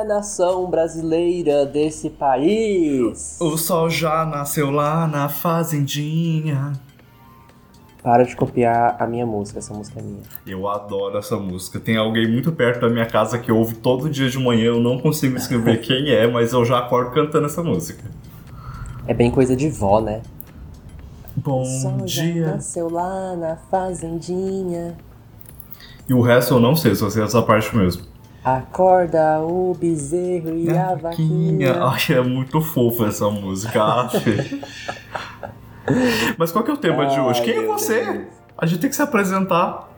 Dia, nação brasileira desse país! O sol já nasceu lá na fazendinha. Para de copiar a minha música, essa música é minha. Eu adoro essa música. Tem alguém muito perto da minha casa que ouve todo dia de manhã. Eu não consigo escrever quem é, mas eu já acordo cantando essa música. É bem coisa de vó, né? Bom O sol já dia. nasceu lá na fazendinha. E o resto eu não sei, só sei essa parte mesmo. Acorda o bezerro e a vaquinha. Ai, é muito fofa essa música. Mas qual que é o tema de hoje? Ai, Quem é você? Deus. A gente tem que se apresentar.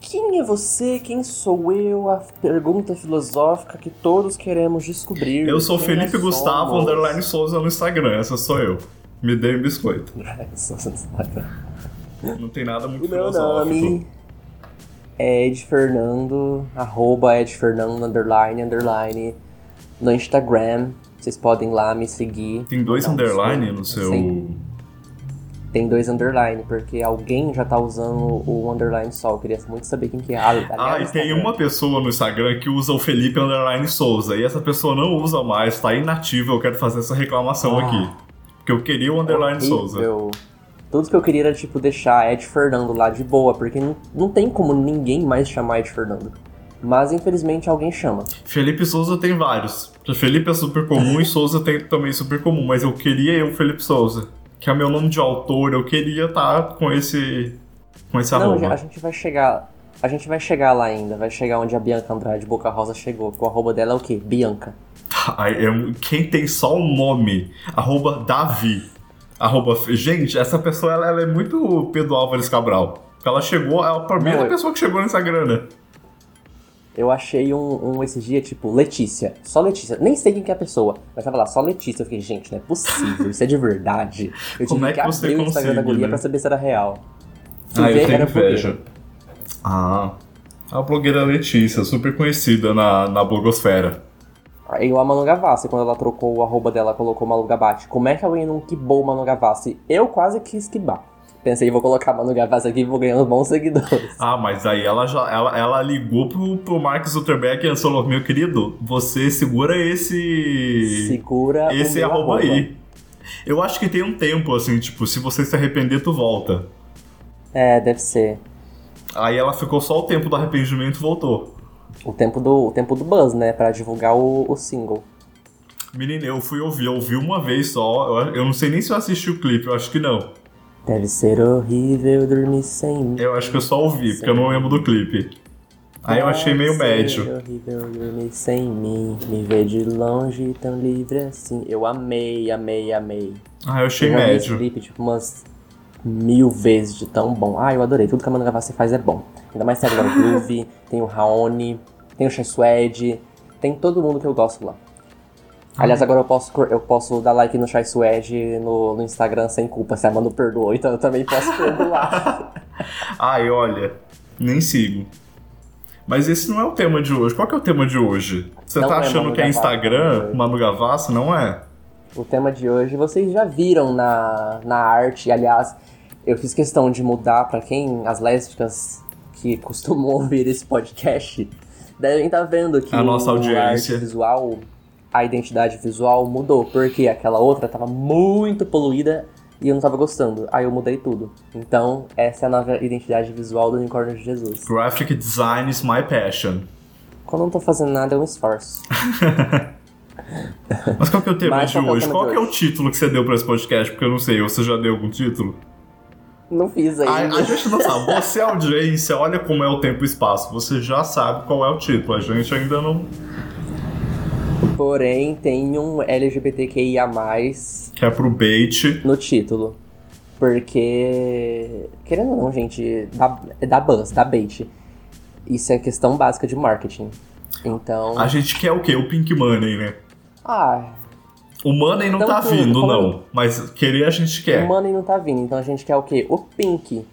Quem é você? Quem sou eu? A pergunta filosófica que todos queremos descobrir. Eu sou Quem Felipe Gustavo, somos? underline Souza no Instagram. Essa sou eu. Me dê um biscoito. Não tem nada muito O meu filosófico. nome é Ed Fernando, arroba Ed Fernando, underline, underline, no Instagram. Vocês podem lá me seguir. Tem dois Não, underline sim, no seu. sim. Tem dois underline, porque alguém já tá usando o underline só. Eu queria muito saber quem que é. Ah, aliás, e tem uma pessoa no Instagram que usa o Felipe Underline Souza. E essa pessoa não usa mais, tá inativa. Eu quero fazer essa reclamação Ah. aqui. Porque eu queria o Underline Souza. Tudo que eu queria era, tipo, deixar Ed Fernando lá de boa, porque não, não tem como ninguém mais chamar Ed Fernando. Mas, infelizmente, alguém chama. Felipe Souza tem vários. Felipe é super comum e Souza tem também super comum. Mas eu queria eu, Felipe Souza. Que é meu nome de autor. Eu queria estar com esse. Com esse Não, arroba. a gente vai chegar. A gente vai chegar lá ainda. Vai chegar onde a Bianca Andrade Boca Rosa chegou. Que o arroba dela é o quê? Bianca. Ai, é- quem tem só o nome, arroba Davi. Arroba, gente, essa pessoa ela, ela é muito Pedro Álvares Cabral. Ela chegou, é a primeira Não, eu- pessoa que chegou no Instagram, né? Eu achei um, um esse dia, tipo, Letícia. Só Letícia. Nem sei quem que é a pessoa. Mas tava lá, só Letícia. Eu fiquei, gente, não é possível. Isso é de verdade. Eu Como tive é que você abrir o Instagram da guria né? pra saber se era real. Fui Ah, eu tenho inveja. Ah, a blogueira Letícia, super conhecida na, na blogosfera. Aí a Manu Gavassi, quando ela trocou o arroba dela, colocou Manu Gavassi. Como é que alguém não quibou o Manu Gavassi? Eu quase quis quibar. Pensei, vou colocar Manu Gavassi aqui e vou ganhar uns bons seguidores. Ah, mas aí ela já ela, ela ligou pro, pro Mark Zuckerberg e falou: Meu querido, você segura esse. Segura esse meu arroba aí. Eu acho que tem um tempo, assim, tipo, se você se arrepender, tu volta. É, deve ser. Aí ela ficou só o tempo do arrependimento e voltou. O tempo do, o tempo do buzz, né? Pra divulgar o, o single. Menina, eu fui ouvir, eu ouvi uma vez só. Eu, eu não sei nem se eu assisti o clipe, eu acho que não. Deve ser horrível dormir sem mim. Eu acho que eu só ouvi, porque eu não lembro do clipe. Aí eu achei meio Deve médio. ser horrível dormir sem mim. Me ver de longe tão livre assim. Eu amei, amei, amei. Ah, eu achei eu vi esse médio. clipe, tipo, umas mil vezes de tão bom. Ah, eu adorei. Tudo que a Manu Gavassi faz é bom. Ainda mais tem agora o Groove, tem o Raoni, tem o Chai tem todo mundo que eu gosto lá. Aliás, agora eu posso, eu posso dar like no Chai Suede no, no Instagram sem culpa. Se a Manu perdoou, então eu também posso perdoar. Ai, olha, nem sigo. Mas esse não é o tema de hoje. Qual que é o tema de hoje? Você Não tá é achando Manu que é Instagram? Manu Gavassi? Não é? O tema de hoje vocês já viram na, na arte. Aliás, eu fiz questão de mudar pra quem, as lésbicas que costumam ouvir esse podcast, devem estar vendo que A nossa audiência. arte visual, a identidade visual mudou, porque aquela outra tava muito poluída e eu não tava gostando. Aí eu mudei tudo. Então, essa é a nova identidade visual do Unicórnio de Jesus. Graphic design is my passion. Quando eu não tô fazendo nada, eu me esforço. Mas qual que é o tema Mas de é hoje? Qual que é o hoje? título que você deu pra esse podcast? Porque eu não sei, você já deu algum título? Não fiz A, ainda. a gente não sabe. Você, audiência, olha como é o tempo e espaço. Você já sabe qual é o título. A gente ainda não. Porém, tem um LGBTQIA+, Que é pro bait. no título. Porque, querendo ou não, gente, dá, dá buzz, dá bait. Isso é questão básica de marketing. Então, A gente quer o quê? O Pink Money, né? Ah, O Money não Então, tá vindo, não. Mas querer a gente quer. o money não tá vindo, então a gente quer o quê? O pink.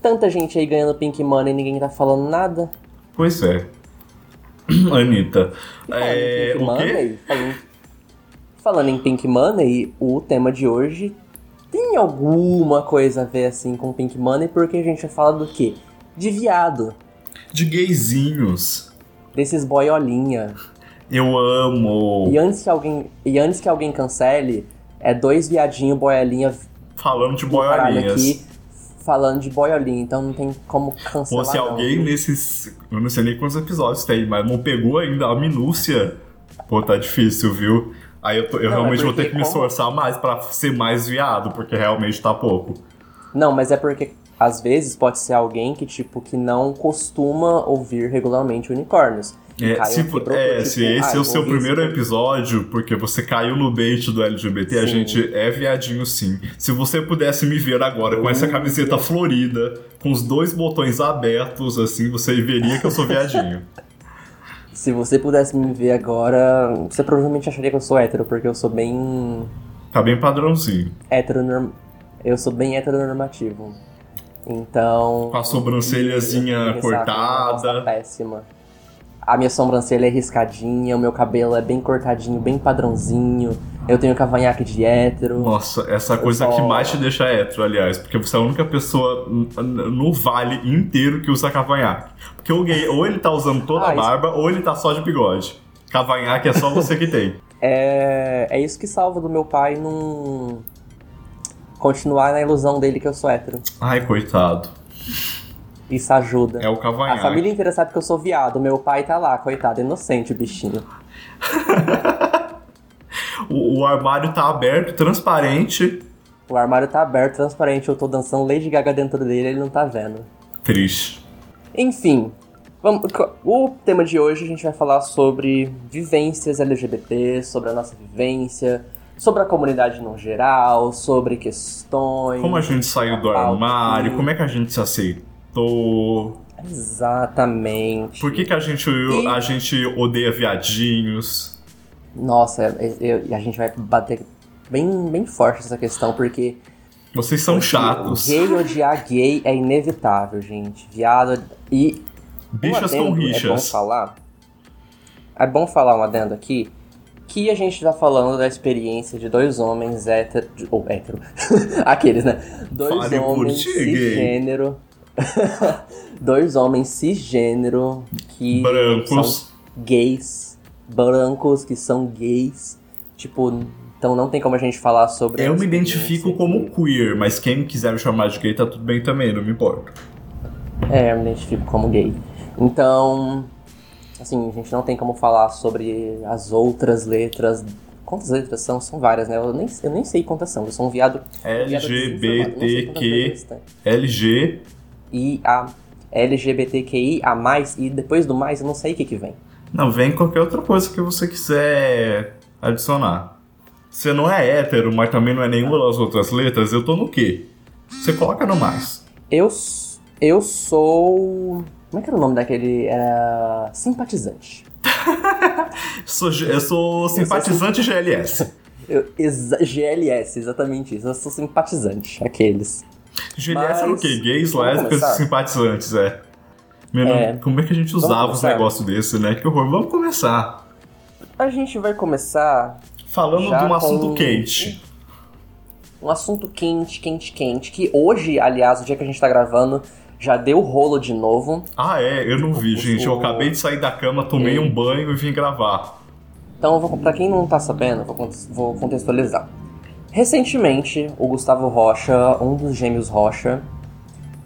Tanta gente aí ganhando pink money e ninguém tá falando nada. Pois é. Anitta. Falando É, em pink o quê? money, falando, falando em pink money, o tema de hoje tem alguma coisa a ver assim com pink money, porque a gente vai falar do quê? De viado. De gayzinhos. Desses boiolinha. Eu amo. E antes que alguém, e antes que alguém cancele, é dois viadinho boiolinha Falando de boiolinhas. aqui falando de boiolinha, então não tem como cancelar. Ou se não, alguém viu? nesses. Eu não sei nem quantos episódios tem, mas não pegou ainda a minúcia. Pô, tá difícil, viu? Aí eu, tô- eu Não, é realmente vou ter que me esforçar mais pra ser mais viado, porque realmente tá pouco. Não, mas é porque às vezes pode ser alguém que, tipo, que não costuma ouvir regularmente unicórnios. É, caiu se, pro- é, tipo, se ah, esse é eu o seu primeiro isso. episódio, porque você caiu no bait do LGBT, a Sim. gente é viadinho sim. Se você pudesse me ver agora com essa camiseta florida, com os dois botões abertos, assim, você veria que eu sou viadinho. Se você pudesse me ver agora, você provavelmente acharia que eu sou hétero, porque eu sou bem tá bem padrãozinho. heteronorm... Eu sou bem heteronormativo. Então. Com a sobrancelhazinha cortada. bosta péssima. A minha sobrancelha é riscadinha, o meu cabelo é bem cortadinho, bem padrãozinho. Eu tenho cavanhaque de hétero. Nossa, essa coisa só- que mais te deixa hétero, aliás, porque você é a única pessoa no vale inteiro que usa cavanhaque. Porque o gay, ou ele tá usando toda Ah, a isso- barba, ou ele tá só de bigode. Cavanhaque é só você que tem. É, é isso que salva do meu pai não continuar na ilusão dele que eu sou hétero. Ai, coitado. Isso ajuda. É o A cavanhaque. família inteira sabe que eu sou viado. Meu pai tá lá, coitado, inocente o bichinho. O, o armário tá aberto, transparente. O armário tá aberto, transparente, eu tô dançando Lady Gaga dentro dele, ele não tá vendo. Triste. Enfim, vamos, o tema de hoje a gente vai falar sobre vivências LGBT, sobre a nossa vivência, sobre a comunidade no geral, sobre questões. Como a gente saiu do armário, como é que a gente se aceitou, Exatamente. por que, que a, gente, a gente odeia viadinhos. Nossa, é- é- e a gente vai bater bem, bem forte nessa questão, porque Vocês são chatos. gay odiar gay é inevitável, gente. Viado. E. um Bichas com adendo, É bom rixas. falar. É bom falar um adendo aqui. Que a gente tá falando da experiência de dois homens hétero. Ou hétero. Aqueles, né? Dois Fale homens cisgênero. dois homens cisgênero que. Brancos. São gays. Brancos que são gays. Tipo, então não tem como a gente falar sobre. Eu me identifico como queer, mas quem quiser me chamar de gay tá tudo bem também, não me importo. É, eu me identifico como gay. Então, assim, a gente não tem como falar sobre as outras letras. Quantas letras são? São várias, né? Eu nem, eu nem sei quantas são. Eu sou um viado. LGBTQ. LG, E a LGBTQI, a mais, e depois do mais eu não sei o que que vem. Não, vem qualquer outra coisa que você quiser adicionar. Você não é hétero, mas também não é nenhuma das outras letras, eu tô no quê? Você coloca no mais. Eu, eu sou. Como é que era o nome daquele? Era. Simpatizante. Sou, eu sou simpatizante GLS. Eu, exa- GLS, exatamente isso. Eu sou simpatizante, aqueles. GLS era o quê? Gays, lésbicas e simpatizantes, é. Meu, É. Como é que a gente usava os negócios desse, né? Que horror. Vamos começar. A gente vai começar Falando de um assunto com- quente. um assunto quente, quente, quente, que hoje, aliás, o dia que a gente tá gravando, já deu rolo de novo. Ah, é? Eu não vi, O- gente. Eu o- acabei de sair da cama, tomei um banho e vim gravar. Então, eu vou, pra quem não tá sabendo, eu vou, con- vou contextualizar. Recentemente, o Gustavo Rocha, um dos gêmeos Rocha,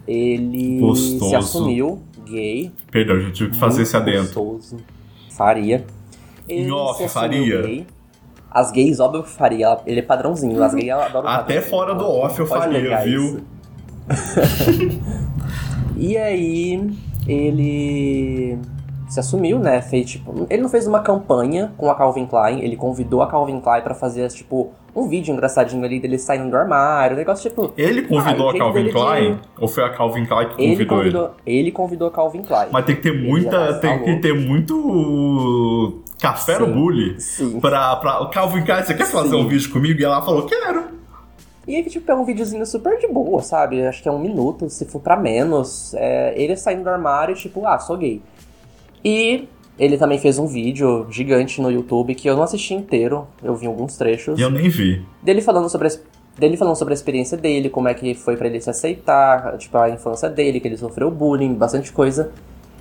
ele Gostoso. se assumiu gay. Perdão, gente, tive que fazer esse adendo. gostoso. Faria. Ele assumiu faria. gay. As gays, óbvio que faria. Ele é padrãozinho. As gays adoram Até padrão. fora do off eu faria, viu? E aí, ele se assumiu, né? Fez, tipo, ele não fez uma campanha com a Calvin Klein, ele convidou a Calvin Klein pra fazer, tipo, um vídeo engraçadinho ali dele saindo do armário, um negócio tipo. Ele convidou Ah, a Calvin dele de- Klein? Ou foi a Calvin Klein que convidou ele? convidou, ele convidou a Calvin Klein. Mas tem que ter Ele muita. Tem que ter muito. Café no Sim. bully. Sim. Pra, pra. O Calvin Klein, você quer fazer Sim. um vídeo comigo? E ela falou, quero. E aí, tipo, é um videozinho super de boa, sabe? Acho que é um minuto, se for pra menos. É, ele saindo do armário, tipo, ah, sou gay. E ele também fez um vídeo gigante no YouTube que eu não assisti inteiro, eu vi alguns trechos. E eu nem vi. Dele falando sobre a, dele falando sobre a experiência dele, como é que foi pra ele se aceitar, tipo, a infância dele, que ele sofreu bullying, bastante coisa.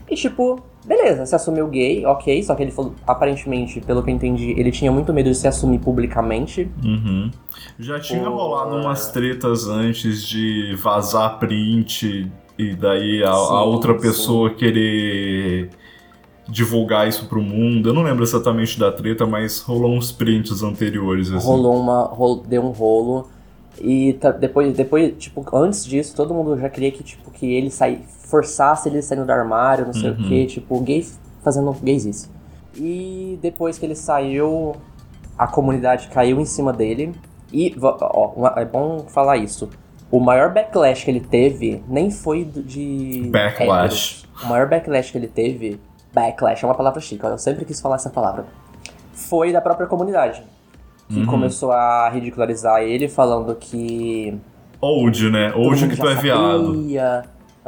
E tipo, beleza, se assumiu gay, ok. Só que ele falou, aparentemente, pelo que eu entendi, ele tinha muito medo de se assumir publicamente. Uhum. Já tinha Pô, rolado é. umas tretas antes de vazar print e daí a, a Sim, outra sim. pessoa querer divulgar isso pro mundo. Eu não lembro exatamente da treta, mas rolou uns prints anteriores, assim. Rolou uma. rol- deu um rolo. E tá- depois, depois, tipo, antes disso, todo mundo já queria que, tipo, que ele sair, forçasse ele saindo do armário, não sei Uhum. o quê, tipo, gay fazendo gaysice. E depois que ele saiu, a comunidade caiu em cima dele. E, ó, é bom falar isso. O maior backlash que ele teve nem foi de. Backlash. héteros. O maior backlash que ele teve. Backlash é uma palavra chique, eu sempre quis falar essa palavra. Foi da própria comunidade. Que Uhum. começou a ridicularizar ele, falando que. Old, né? Old que tu é viado.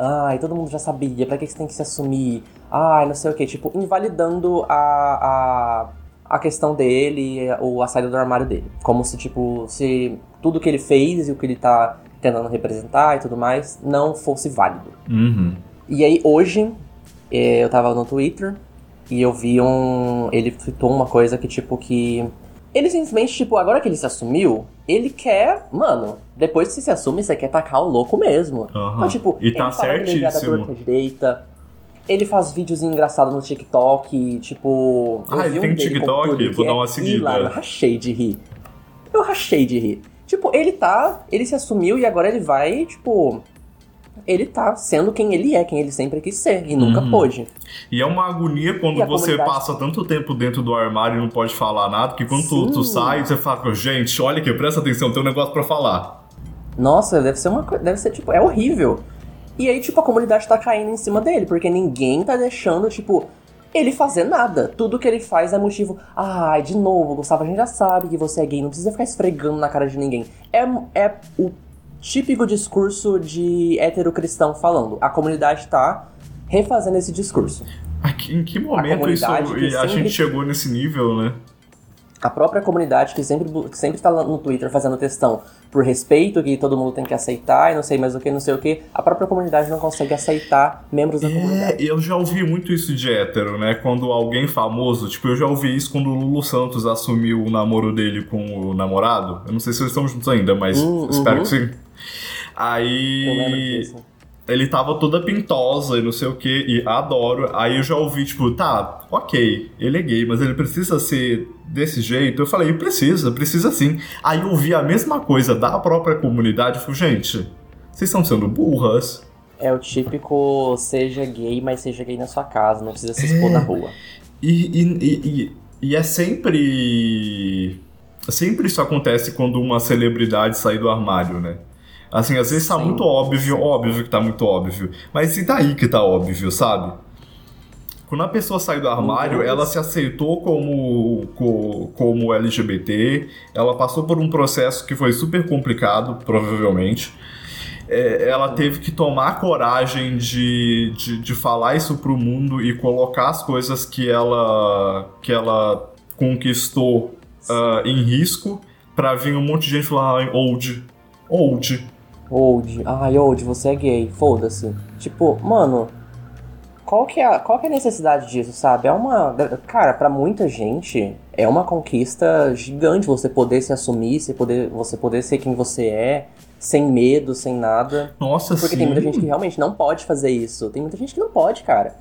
Ai, todo mundo já sabia. Pra que você tem que se assumir? Ai, não sei o que. Tipo, invalidando a, a, a questão dele, ou a saída do armário dele. Como se, tipo, se tudo que ele fez e o que ele tá tentando representar e tudo mais não fosse válido. Uhum. E aí, hoje, eh, eu tava no Twitter e eu vi um. Ele tweetou uma coisa que, tipo, que. Ele simplesmente, tipo, agora que ele se assumiu, ele quer. Mano, depois que você se assume, você quer tacar o louco mesmo. Aham. Então, tipo, E tá é certíssimo. à direita. Ele faz vídeos engraçados no TikTok, tipo. Ah, ele um tem com TikTok? Vou dar uma seguida. Eu rachei de rir. Eu rachei de rir. Tipo, ele tá. Ele se assumiu e agora ele vai, tipo. Ele tá sendo quem ele é, quem ele sempre quis ser, e nunca Uhum. pôde. E é uma agonia quando você comunidade- passa tanto tempo dentro do armário e não pode falar nada, que quando tu, tu sai, você fala, gente, olha aqui, presta atenção, tem um negócio pra falar. Nossa, deve ser uma coisa. Deve ser, tipo, é horrível. E aí, tipo, a comunidade tá caindo em cima dele, porque ninguém tá deixando, tipo, ele fazer nada. Tudo que ele faz é motivo. Ai, de novo, Gustavo, a gente já sabe que você é gay, não precisa ficar esfregando na cara de ninguém. É, é o típico discurso de hétero cristão falando. A comunidade tá refazendo esse discurso. Aqui, em que momento isso comunidade que a gente chegou nesse nível, né? A própria comunidade que sempre, que sempre tá no Twitter fazendo questão por respeito, que todo mundo tem que aceitar e não sei mais o que, não sei o que, a própria comunidade não consegue aceitar membros da É, comunidade. eu já ouvi muito isso de hétero, né? Quando alguém famoso, tipo, eu já ouvi isso quando o Lulu Santos assumiu o namoro dele com o namorado. Eu não sei se eles estão juntos ainda, mas Hum, espero uhum. que sim. Aí ele tava toda pintosa e não sei o que, e adoro. Aí eu já ouvi, tipo, tá, ok, ele é gay, mas ele precisa ser desse jeito. Eu falei, precisa, precisa sim. Aí eu ouvi a mesma coisa da própria comunidade e falei, gente, vocês estão sendo burras. É o típico seja gay, mas seja gay na sua casa, não precisa se expor É. na rua. E, e, e, e- e é sempre. Sempre isso acontece quando uma celebridade sai do armário, né? Assim, às vezes tá Sim, muito óbvio, óbvio que tá muito óbvio. Mas e daí que tá óbvio, sabe? Quando a pessoa sai do armário, ela se aceitou como, co- como LGBT, ela passou por um processo que foi super complicado, provavelmente. É, ela teve que tomar coragem de, de, de falar isso pro mundo e colocar as coisas que ela, que ela conquistou ah, em risco pra vir um monte de gente falar, old, old. Old, ai, Old, você é gay, foda-se. Tipo, mano, qual que, é a, qual que é a necessidade disso, sabe? É uma. Cara, pra muita gente, é uma conquista gigante você poder se assumir, você poder, você poder ser quem você é, sem medo, sem nada. Nossa, Porque sim. tem muita gente que realmente não pode fazer isso. Tem muita gente que não pode, cara.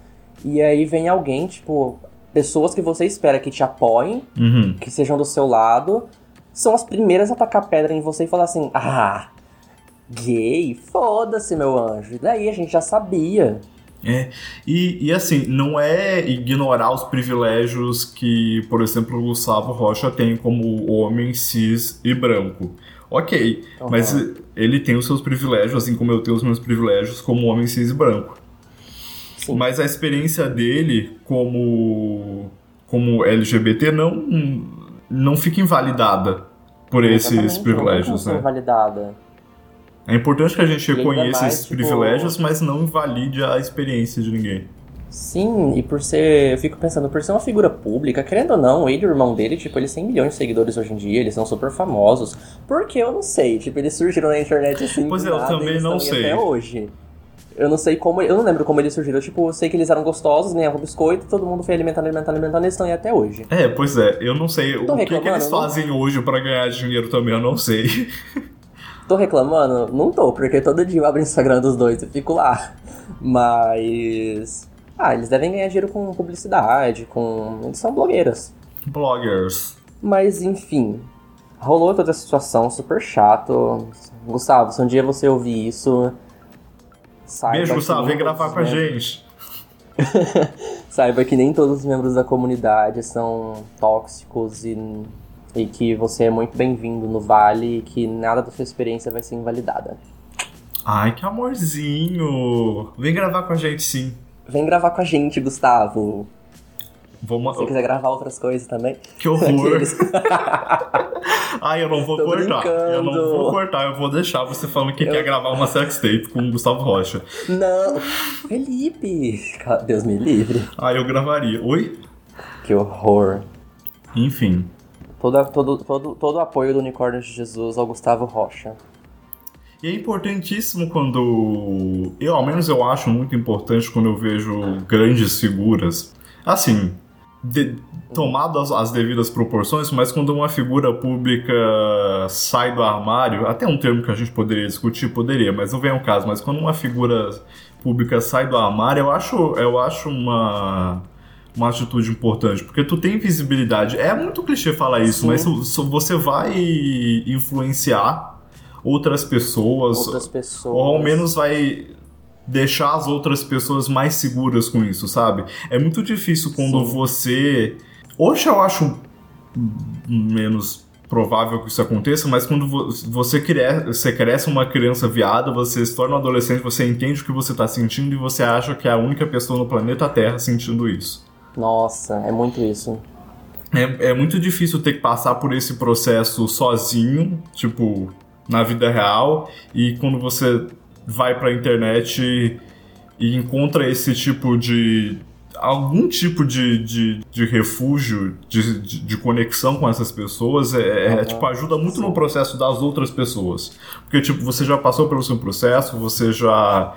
E aí vem alguém, tipo, pessoas que você espera que te apoiem, Uhum. que sejam do seu lado, são as primeiras a tacar pedra em você e falar assim: ah, gay, foda-se, meu anjo. E daí a gente já sabia. É, e, e assim, não é ignorar os privilégios que, por exemplo, o Gustavo Rocha tem como homem cis e branco. Ok, Uhum. mas ele tem os seus privilégios, assim como eu tenho os meus privilégios como homem cis e branco. Sim. Mas a experiência dele como, como LGBT não, não fica invalidada por esses não privilégios, ser né? Validada. É importante que a gente reconheça mais, esses tipo- privilégios, mas não invalide a experiência de ninguém. Sim, e por ser. Eu fico pensando, por ser uma figura pública, querendo ou não, ele e o irmão dele, tipo, eles têm milhões de seguidores hoje em dia, eles são super famosos. Porque eu não sei, tipo, eles surgiram na internet assim. Pois é, eu nada, e também eles não sei. Até hoje. Eu não sei como. Eu não lembro como eles surgiram. Tipo, eu sei que eles eram gostosos, ganhavam biscoito, todo mundo foi alimentando, alimentando, alimentando, eles estão aí até hoje. É, pois é, eu não sei Tô o que, que eles fazem hoje pra ganhar dinheiro também, eu não sei. Tô reclamando? Não tô, porque todo dia eu abro o Instagram dos dois e fico lá. Mas. Ah, eles devem ganhar dinheiro com publicidade, com. Eles são blogueiras. Bloggers. Mas enfim. Rolou toda essa situação super chato. Gustavo, se um dia você ouvir isso. Saiba Beijo, que Gustavo, vem gravar com a gente. Saiba que nem todos os membros da comunidade são tóxicos e, e que você é muito bem-vindo no Vale e que nada da sua experiência vai ser invalidada. Ai, que amorzinho. Vem gravar com a gente sim. Vem gravar com a gente, Gustavo. Vamos... Se você quiser gravar outras coisas também. Que horror. Ai, eu não vou Tô cortar. Eu não brincando. vou cortar, eu vou deixar você falando que quer gravar uma sextape com o Gustavo Rocha. Não! Felipe! Deus me livre. Ah, eu gravaria. Oi? Que horror. Enfim. Todo, todo, todo, todo o apoio do Unicórnio de Jesus ao Gustavo Rocha. E é importantíssimo quando. Eu, ao menos, eu acho muito importante quando eu vejo grandes figuras. Assim, de... tomado as, as devidas proporções, mas quando uma figura pública sai do armário, até um termo que a gente poderia discutir, poderia, mas não vem ao caso, mas quando uma figura pública sai do armário, eu acho, eu acho uma. Uma atitude importante, porque tu tem visibilidade. É muito clichê falar isso, Sim. mas você vai influenciar outras pessoas, Outras pessoas. ou ao menos vai deixar as outras pessoas mais seguras com isso, sabe? É muito difícil quando Sim. você. Hoje eu acho menos provável que isso aconteça, mas quando vo- você, cre- você cresce uma criança viada, você se torna um adolescente, você entende o que você está sentindo e você acha que é a única pessoa no planeta Terra sentindo isso. Nossa, é muito isso. É, é muito difícil ter que passar por esse processo sozinho, tipo, na vida real, e quando você vai pra internet e, e encontra esse tipo de. algum tipo de, de, de refúgio, de, de, de conexão com essas pessoas, é, é, Aham. tipo, ajuda muito Sim. no processo das outras pessoas. Porque, tipo, você já passou pelo seu processo, você já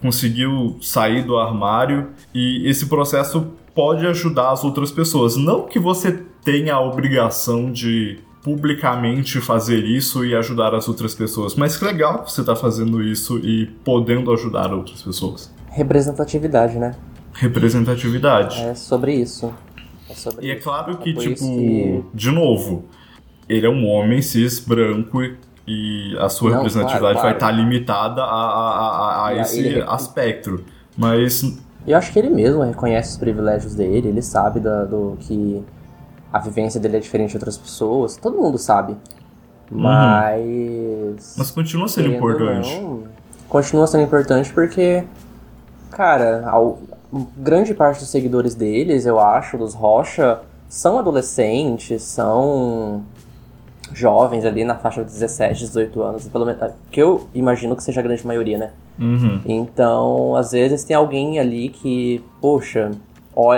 conseguiu sair do armário e esse processo pode ajudar as outras pessoas. Não que você tenha a obrigação de publicamente fazer isso e ajudar as outras pessoas, mas que legal que você está fazendo isso e podendo ajudar outras pessoas. Representatividade, né? Representatividade. É sobre isso. É sobre E é claro que, por tipo, que- de novo, ele é um homem cis, branco e- e a sua Não, representatividade claro, vai estar limitada a, a, a, a a- esse ele- aspecto. Mas Eu acho que ele mesmo reconhece os privilégios dele, ele sabe da- do que a vivência dele é diferente de outras pessoas, todo mundo sabe. Mas. Uhum. Mas continua sendo importante. não, continua sendo importante porque, cara, ao- grande parte dos seguidores deles, eu acho, dos Rocha, são adolescentes, são jovens ali na faixa de 17, 18 anos, pelo menos, que eu imagino que seja a grande maioria, né? Uhum. Então, às vezes tem alguém ali que, poxa,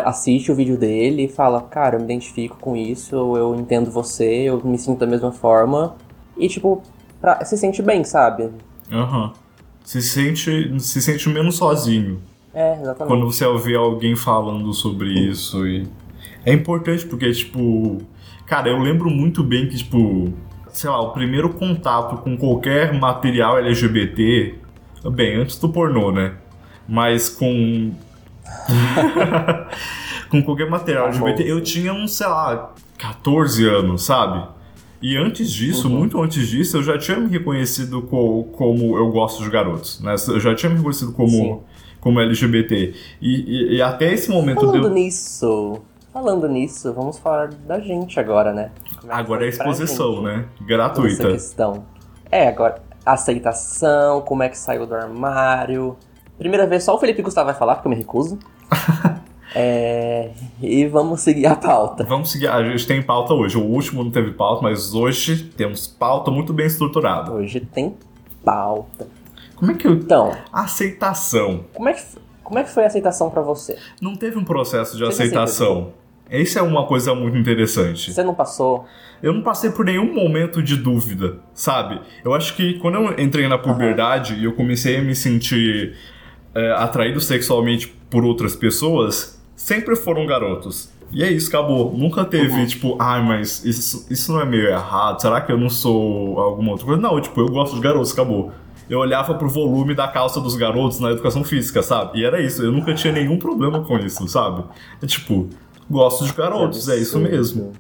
assiste o vídeo dele e fala, cara, eu me identifico com isso, eu entendo você, eu me sinto da mesma forma. E, tipo, pra- se sente bem, sabe? Aham. Se sente, se sente menos sozinho É, exatamente. quando você ouvir alguém falando sobre isso. E é importante porque, tipo, cara, eu lembro muito bem que, tipo, sei lá, o primeiro contato com qualquer material LGBT, bem, antes do pornô, né? Mas com. com qualquer material Tá LGBT, eu tinha uns, sei lá, 14 anos, sabe? E antes disso, Uhum. muito antes disso, eu já tinha me reconhecido co- como eu gosto de garotos, né? Eu já tinha me reconhecido como, Sim. como LGBT. E, e- e até esse momento Falando deu. nisso, falando nisso, vamos falar da gente agora, né? Como que Agora é a exposição, né? Gratuita. questão. É, agora, aceitação, como é que saiu do armário. Primeira vez só o Felipe Gustavo vai falar, porque eu me recuso. é, e vamos seguir a pauta. Vamos seguir. A gente tem pauta hoje. O último não teve pauta, mas hoje temos pauta muito bem estruturada. Hoje tem pauta. Como é que eu. Então, Aceitação. como é que, como é que foi a aceitação pra você? Não teve um processo de Você já aceitação. Essa é uma coisa muito interessante. Você não passou? Eu não passei por nenhum momento de dúvida, sabe? Eu acho que quando eu entrei na puberdade e eu comecei a me sentir é, atraído sexualmente por outras pessoas sempre foram garotos. E é isso, acabou. Nunca teve, uhum. tipo, ai, ah, mas isso, isso não é meio errado? Será que eu não sou alguma outra coisa? Não, tipo, eu gosto de garotos, acabou. Eu olhava pro volume da calça dos garotos na educação física, sabe? E era isso, eu nunca tinha nenhum problema com isso, sabe? É tipo, gosto de garotos, é isso mesmo.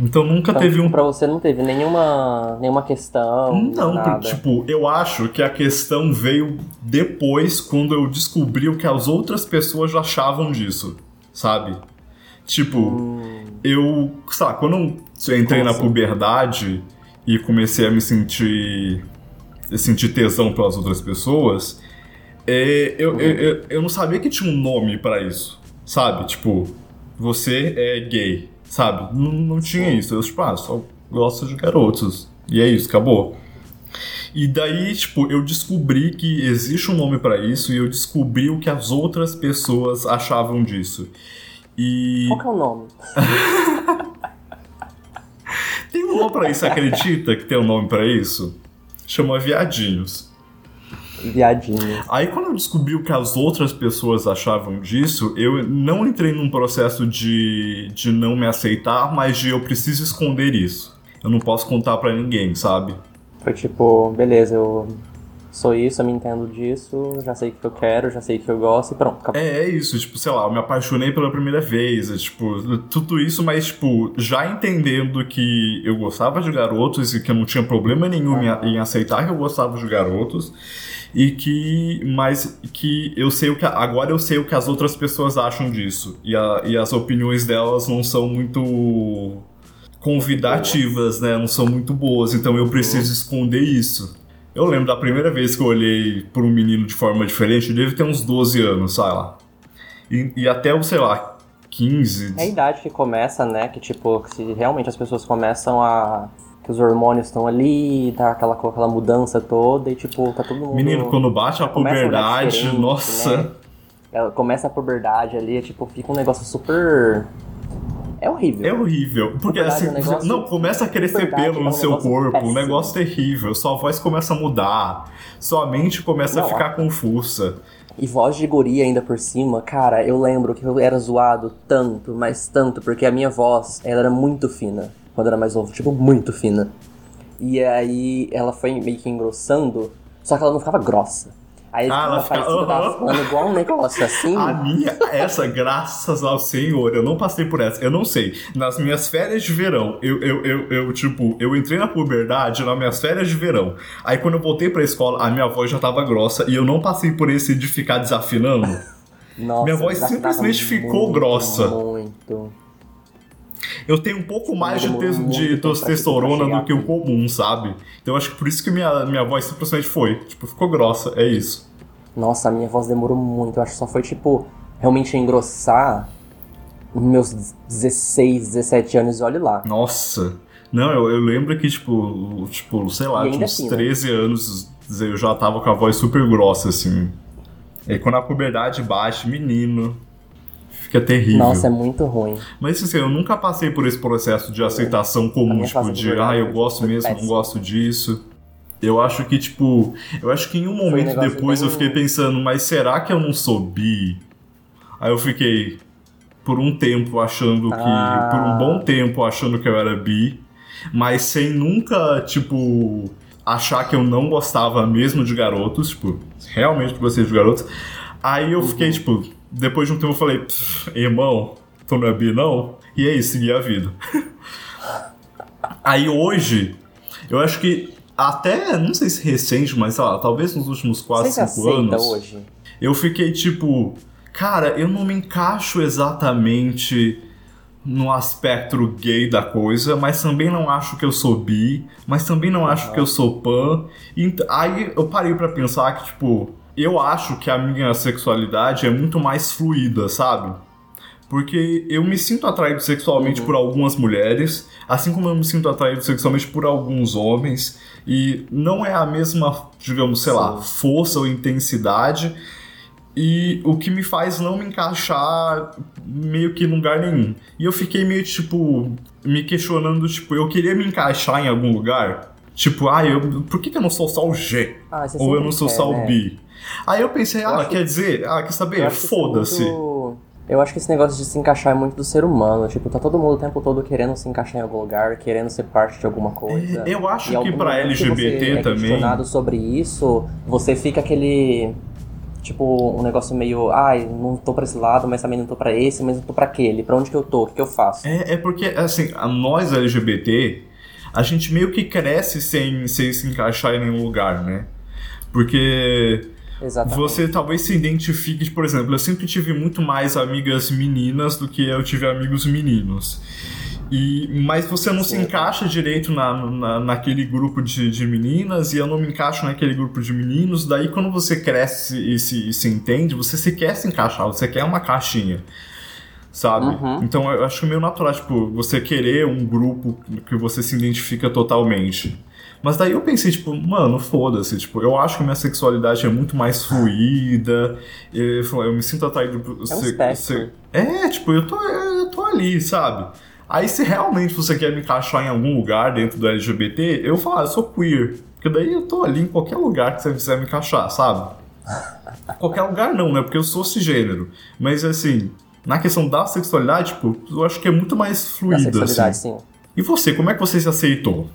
Então nunca então, teve um. Pra você não teve nenhuma, nenhuma questão. Não, nada. tipo, eu acho que a questão veio depois, quando eu descobri o que as outras pessoas achavam disso, sabe? Tipo, hum. eu. Sei lá, quando eu entrei Como na assim? puberdade e comecei a me sentir. sentir tesão pelas outras pessoas, é, eu, uhum. eu, eu, eu não sabia que tinha um nome para isso, sabe? Tipo, você é gay Sabe? Não, não tinha isso. Eu, tipo, ah, só gosto de garotos. E é isso, acabou. E daí, tipo, eu descobri que existe um nome para isso e eu descobri o que as outras pessoas achavam disso. E. Qual que é o nome? tem um nome pra isso, acredita que tem um nome para isso? Chama viadinhos. Viadinho. Aí quando eu descobri o que as outras pessoas achavam disso, eu não entrei num processo de, de não me aceitar, mas de eu preciso esconder isso. Eu não posso contar para ninguém, sabe? Foi tipo, beleza, eu sou isso, eu me entendo disso, já sei o que eu quero, já sei o que eu gosto e pronto, acabou. É, é isso, tipo, sei lá, eu me apaixonei pela primeira vez, é, tipo, tudo isso, mas, tipo, já entendendo que eu gostava de garotos e que eu não tinha problema nenhum ah. em, em aceitar que eu gostava de garotos e que mas que eu sei o que agora eu sei o que as outras pessoas acham disso e, a, e as opiniões delas não são muito convidativas, né? Não são muito boas, então eu preciso esconder isso. Eu lembro da primeira vez que eu olhei para um menino de forma diferente, ele deve ter uns 12 anos, sei lá. E, e até, sei lá, 15. É a idade que começa, né? Que tipo, se realmente as pessoas começam a que os hormônios estão ali, tá aquela, aquela mudança toda e tipo, tá todo mundo. Menino, quando bate a puberdade, a nossa. Né? Ela começa a puberdade ali, é, tipo, fica um negócio super. É horrível. É horrível. Porque assim, é um não, começa a crescer pelo no é um seu corpo, péssimo. um negócio terrível. Sua voz começa a mudar, sua mente começa não, a ficar ó. confusa. E voz de guri ainda por cima, cara, eu lembro que eu era zoado tanto, mas tanto, porque a minha voz, ela era muito fina quando era mais novo, tipo, muito fina. E aí ela foi meio que engrossando, só que ela não ficava grossa. Aí ah, ela fica, uh -huh. falando igual um negócio assim. A minha, essa, graças ao Senhor, eu não passei por essa. Eu não sei. Nas minhas férias de verão, eu, eu, eu, eu, tipo, eu entrei na puberdade nas minhas férias de verão. Aí quando eu voltei pra escola, a minha voz já tava grossa e eu não passei por esse de ficar desafinando. Nossa, minha voz simplesmente ficou muito, grossa. Muito eu tenho um pouco mais de, te de testosterona do que o comum, sabe? Então acho que por isso que minha, minha voz simplesmente foi. Tipo, ficou grossa, é isso. Nossa, a minha voz demorou muito. Eu acho que só foi, tipo, realmente engrossar meus 16, 17 anos e olhe lá. Nossa. Não, eu, eu lembro que, tipo, tipo, sei lá, tinha uns assim, 13 né? anos eu já tava com a voz super grossa, assim. E quando a puberdade bate, menino, Fica terrível. Nossa, é muito ruim. Mas assim, eu nunca passei por esse processo de aceitação comum, tipo, de ah, eu gosto mesmo, não gosto disso. Eu acho que, tipo, eu acho que em um momento um depois bem... eu fiquei pensando, mas será que eu não sou bi? Aí eu fiquei por um tempo achando que. Ah. Por um bom tempo achando que eu era bi, mas sem nunca, tipo, achar que eu não gostava mesmo de garotos, tipo, realmente gostei de garotos. Aí eu fiquei, uhum. tipo, depois de um tempo eu falei, irmão, tu não é bi não? E é isso, segui a vida. Aí hoje, eu acho que até, não sei se recente, mas sei lá, talvez nos últimos 4, 5 anos. hoje? Eu fiquei tipo, cara, eu não me encaixo exatamente no aspecto gay da coisa, mas também não acho que eu sou bi, mas também não acho que eu sou pan. E aí eu parei para pensar que, tipo, eu acho que a minha sexualidade é muito mais fluida, sabe? Porque eu me sinto atraído sexualmente uhum. por algumas mulheres, assim como eu me sinto atraído sexualmente por alguns homens, e não é a mesma, digamos, sei Sim. lá, força ou intensidade, e o que me faz não me encaixar meio que em lugar nenhum. E eu fiquei meio tipo me questionando, tipo, eu queria me encaixar em algum lugar, tipo, ah, eu, por que, que eu não sou só o G? Ah, Ou eu não sou quer, só o né? B? Aí eu pensei, Eu ah, quer dizer, ah, quer saber? que é Foda-se. Eu acho que esse negócio de se encaixar é muito do ser humano. Tipo, tá todo mundo o tempo todo querendo se encaixar em algum lugar, querendo ser parte de alguma coisa. É, Eu acho E que pra momento que LGBT você é também. questionado sobre isso, você fica aquele. Tipo, um negócio meio. Ai, não tô pra esse lado, mas também não tô pra esse, mas não tô pra aquele. Pra onde que eu tô? O que, que eu faço? É, é porque, assim, a nós LGBT, a gente meio que cresce sem, sem se encaixar em nenhum lugar, né? Porque Exatamente. você talvez se identifique, por exemplo, eu sempre tive muito mais amigas meninas do que eu tive amigos meninos. E, mas você não se Sim. encaixa direito na, na, naquele grupo de, de meninas e eu não me encaixo naquele grupo de meninos. Daí, quando você cresce e se, e se entende, você se quer se encaixar, você quer uma caixinha, sabe? Uhum. Então, eu acho meio natural, tipo, você querer um grupo que você se identifica totalmente. Mas daí eu pensei, tipo, mano, foda-se, tipo, eu acho que minha sexualidade é muito mais fluida, eu, eu me sinto atraído por... É um se- se- é, tipo, eu tô, eu tô ali, sabe? Aí se realmente você quer me encaixar em algum lugar dentro do LGBT, eu falo, ah, eu sou queer. Porque daí eu tô ali em qualquer lugar que você quiser me encaixar, sabe? qualquer lugar não, né? Porque eu sou cisgênero. Mas assim, na questão da sexualidade, tipo, eu acho que é muito mais fluida, sexualidade, assim. sim. E você, como é que você se aceitou?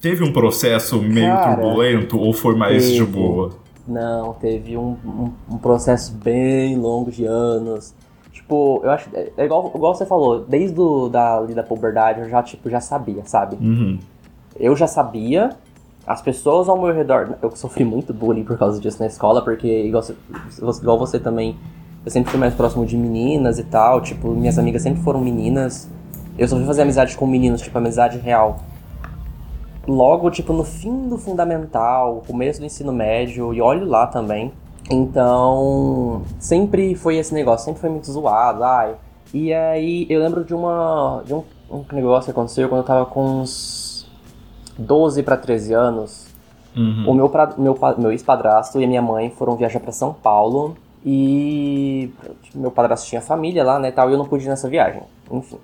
Teve um processo meio Cara, turbulento ou foi mais de teve. boa? Não, teve um, um, um processo bem longo de anos. Tipo, eu acho. É é igual, igual você falou, desde o, da, da puberdade eu já, tipo, já sabia, sabe? Uhum. Eu já sabia, as pessoas ao meu redor. Eu sofri muito bullying por causa disso na escola, porque, igual você, igual você também, eu sempre fui mais próximo de meninas e tal. Tipo, minhas amigas sempre foram meninas. Eu só fui fazer amizade com meninos, tipo, amizade real. Logo, tipo, no fim do fundamental, começo do ensino médio, e olho lá também. Então, sempre foi esse negócio, sempre foi muito zoado, ai. E aí, eu lembro de uma. de um, um negócio que aconteceu quando eu tava com uns 12 pra 13 anos. Uhum. O meu, pra- meu, meu ex-padrasto e a minha mãe foram viajar pra São Paulo. E meu padrasto tinha família lá, né, tal, e eu não pude ir nessa viagem. Enfim.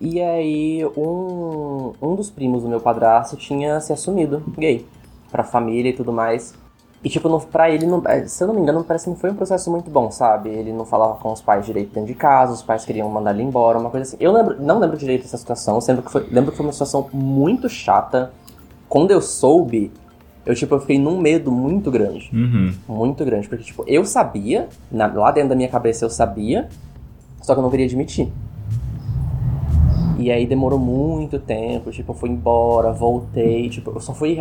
E aí, um, um dos primos do meu padrasto tinha se assumido gay. Pra família e tudo mais. E, tipo, não, pra ele, não, eh, se eu não me engano, parece que não foi um processo muito bom, sabe? Ele não falava com os pais direito dentro de casa, os pais queriam mandar ele embora, uma coisa assim. Eu lembro, não lembro direito dessa situação, lembro que foi, lembro que foi uma situação muito chata. Quando eu soube, eu, tipo, eu fiquei num medo muito grande. Uhum. Muito grande, porque, tipo, eu sabia, na- lá dentro da minha cabeça eu sabia, só que eu não queria admitir. E aí demorou muito tempo, tipo, eu fui embora, voltei, tipo, eu só fui.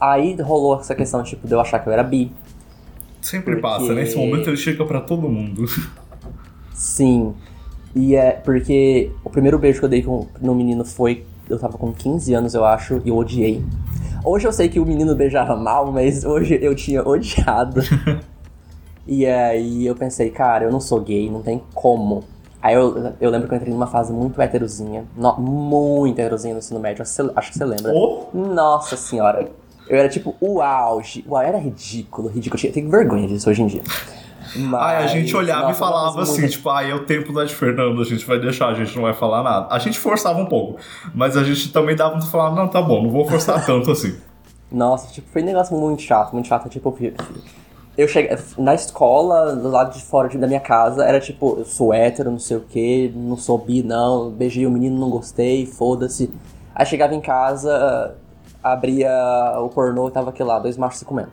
Aí rolou essa questão, tipo, de eu achar que eu era bi. Sempre Porque- passa, né? Esse momento ele chega pra todo mundo. Sim. E é porque o primeiro beijo que eu dei com, no menino foi. Eu tava com 15 anos, eu acho, e eu odiei. Hoje eu sei que o menino beijava mal, mas hoje eu tinha odiado. e aí eu pensei, cara, eu não sou gay, não tem como. Aí eu, eu lembro que eu entrei numa fase muito heterozinha. no- muito heterozinha no ensino médio, acho que você- acho que você lembra. Ou Nossa senhora. Eu era tipo o auge. Uau, era ridículo, ridículo. Eu tenho vergonha disso hoje em dia. Mas, Ai, a gente olhava e nossa, falava nossa, assim, muito- tipo, ai, é o tempo da de Fernando, a gente vai deixar, a gente não vai falar nada. A gente forçava um pouco, mas a gente também dava pra falar, não, tá bom, não vou forçar tanto assim. Nossa, tipo, foi um negócio muito chato, muito chato. Tipo, eu- eu cheguei na escola, do lado de fora da minha casa, era tipo, eu sou hétero, não sei o que, não sou bi, não, beijei o menino, não gostei, foda-se. Aí chegava em casa, abria o pornô e tava aqui lá, dois machos se comendo.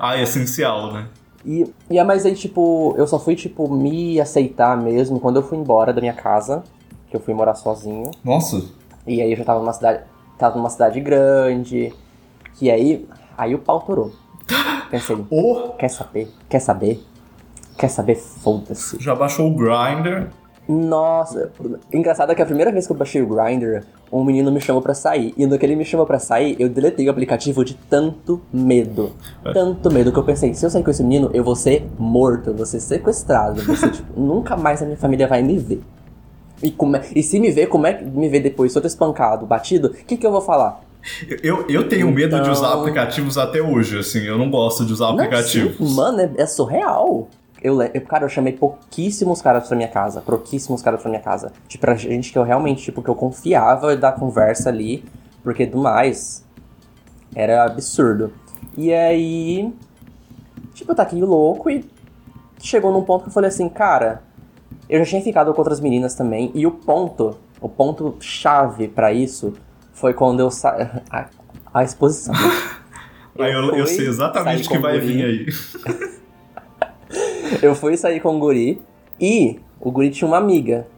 Ai, essencial, né? E, e é, mas aí, tipo, eu só fui, tipo, me aceitar mesmo quando eu fui embora da minha casa, que eu fui morar sozinho. Nossa. E aí eu já tava numa cidade, tava numa cidade grande, que aí, aí o pau torou. Pensei, Ou quer saber? Quer saber? Quer saber? Foda-se. já baixou o Grindr. Nossa, engraçado é que a primeira vez que eu baixei o Grindr, um menino me chamou pra sair. E no que ele me chamou pra sair, eu deletei o aplicativo de tanto medo. É. Tanto medo que eu pensei, se eu sair com esse menino, eu vou ser morto, eu vou ser sequestrado. Eu vou ser, tipo, nunca mais a minha família vai me ver. E, como é- e se me ver, como é que me ver depois, todo espancado, batido, o que, que eu vou falar? Eu, eu tenho medo de usar Então- aplicativos até hoje, assim, eu não gosto de usar Não, aplicativos. sim, mano, é, é surreal. Eu, eu, cara, eu chamei pouquíssimos caras pra minha casa. Pouquíssimos caras pra minha casa. Tipo, pra gente que eu realmente, tipo, que eu confiava da conversa ali. Porque do mais, era absurdo. E aí, tipo, eu taquei louco e chegou num ponto que eu falei assim, cara, eu já tinha ficado com outras meninas também, e o ponto, o ponto chave pra isso foi quando eu saí. A, a, exposição. Aí eu, eu, sei exatamente o que vai vir aí. eu fui sair com o guri e o guri tinha uma amiga.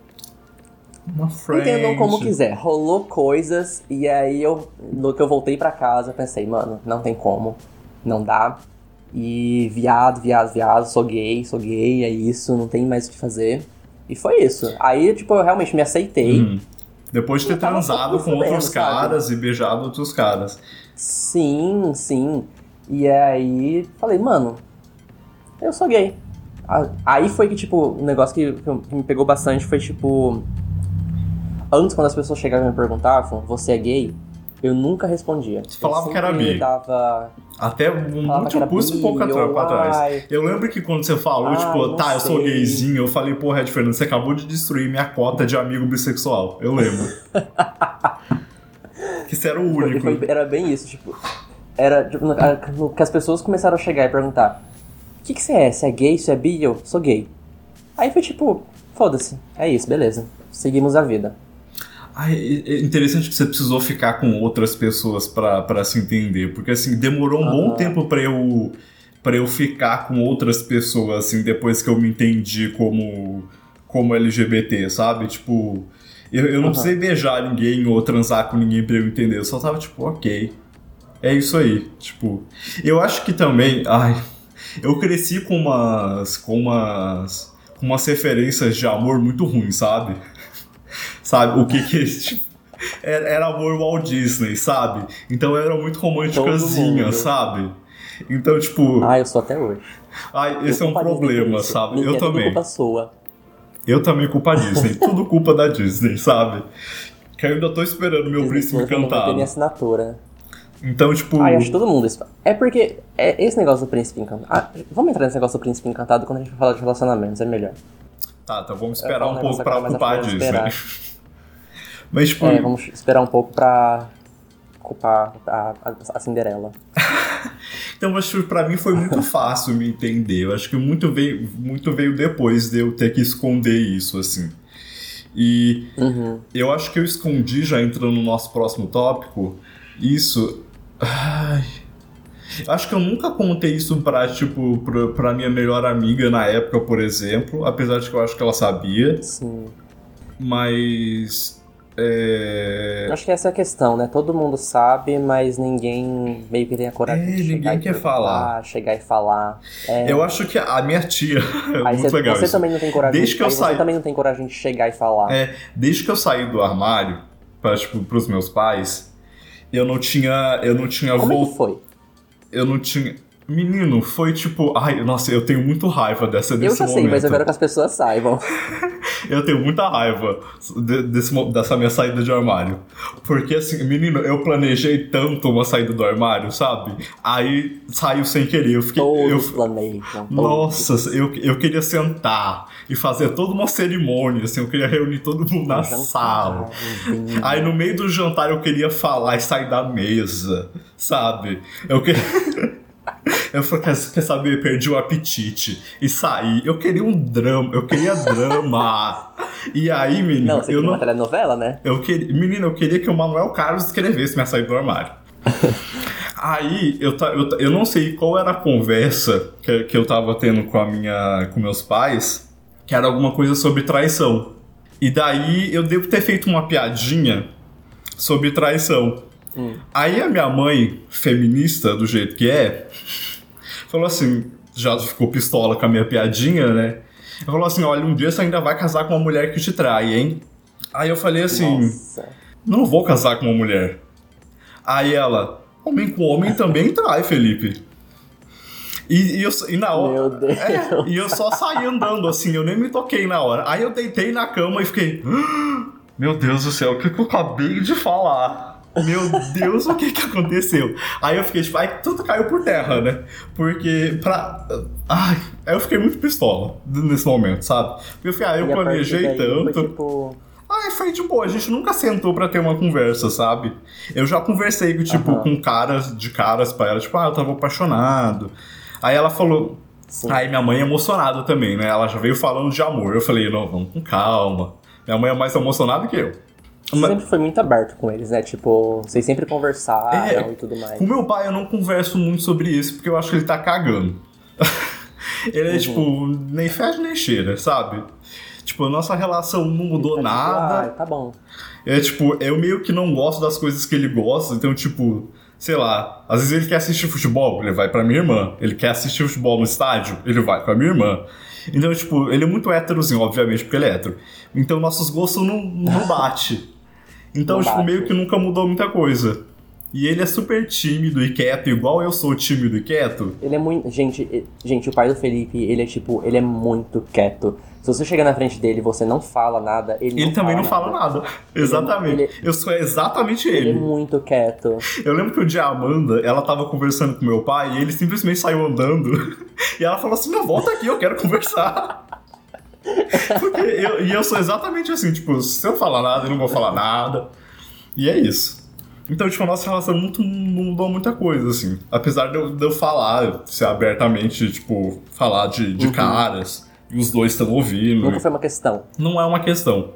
Uma friend. Entendam como quiser. Rolou coisas e aí eu, no que eu voltei para casa, pensei, mano, não tem como. Não dá. E viado, viado, viado, sou gay, sou gay, é isso, não tem mais o que fazer. E foi isso. Aí, tipo, eu realmente me aceitei. Uhum. Depois de ter transado com outros caras sabe? e beijado outros caras. Sim, sim. E aí, falei, mano, eu sou gay. Aí foi que, tipo, um negócio que, que me pegou bastante foi, tipo... Antes, quando as pessoas chegavam e me perguntavam, você é gay? Eu nunca respondia. Você falava que era bi. Dava... Até um muito curso um pouco atrás, pra trás. Eu lembro que quando você falou, ai, tipo, tá, sei. eu sou gayzinho, eu falei, pô, Red Fernando, você acabou de destruir minha cota de amigo bissexual. Eu lembro. que você era o único. Foi, era bem isso, tipo. Era tipo, que as pessoas começaram a chegar e perguntar: O que, que você é? Você é gay? Você é bi? Eu sou gay. Aí foi tipo, foda-se, é isso, beleza. Seguimos a vida. Ah, é interessante que você precisou ficar com outras pessoas para se entender, porque assim, demorou um bom tempo para eu para eu ficar com outras pessoas assim depois que eu me entendi como como LGBT, sabe? Tipo, eu, eu não uhum. precisei beijar ninguém ou transar com ninguém pra eu entender, eu só tava tipo, OK. É isso aí, tipo. Eu acho que também, ai, eu cresci com umas com umas com umas referências de amor muito ruins, sabe? Sabe? O que que tipo, era, amor Walt Disney, sabe? Então eu era muito românticazinha, sabe? Então, tipo. Ah, eu sou até hoje. Ai, esse eu é um problema, sabe? Ninguém eu é também. culpa sua. Eu também culpa Disney. tudo culpa da Disney, sabe? Que eu ainda tô esperando meu Disney príncipe encantado. Minha assinatura. Então, tipo. Ah, eu acho todo mundo. É porque é esse negócio do príncipe encantado. Ah, vamos entrar nesse negócio do príncipe encantado quando a gente falar de relacionamentos, é melhor. Tá, então vamos esperar um pouco pra culpar a Disney. Mas, tipo... É, vamos esperar um pouco pra culpar a, a, a Cinderela. então, mas tipo, pra mim foi muito fácil me entender. Eu acho que muito veio, muito veio depois de eu ter que esconder isso, assim. E uhum. eu acho que eu escondi, já entrando no nosso próximo tópico, isso. Ai. Acho que eu nunca contei isso pra, tipo, pra, pra minha melhor amiga na época, por exemplo, apesar de que eu acho que ela sabia. Sim. Mas é... Acho que essa é a questão, né? Todo mundo sabe, mas ninguém meio que tem a coragem é, de chegar ninguém quer falar. chegar e falar. É... Eu acho que a minha tia é aí muito você, legal Você isso. também não tem coragem. Desde que eu saí... Você também não tem coragem de chegar e falar. É, desde que eu saí do armário para tipo pros meus pais, eu não tinha eu não tinha Como é que foi? Eu não tinha Menino, foi tipo. Ai, nossa, eu tenho muito raiva dessa desse Eu já momento. sei, mas eu quero que as pessoas saibam. eu tenho muita raiva de, desse, dessa minha saída de armário. Porque assim, menino, eu planejei tanto uma saída do armário, sabe? Aí saiu sem querer. Eu fiquei. Todos eu, planejam. Nossa, eu, eu queria sentar e fazer toda uma cerimônia, assim, eu queria reunir todo mundo na jantar, sala. Aí no meio do jantar eu queria falar e sair da mesa, sabe? Eu queria. Eu falei, quer, saber? Perdi o apetite. E saí. Eu queria um drama. Eu queria drama. e aí, menino. Não, você eu não... uma telenovela, né? Eu queria... Menino, eu queria que o Manuel Carlos escrevesse minha saída do armário. aí, eu, eu, eu não sei qual era a conversa que, que eu tava tendo com a minha. com meus pais, que era alguma coisa sobre traição. E daí eu devo ter feito uma piadinha sobre traição. Hum. Aí a minha mãe, feminista do jeito que é, falou assim: já ficou pistola com a minha piadinha, né? Ela falou assim: olha, um dia você ainda vai casar com uma mulher que te trai, hein? Aí eu falei assim: Nossa. não vou casar com uma mulher. Aí ela: homem com homem também trai, Felipe. E, e, eu, e na hora. Meu Deus. É, e eu só saí andando assim, eu nem me toquei na hora. Aí eu deitei na cama e fiquei. Ah, meu Deus do céu, o que, que eu acabei de falar? Meu Deus, o que que aconteceu? Aí eu fiquei tipo, aí tudo caiu por terra, né? Porque pra. Ai, aí eu fiquei muito pistola nesse momento, sabe? Porque eu falei, ah, eu planejei tanto. Foi, tipo... Aí foi de boa, a gente nunca sentou pra ter uma conversa, sabe? Eu já conversei, tipo, Aham. com caras de caras pra ela, tipo, ah, eu tava apaixonado. Aí ela falou. Sim. Aí minha mãe é emocionada também, né? Ela já veio falando de amor. Eu falei, não, vamos com calma. Minha mãe é mais emocionada que eu. Você Mas- sempre foi muito aberto com eles, né? Tipo, vocês sempre conversaram É, e tudo mais. Com meu pai eu não converso muito sobre isso, porque eu acho que ele tá cagando. ele é, tipo, nem fede nem cheira, sabe? Tipo, a nossa relação não mudou Tá tipo, nada. Ah, tá bom. É tipo, eu meio que não gosto das coisas que ele gosta, então, tipo, sei lá, às vezes ele quer assistir futebol, ele vai pra minha irmã. Ele quer assistir futebol no estádio, ele vai com a minha irmã. Então, tipo, ele é muito héterozinho, obviamente, porque ele é hétero. Então, nossos gostos não, não bate. Então, Não tipo, bate. meio que nunca mudou muita coisa. E ele é super tímido e quieto, igual eu sou tímido e quieto. Ele é muito. Gente, gente, o pai do Felipe, ele é tipo, ele é muito quieto. Se você chegar na frente dele e você não fala nada, ele, Ele também não fala nada. Exatamente. ele- Eu sou exatamente Ele é ele. muito quieto. Eu lembro que o dia Amanda, ela tava conversando com meu pai e ele simplesmente saiu andando. E ela falou assim: não, volta aqui, eu quero conversar. Porque eu, e eu sou exatamente assim, tipo, se eu falar nada, eu não vou falar nada. E é isso. Então, tipo, a nossa relação muito, não mudou muita coisa, assim. Apesar de eu, de eu falar, ser abertamente, tipo, falar de, de caras, e os dois estão ouvindo. Nunca foi uma questão. Não é uma questão.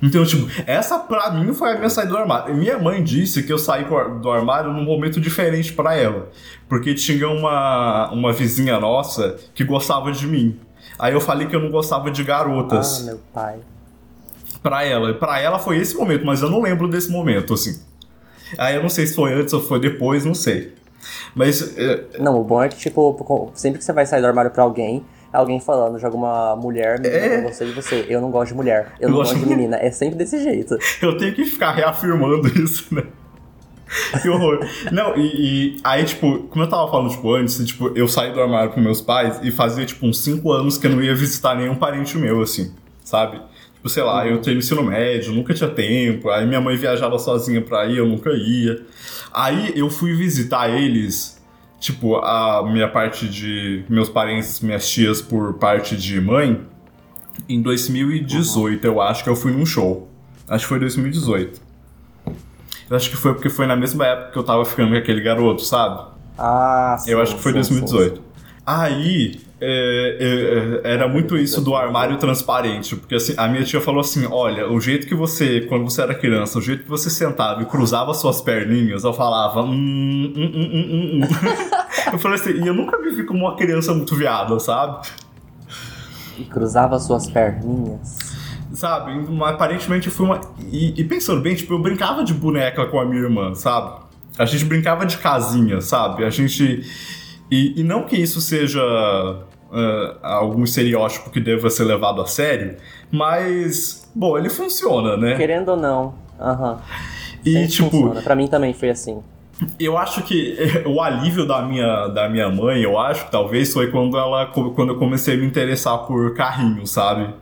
Então, tipo, essa pra mim foi a minha saída do armário. Minha mãe disse que eu saí do ar- do armário num momento diferente pra ela. Porque tinha uma, uma vizinha nossa que gostava de mim. Aí eu falei que eu não gostava de Ah, garotas meu pai. pra ela. Pra ela foi esse momento, mas eu não lembro desse momento, assim. Aí eu não sei se foi antes ou foi depois, não sei. Mas é, Não, o bom é que, tipo, sempre que você vai sair do armário pra alguém, é alguém falando de alguma mulher, É. você e você. Eu não gosto de mulher. Eu Eu não gosto de menina. É sempre desse jeito. eu tenho que ficar reafirmando isso, né? Que horror. Não, e, e aí, tipo, como eu tava falando, tipo, antes, tipo, eu saí do armário com meus pais e fazia, tipo, uns 5 anos que eu não ia visitar nenhum parente meu, assim, sabe? Tipo, sei lá, eu tenho ensino médio, nunca tinha tempo, aí minha mãe viajava sozinha pra ir, eu nunca ia. Aí eu fui visitar eles, tipo, a minha parte de. meus parentes, minhas tias por parte de mãe, em 2018, eu acho que eu fui num show. Acho que foi 2018. Eu acho que foi porque foi na mesma época que eu tava ficando com aquele garoto, sabe? Ah, sim. Eu acho que foi sim, sim, 2018. Aí, é, é, era muito isso do armário transparente, porque assim, a minha tia falou assim, olha, o jeito que você, quando você era criança, o jeito que você sentava e cruzava suas perninhas, eu falava, hum, hum, hum, hum, hum, hum. Eu falei assim, e eu nunca me vi como uma criança muito viada, sabe? E cruzava suas perninhas. Sabe? Aparentemente fui uma. E, e pensando bem, tipo, eu brincava de boneca com a minha irmã, sabe? A gente brincava de casinha, sabe? A gente. E, e não que isso seja ah, algum estereótipo que deva ser levado a sério, mas. Bom, ele funciona, né? Querendo ou não. Aham. E, Sempre tipo, funciona. Pra mim também foi assim. eu acho que o alívio da minha, da minha mãe, eu acho que talvez foi quando ela quando eu comecei a me interessar por carrinho, sabe?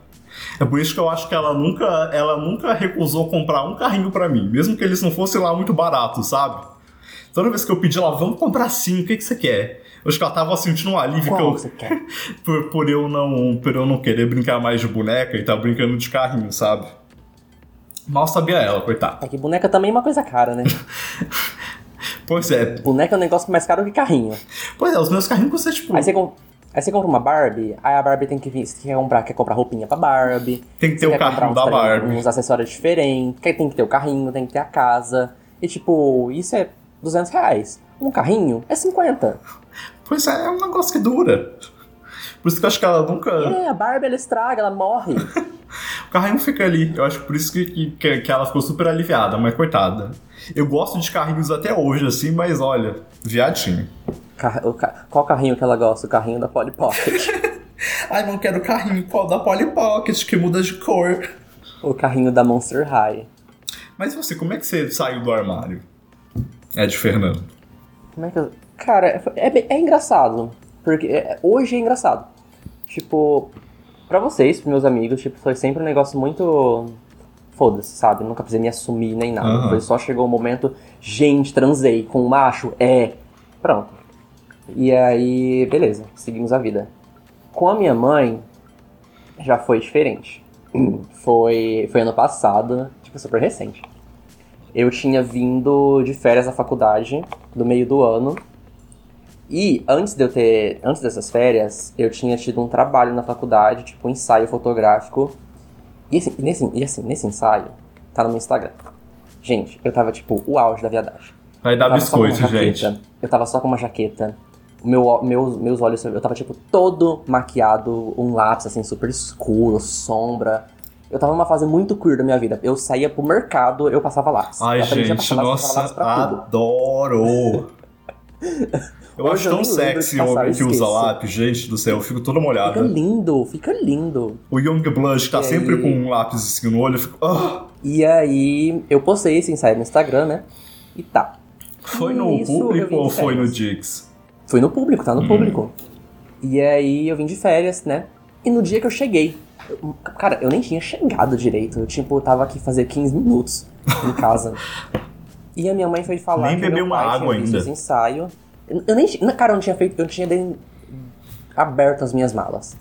É por isso que eu acho que ela nunca, ela nunca recusou comprar um carrinho pra mim, mesmo que eles não fossem lá muito baratos, sabe? Toda vez que eu pedi ela, vamos comprar sim, o que, que você quer? Eu acho que ela tava sentindo um alívio que eu, quer? por, por eu não, por eu não querer brincar mais de boneca e tá brincando de carrinho, sabe? Mal sabia ela, coitada. É que boneca também é uma coisa cara, né? Pois é, Boneca é um negócio mais caro que carrinho. pois é, os meus carrinhos custam tipo. Aí você, aí você compra uma Barbie, aí a Barbie tem que vir. Você quer comprar, quer comprar roupinha pra Barbie. Tem que ter o carrinho da Barbie. Uns acessórios diferentes. Tem que ter o carrinho, tem que ter a casa. E tipo, isso é 200 reais. Um carrinho é 50. Pois é, é um negócio que dura. Por isso que eu acho que ela nunca. É, a Barbie ela estraga, ela morre. O carrinho fica ali. Eu acho que por isso que, que, que ela ficou super aliviada, mas coitada. Eu gosto de carrinhos até hoje, assim, mas olha, viadinho. Car- o ca- Qual carrinho que ela gosta? O carrinho da Polly Pocket. Ai, não quero carrinho qual da Polly Pocket, que muda de cor. o carrinho da Monster High. Mas você, como é que você saiu do armário? É de Fernando. Como é que eu... Cara, é, é, é engraçado. Porque é- hoje é engraçado. Tipo, pra vocês, pros meus amigos, tipo, foi sempre um negócio muito. Foda-se, sabe? Nunca precisei me assumir nem nada. Aham. Foi só chegou o momento, gente, transei com um macho, é. Pronto. E aí, beleza, seguimos a vida. Com a minha mãe, já foi diferente. foi, foi ano passado, tipo, super recente. Eu tinha vindo de férias da faculdade, do meio do ano. E antes de eu ter. Antes dessas férias, eu tinha tido um trabalho na faculdade, tipo um ensaio fotográfico. E assim, nesse, e assim, nesse ensaio, tá no meu Instagram. Gente, eu tava tipo o auge da viadagem. Vai dar biscoito, gente. jaqueta. Eu tava só com uma jaqueta. Meu, meus, meus olhos, eu tava tipo todo maquiado, um lápis assim super escuro, sombra. Eu tava numa fase muito queer da minha vida. Eu saía pro mercado, eu passava lápis. Ai, gente, lápis, nossa, lápis adoro! Eu Hoje acho eu tão sexy passar, homem que usa lápis, gente do céu, eu fico toda Fica molhada. lindo, fica lindo. O Youngblood tá E sempre aí? com um lápis assim no olho, eu fico. Ah! E aí, eu postei esse ensaio no Instagram, né? E tá. Foi no público ou foi no. Dix? Foi no público, tá no Hum. público. E aí eu vim de férias, né? E no dia que eu cheguei, eu- cara, eu nem tinha chegado direito. Eu, tipo, tava aqui fazer 15 minutos em casa. e a minha mãe foi falar Nem que bebeu uma água ainda. esse ensaio. Eu, nem, cara, eu não tinha feito, eu não tinha aberto as minhas malas.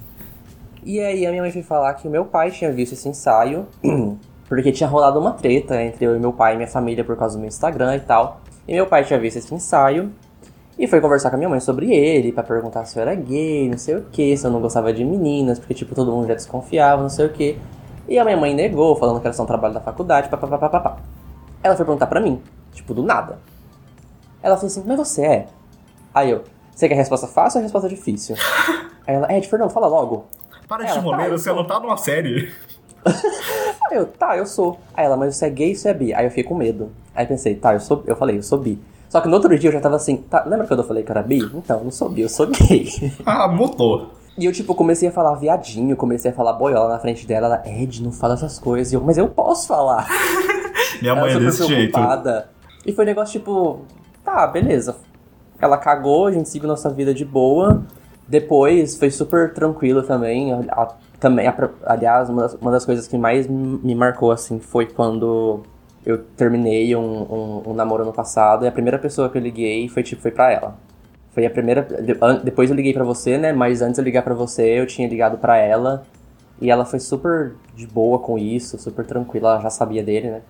E aí a minha mãe foi falar que o meu pai tinha visto esse ensaio, porque tinha rolado uma treta entre eu e meu pai e minha família por causa do meu Instagram e tal. E meu pai tinha visto esse ensaio e foi conversar com a minha mãe sobre ele, pra perguntar se eu era gay, não sei o que, se eu não gostava de meninas, porque tipo todo mundo já desconfiava, não sei o que. E a minha mãe negou, falando que era só um trabalho da faculdade, papapá. Ela foi perguntar pra mim, tipo, do nada. Ela falou assim, mas você é? Aí eu, você quer resposta fácil ou resposta difícil? Aí ela, de Fernando, fala logo. Para Ela, de tá, moleira, eu você não tá numa série. Aí eu, tá, eu sou. Aí ela, mas você é gay ou você é bi? Aí eu fiquei com medo. Aí pensei, tá, eu sou. Eu falei, eu sou bi. Só que no outro dia eu já tava assim, tá, lembra quando eu falei que eu era bi? Então, eu não sou bi, eu sou gay. Ah, mutou. E eu, tipo, comecei a falar viadinho, comecei a falar boiola na frente dela. Ela, Ed, não fala essas coisas. E eu, mas eu posso falar. Minha mãe é desse jeito. preocupada. E foi um negócio, tipo, tá, beleza. Ela cagou, a gente seguiu nossa vida de boa. Depois foi super tranquilo também. A- também, a- aliás, uma das, uma das coisas que mais me marcou, assim, foi quando eu terminei um, um, um namoro no passado. E a primeira pessoa que eu liguei foi, tipo, foi pra ela. Foi a primeira. Depois eu liguei pra você, né? Mas antes de eu ligar pra você, eu tinha ligado pra ela. E ela foi super de boa com isso, super tranquila, ela já sabia dele, né?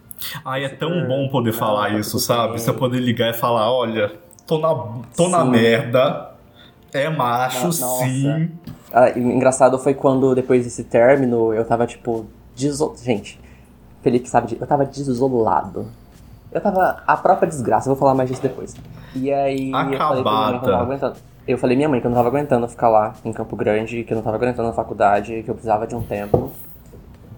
Ai, é tão bom poder Não, falar tá isso, sabe? bem. Você poder ligar e falar, olha, tô na, tô na merda, é macho, Nossa. sim. Ah, engraçado foi quando, depois desse término, eu tava, tipo, deso... Gente, Felipe sabe disso. Eu tava desolado. Eu tava a própria desgraça, eu vou falar mais disso depois. E aí, eu falei pra minha mãe que eu não Acabada. tava aguentando. Eu falei minha mãe que eu não tava aguentando ficar lá em Campo Grande, que eu não tava aguentando na faculdade, que eu precisava de um tempo.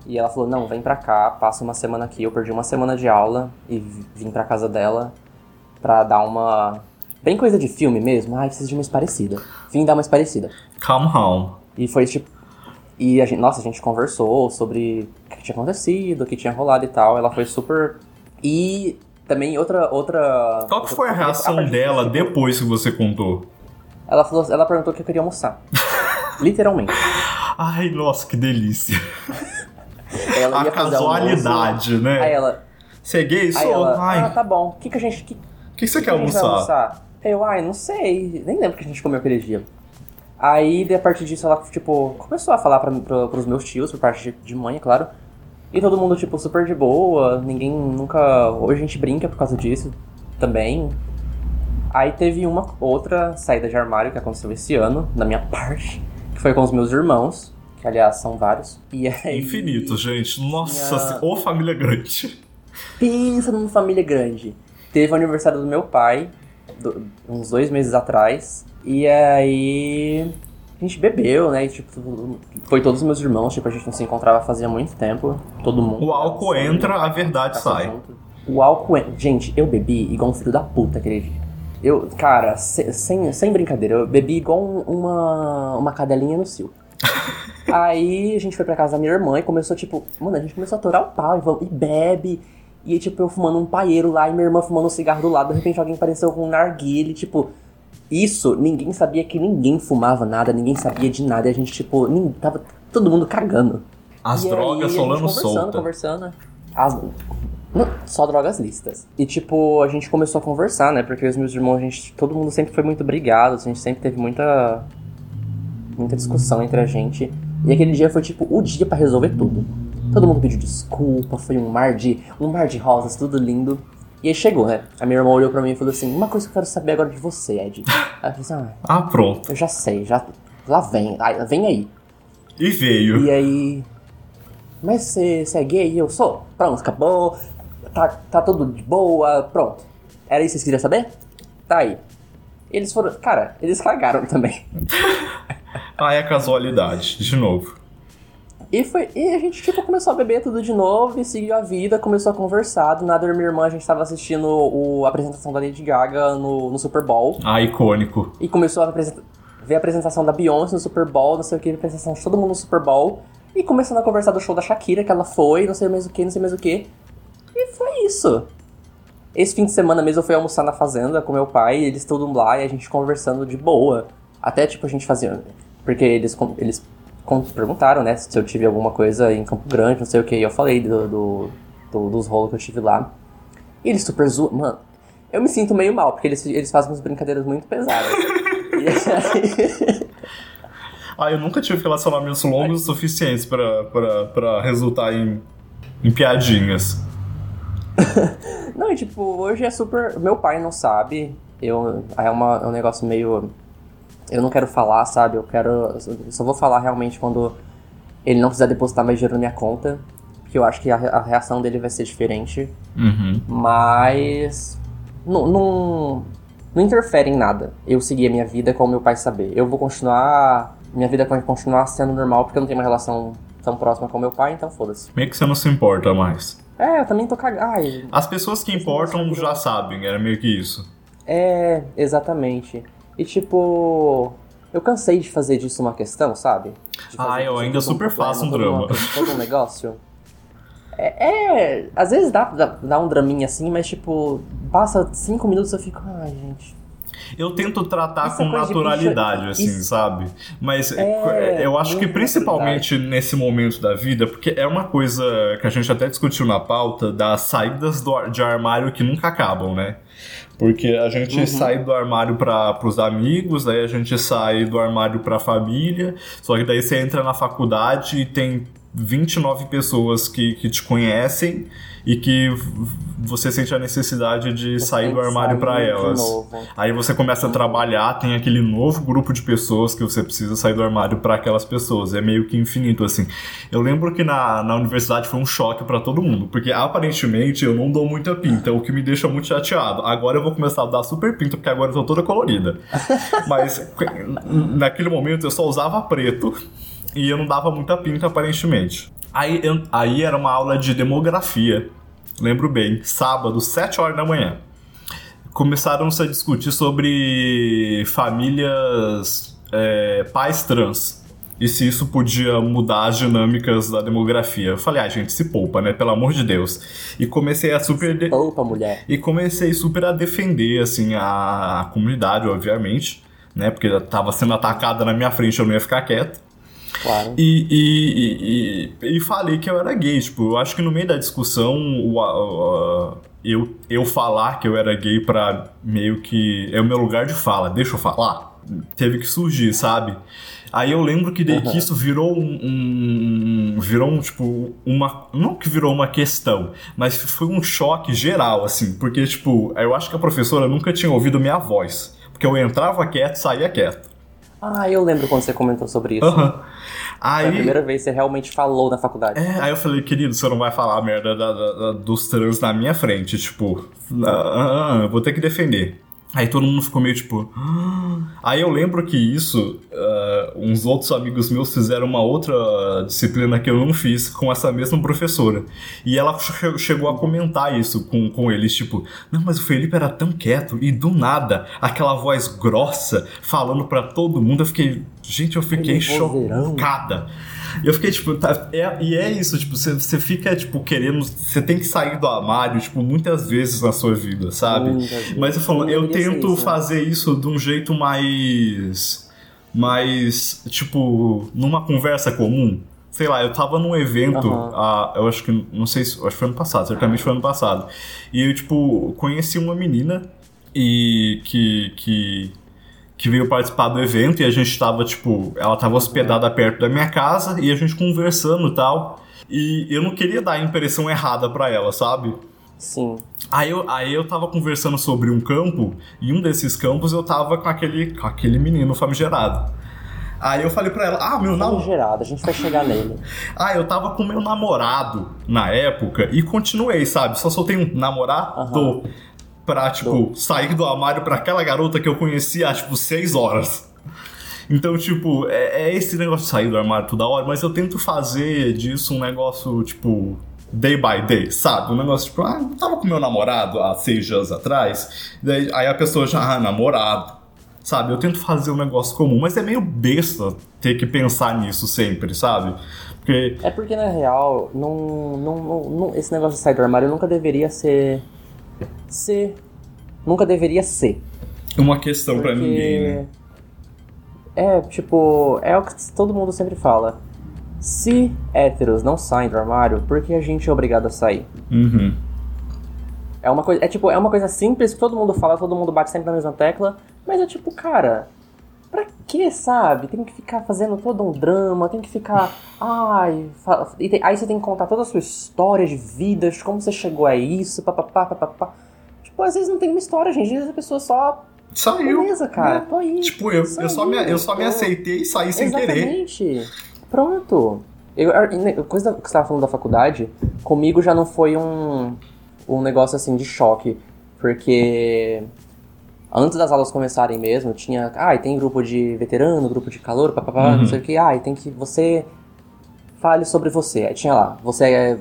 E ela falou, não, vem pra cá, passa uma semana aqui. Eu perdi uma semana de aula e vi- vim pra casa dela pra dar uma... Bem coisa de filme mesmo. Ai, preciso de uma parecida. Vim dar uma parecida. Come home. E foi tipo. E a gente, nossa, a gente conversou sobre o que tinha acontecido, o que tinha rolado e tal. Ela foi super. E também outra. outra Qual que foi a reação partir dela disso, tipo, depois que você contou? Ela, falou, ela perguntou o que eu queria almoçar. Literalmente. Ai, nossa, que delícia. Ela A almoço, casualidade, Aí né? ela. Você é gay? Aí Sou. ela. Ai, Ah, o tá bom. O que, que a gente. Que, que você que quer a gente vai almoçar? almoçar? Eu, ai, não sei. Nem lembro que a gente comeu aquele dia. Aí, a partir disso, ela, tipo, começou a falar pra, pra, pros meus tios, por parte de, de mãe, é claro. E todo mundo, tipo, super de boa. Ninguém nunca. Hoje a gente brinca por causa disso também. Aí teve uma outra saída de armário que aconteceu esse ano, da minha parte, que foi com os meus irmãos, que aliás são vários. E aí, Infinito, gente. Nossa, Minha- ô família grande. Pensa numa família grande. Teve o aniversário do meu pai, do- uns dois meses atrás. E aí. A gente bebeu, né? E, tipo, foi todos os meus irmãos, tipo, a gente não se encontrava fazia muito tempo. Todo mundo. O álcool Família, entra, a verdade tava sai. junto. O álcool entra. Gente, eu bebi igual um filho da puta aquele dia. Eu, cara, se- sem, sem brincadeira, eu bebi igual um- uma, uma cadelinha no cio. Aí a gente foi pra casa da minha irmã e começou, tipo, mano, a gente começou a torar o pau e, vamos- e bebe. E tipo, eu fumando um paeiro lá e minha irmã fumando um cigarro do lado. De repente alguém apareceu com um narguile, tipo. Isso, ninguém sabia que ninguém fumava nada, ninguém sabia de nada. E a gente, tipo, nem, tava todo mundo cagando. As E drogas aí, rolando conversando, solta. conversando. As... não, Só drogas listas. E tipo, a gente começou a conversar, né? Porque os meus irmãos, a gente, todo mundo sempre foi muito brigado, a gente sempre teve muita muita discussão entre a gente. E aquele dia foi tipo o dia pra resolver tudo. Todo mundo pediu desculpa, foi um mar de um mar de rosas, tudo lindo. E aí chegou, né? A minha irmã olhou pra mim e falou assim: Uma coisa que eu quero saber agora de você, Ed. Eu falei assim: Ah, Ah, pronto. eu já sei, já. Lá vem, ai, vem aí. E veio. E aí. Mas você, é gay? Eu sou. Pronto, acabou. Tá, tá tudo de boa, pronto. Era isso que vocês queriam saber? Tá aí. Eles foram. Cara, eles cagaram também. Ah, é casualidade, de novo. E, foi, e a gente, tipo, começou a beber tudo de novo e seguiu a vida, começou a conversar. Do nada, eu e minha irmã, a gente tava assistindo o, a apresentação da Lady Gaga no, no Super Bowl. Ah, icônico. E começou a apresenta- ver a apresentação da Beyoncé no Super Bowl, não sei o que, a apresentação de todo mundo no Super Bowl. E começando a conversar do show da Shakira, que ela foi, não sei mais o que, não sei mais o que. E foi isso. Esse fim de semana mesmo eu fui almoçar na fazenda com meu pai, eles todos lá e a gente conversando de boa. Até tipo a gente fazia. Porque eles, eles perguntaram, né, se eu tive alguma coisa em Campo Grande, não sei o que. E eu falei do, do- do- dos rolos que eu tive lá. E eles super zoam. Mano, eu me sinto meio mal, porque eles, eles fazem umas brincadeiras muito pesadas. aí, Ah, eu nunca tive relacionamentos longos o suficientes pra, pra, pra resultar em, em piadinhas. Não, e tipo, hoje é super. Meu pai não sabe. Eu. É, uma, é um negócio meio. Eu não quero falar, sabe? Eu quero. Eu só vou falar realmente quando ele não precisar depositar mais dinheiro na minha conta. Porque eu acho que a, a reação dele vai ser diferente. Uhum. Mas. Não, não. Não interfere em nada. Eu seguir a minha vida com o meu pai saber. Eu vou continuar. Minha vida vai continuar sendo normal porque eu não tenho uma relação tão próxima com meu pai, então foda-se. Meio que você não se importa mais. É, eu também tô cagado. Ai, As pessoas que importam já sabem, era meio que isso. É, exatamente. E tipo, eu cansei de fazer disso uma questão, sabe? Ah, eu ainda super faço um todo uma- drama. todo um negócio. É, é, às vezes dá, dá, dá um draminha assim, mas tipo, passa cinco minutos e eu fico, ai gente. Eu tento tratar Isso é com naturalidade, assim, isso- sabe? Mas É, eu acho que principalmente nesse momento da vida, porque é uma coisa que a gente até discutiu na pauta das saídas do de armário que nunca acabam, né? Porque a gente Uhum. sai do armário para os amigos, aí a gente sai do armário para a família, só que daí você entra na faculdade e tem 29 pessoas que, que te conhecem e que você sente a necessidade de Você sair do armário para elas. Aí você começa a trabalhar, tem aquele novo grupo de pessoas que você precisa sair do armário para aquelas pessoas. É meio que infinito, assim. Eu lembro que na, na universidade foi um choque para todo mundo, porque aparentemente eu não dou muita pinta, o que me deixa muito chateado. Agora eu vou começar a dar super pinta, porque agora eu tô toda colorida. Mas naquele momento eu só usava preto e eu não dava muita pinta, aparentemente. Aí, eu- aí era uma aula de demografia. Lembro bem, sábado, 7 horas da manhã começaram -se a discutir sobre famílias é, pais trans e se isso podia mudar as dinâmicas da demografia. Eu falei, ah, gente, se poupa, né? Pelo amor de Deus. E comecei a super. de- Opa, mulher. E comecei super a defender, assim, a, a comunidade, obviamente, né? Porque ela tava sendo atacada na minha frente, eu não ia ficar quieto. Claro. E, e, e, e- falei que eu era gay. Tipo, eu acho que no meio da discussão, o, a- a- eu, eu falar que eu era gay pra meio que. É o meu lugar de fala, deixa eu falar. Teve que surgir, sabe? Aí eu lembro que, de, Uhum. que isso virou um, um- Virou um, tipo, uma. Não que virou uma questão, mas foi um choque geral, assim. Porque, tipo, eu acho que a professora nunca tinha ouvido minha voz. Porque eu entrava quieto saía quieto. Ah, eu lembro quando você comentou sobre isso. Foi Aí. a primeira vez que você realmente falou na faculdade. É, aí eu falei, querido, você não vai falar a merda da- da- da- dos trans na minha frente, tipo, ah, ah, eu vou ter que defender. Aí todo mundo ficou meio tipo. "Ah". Aí eu lembro que isso, ah, uns outros amigos meus fizeram uma outra disciplina que eu não fiz com essa mesma professora. E ela che- chegou a comentar isso com, com eles, tipo, não, mas o Felipe era tão quieto e do nada, aquela voz grossa falando pra todo mundo. Eu fiquei, gente, eu fiquei chocada. E eu fiquei, tipo, tá, é- e é isso, tipo, você, fica, tipo, querendo. Você tem que sair do armário, tipo, muitas vezes na sua vida, sabe? Muitas. Mas eu falo, eu tento isso, né? fazer isso de um jeito mais. mais. tipo, numa conversa comum. Sei lá, eu tava num evento, Aham. ah, eu acho que, não sei se, acho que foi ano passado, certamente foi ano passado. E eu, tipo, conheci uma menina e que, que, que veio participar do evento e a gente tava, tipo, ela tava hospedada perto da minha casa e a gente conversando e tal. E eu não queria dar a impressão errada para ela, sabe? Sim. Aí eu, aí eu tava conversando sobre um campo, e um desses campos eu tava com aquele, com aquele menino famigerado. Aí eu falei pra ela, ah, meu namorado. Famigerado, a gente vai chegar nele. Ah, eu tava com meu namorado na época e continuei, sabe? Só soltei um namorado Aham. Pra, tipo, sair do armário pra aquela garota que eu conhecia há, tipo, seis horas. Então, tipo, é, é esse negócio de sair do armário toda hora, mas eu tento fazer disso um negócio, tipo, day by day, sabe? Um negócio tipo, ah, eu tava com meu namorado há seis anos atrás, daí, aí a pessoa já, ah, namorado, sabe? Eu tento fazer um negócio comum, mas é meio besta ter que pensar nisso sempre, sabe? Porque, É porque, na real, não, não, não- não- esse negócio de sair do armário nunca deveria ser. Ser. Nunca deveria ser. uma questão pra Porque- ninguém, né? É, tipo, é o que todo mundo sempre fala. Se héteros não saem do armário, por que a gente é obrigado a sair? Uhum. É uma coisa, é tipo, é uma coisa simples que todo mundo fala, todo mundo bate sempre na mesma tecla, mas é tipo, cara, pra que, sabe? Tem que ficar fazendo todo um drama, tem que ficar, ai, fa- e tem- aí você tem que contar toda a sua história de vida, de como você chegou a isso, papapá, papapá. Tipo, às vezes não tem uma história, gente, às vezes a pessoa só, Saiu. beleza, cara, né? tô aí. Tipo, eu, eu, só me, eu só me Saiu, aceitei e saí sem querer. Exatamente. Pronto. Eu, coisa que você estava falando da faculdade, comigo já não foi um, um negócio assim de choque. Porque antes das aulas começarem mesmo, tinha. Ah, tem grupo de veterano, grupo de calor, papapá, Uhum. não sei o que. Ah, tem que. Você fale sobre você. Aí tinha lá, você é.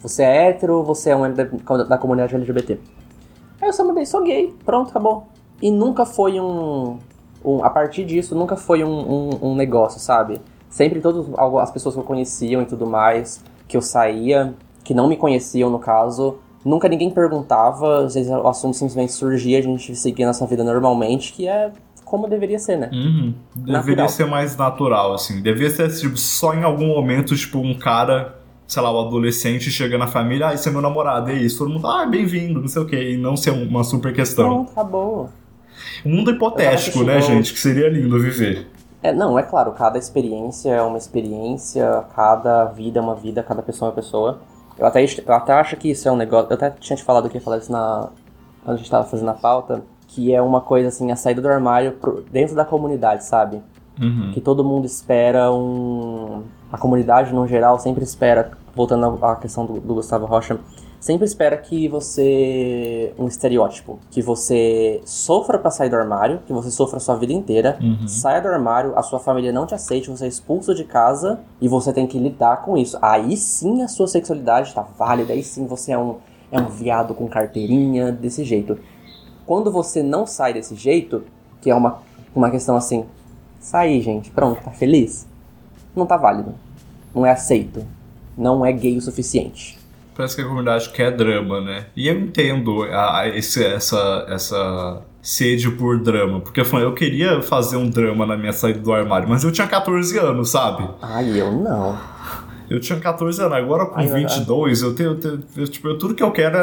Você é hétero, você é um da, da comunidade LGBT. Aí eu só mandei, sou gay, pronto, acabou. E nunca foi um. um- a partir disso, nunca foi um, um, um negócio, sabe? Sempre todas as pessoas que eu conheciam e tudo mais, que eu saía, que não me conheciam no caso, nunca ninguém perguntava, às vezes o assunto simplesmente surgia, a gente seguia nossa vida normalmente, que é como deveria ser, né? Uhum. Deveria Natural. ser mais natural, assim. Devia ser tipo, só em algum momento, tipo, um cara, sei lá, o adolescente chega na família, ah, esse é meu namorado, é isso. Todo mundo, ah, bem-vindo, não sei o quê. E não ser uma super questão. Pronto, acabou. Um mundo hipotético, né, gente? Que seria lindo viver. É, não, é claro, cada experiência é uma experiência, cada vida é uma vida, cada pessoa é uma pessoa. Eu até, eu até acho que isso é um negócio. Eu até tinha te falado que ia falar isso na. Quando a gente tava fazendo a pauta, que é uma coisa assim, a saída do armário pro- dentro da comunidade, sabe? Uhum. Que todo mundo espera um. A comunidade, no geral, sempre espera, voltando à questão do, do Gustavo Rocha, sempre espera que você. um estereótipo. Que você sofra pra sair do armário, que você sofra a sua vida inteira, Uhum. saia do armário, a sua família não te aceite, você é expulso de casa e você tem que lidar com isso. Aí sim a sua sexualidade tá válida, aí sim você é um, é um viado com carteirinha, desse jeito. Quando você não sai desse jeito, que é uma, uma questão assim, sair, gente, pronto, tá feliz? Não tá válido. Não é aceito. Não é gay o suficiente. Parece que a comunidade quer drama, né? E eu entendo a, a- esse, essa, essa sede por drama. Porque eu, falei, eu queria fazer um drama na minha saída do armário, mas eu tinha 14 anos, sabe? Ai, eu não. Eu tinha 14 anos, agora com Ai, ai, 22, eu tenho. eu tenho- eu, tipo, eu- tudo que eu quero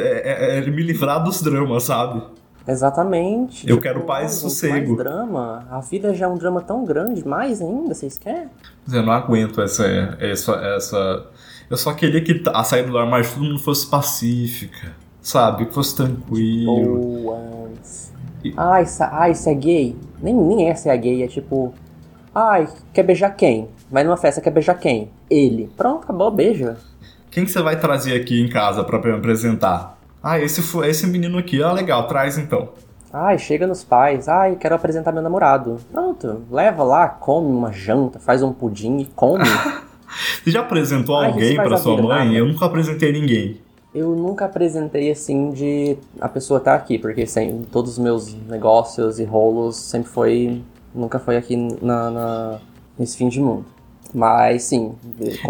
é, é- é me livrar dos dramas, sabe? Exatamente. Eu Tipo, quero paz e sossego. Mais drama. A vida já é um drama tão grande, mais ainda, vocês querem? Mas eu não aguento essa. essa, essa... Eu só queria que a saída do armário de todo mundo fosse pacífica, sabe? Que fosse tranquilo. Boas. Ai, ai, você é gay? Nem, nem essa é a gay, é tipo. Ai, quer beijar quem? Vai numa festa, quer beijar quem? Ele. Pronto, acabou, beija. Quem que você vai trazer aqui em casa pra me apresentar? Ah, esse, fo- esse menino aqui. Ah, legal, traz então. Ai, chega nos pais. Ai, quero apresentar meu namorado. Pronto, leva lá, come uma janta, faz um pudim e come. Você já apresentou Ai, alguém isso faz pra a sua vida, mãe? nada. Eu nunca apresentei ninguém. Eu nunca apresentei assim de a pessoa estar aqui, porque sem, todos os meus negócios e rolos sempre foi. Nunca foi aqui na, na- nesse fim de mundo. Mas sim.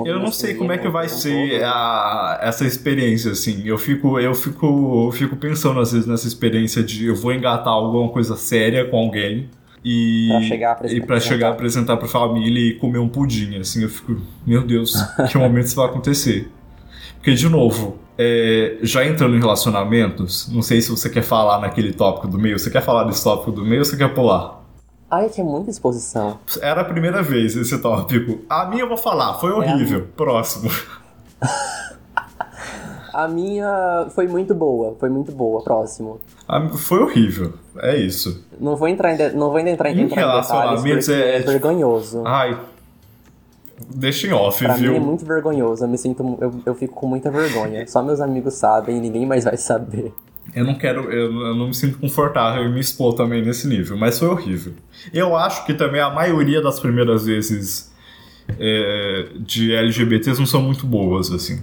Eu não sei como é que vai ser a- essa experiência, assim. Eu fico, eu fico, eu fico pensando às vezes nessa experiência de eu vou engatar alguma coisa séria com alguém e Pra chegar a apresen- e para chegar a apresentar pra família e comer um pudim, assim. Eu fico, meu Deus, que momento isso vai acontecer? Porque de novo, é, já entrando em relacionamentos, não sei se você quer falar naquele tópico do meio. Você quer falar desse tópico do meio ou você quer pular? Ai, que é muita exposição. Era a primeira vez esse tópico. A minha eu vou falar, foi horrível. É Próximo. A minha foi muito boa, foi muito boa. Próximo. Foi horrível, é isso. Não vou entrar em, de, não vou entrar em, em relacionamentos é, é vergonhoso. Ai, deixa em off, pra viu? Mim é muito vergonhoso, eu me sinto, eu, eu fico com muita vergonha. Só meus amigos sabem e ninguém mais vai saber. Eu não quero, eu, não me sinto confortável em me expor também nesse nível, mas foi horrível. Eu acho que também a maioria das primeiras vezes é, de LGBTs não são muito boas, assim.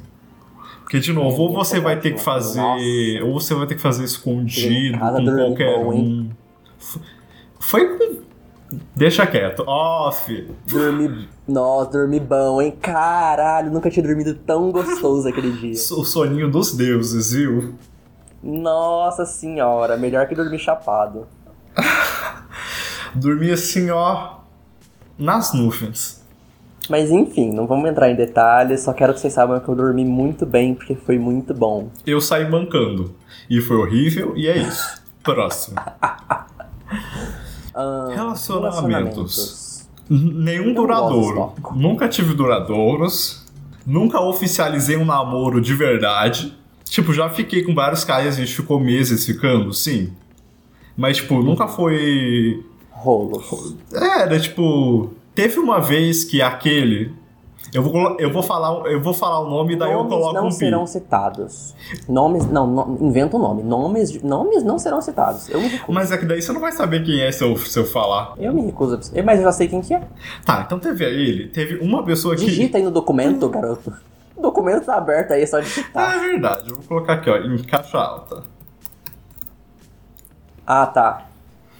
Porque, de novo, ou você vai ter que fazer. Nossa. Ou você vai ter que fazer escondido com qualquer um. Foi com. Deixa quieto. Off. Dormi. Nossa, dormi bom, hein? Caralho, nunca tinha dormido tão gostoso aquele dia. O soninho dos deuses, viu? Nossa senhora, melhor que dormir chapado. dormi assim, ó. Nas nuvens. Mas enfim, não vamos entrar em detalhes, só quero que vocês saibam que eu dormi muito bem, porque foi muito bom. Eu saí bancando. E foi horrível, e é isso. Próximo. Ah, relacionamentos. relacionamentos. Nenhum eu duradouro. Nunca tive duradouros. Nunca oficializei um namoro de verdade. Tipo, já fiquei com vários caras, a gente ficou meses ficando, sim. Mas, tipo, nunca foi. Rolo. É, era tipo Teve uma vez que aquele. Eu vou, eu vou, falar, eu vou falar o nome, daí nomes eu coloco não um serão citados. Nomes. Não, no, inventa um nome. Nomes, nomes não serão citados. Eu me recuso. Mas é que daí você não vai saber quem é se eu, se eu falar. Eu me recuso. Mas eu já sei quem que é. Tá, então teve ele. Teve uma pessoa que. Digita aí no documento, garoto. O documento tá aberto aí, é só digitar. É verdade. Eu vou colocar aqui, ó, em caixa alta. Ah, tá.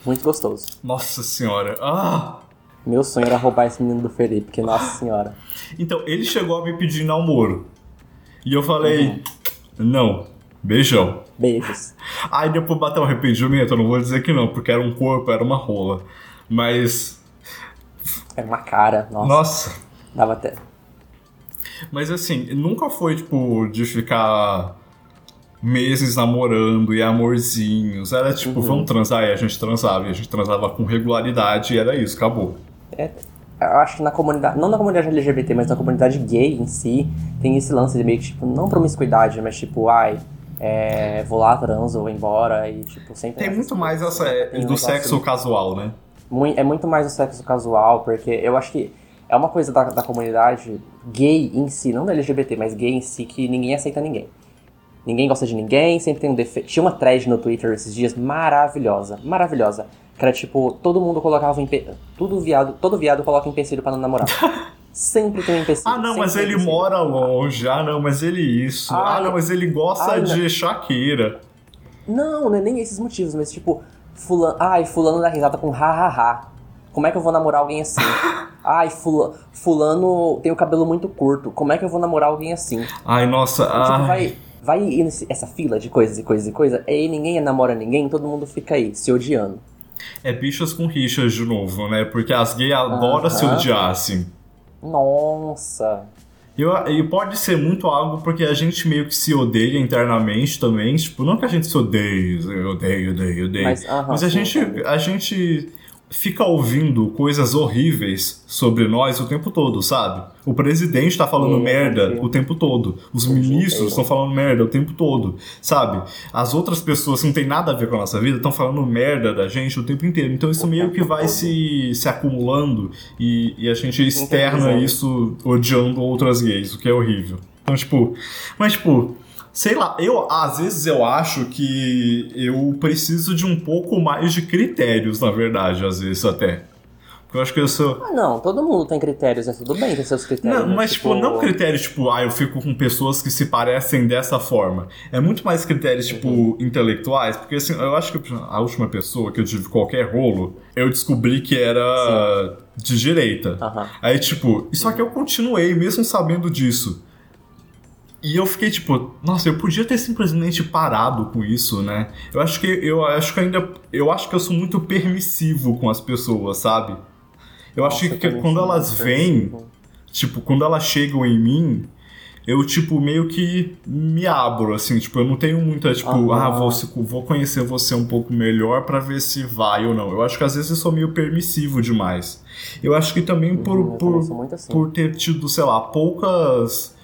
Muito gostoso. Nossa senhora. Ah! Meu sonho era roubar esse menino do Felipe, que nossa senhora. Então, ele chegou a me pedir namoro. E eu falei, uhum. não, beijão. Beijos. Aí depois bateu um arrependimento, eu não vou dizer que não, porque era um corpo, era uma rola. Mas. Era uma cara, nossa. Nossa. Dava até. Mas assim, nunca foi tipo de ficar meses namorando e amorzinhos. Era tipo, uhum. vamos transar, e a gente transava, e a gente transava com regularidade e era isso, acabou. É, eu acho que na comunidade, não na comunidade LGBT, mas na comunidade gay em si, tem esse lance de meio que, tipo, não promiscuidade, mas tipo, ai, é, vou lá, transo, vou embora e, tipo, sempre... Tem muito mais essa é, do sexo casual, né? É muito mais do sexo casual, porque eu acho que é uma coisa da, da comunidade gay em si, não da LGBT, mas gay em si, que ninguém aceita ninguém. Ninguém gosta de ninguém, sempre tem um defeito. Tinha uma thread no Twitter esses dias maravilhosa, maravilhosa. Que era tipo, todo mundo colocava em tudo viado, todo viado coloca empecilho para não namorar. Sempre tem um empecilho. Ah, não, mas ele mora longe. Ah, não, mas ele isso. Ai, ah, não, mas ele gosta ai, de Shakira. Não, não é nem esses motivos, mas tipo, fulano, ai, fulano da risada com hahaha. Como é que eu vou namorar alguém assim? Ai, fulano, fulano tem o cabelo muito curto. Como é que eu vou namorar alguém assim? Ai, nossa, tipo, ai. Vai, vai indo essa fila de coisas e coisas e coisas, aí ninguém namora ninguém, todo mundo fica aí, se odiando. É bichas com rixas de novo, né? Porque as gays adoram se odiar, assim. Nossa. E, pode ser muito algo porque a gente meio que se odeia internamente também. Tipo, não que a gente se odeie, eu odeio, odeio, odeio. Mas, uh -huh, mas a, sim, gente, a gente fica ouvindo coisas horríveis sobre nós o tempo todo, sabe? O presidente tá falando merda o tempo todo. Os ministros estão falando merda o tempo todo, sabe? As outras pessoas que não tem nada a ver com a nossa vida estão falando merda da gente o tempo inteiro. Então isso meio que vai se, se acumulando e, e a gente externa isso odiando outras gays, o que é horrível. Então, tipo, mas tipo, Sei lá, eu às vezes eu acho que eu preciso de um pouco mais de critérios, na verdade, às vezes até. Porque eu acho que eu sou. Ah, não, todo mundo tem critérios, é tudo bem ter seus critérios. Não, mas, tipo, tipo, não critérios, tipo, ah, eu fico com pessoas que se parecem dessa forma. É muito mais critérios, tipo, uhum. intelectuais, porque assim, eu acho que a última pessoa que eu tive qualquer rolo, eu descobri que era Sim. de direita. Uhum. Aí, tipo, só que eu continuei, mesmo sabendo disso. E eu fiquei tipo, nossa, eu podia ter simplesmente parado com isso, né? Eu acho que eu acho que ainda eu acho que eu sou muito permissivo com as pessoas, sabe? Eu nossa, acho que, quando elas vêm, tipo, quando elas chegam em mim, eu, tipo, meio que me abro, assim, tipo, eu não tenho muita, tipo, Aham. ah, vou, vou conhecer você um pouco melhor pra ver se vai ou não. Eu acho que às vezes eu sou meio permissivo demais. Eu acho que também por, Uhum, por, muito assim. por ter tido, sei lá, poucas,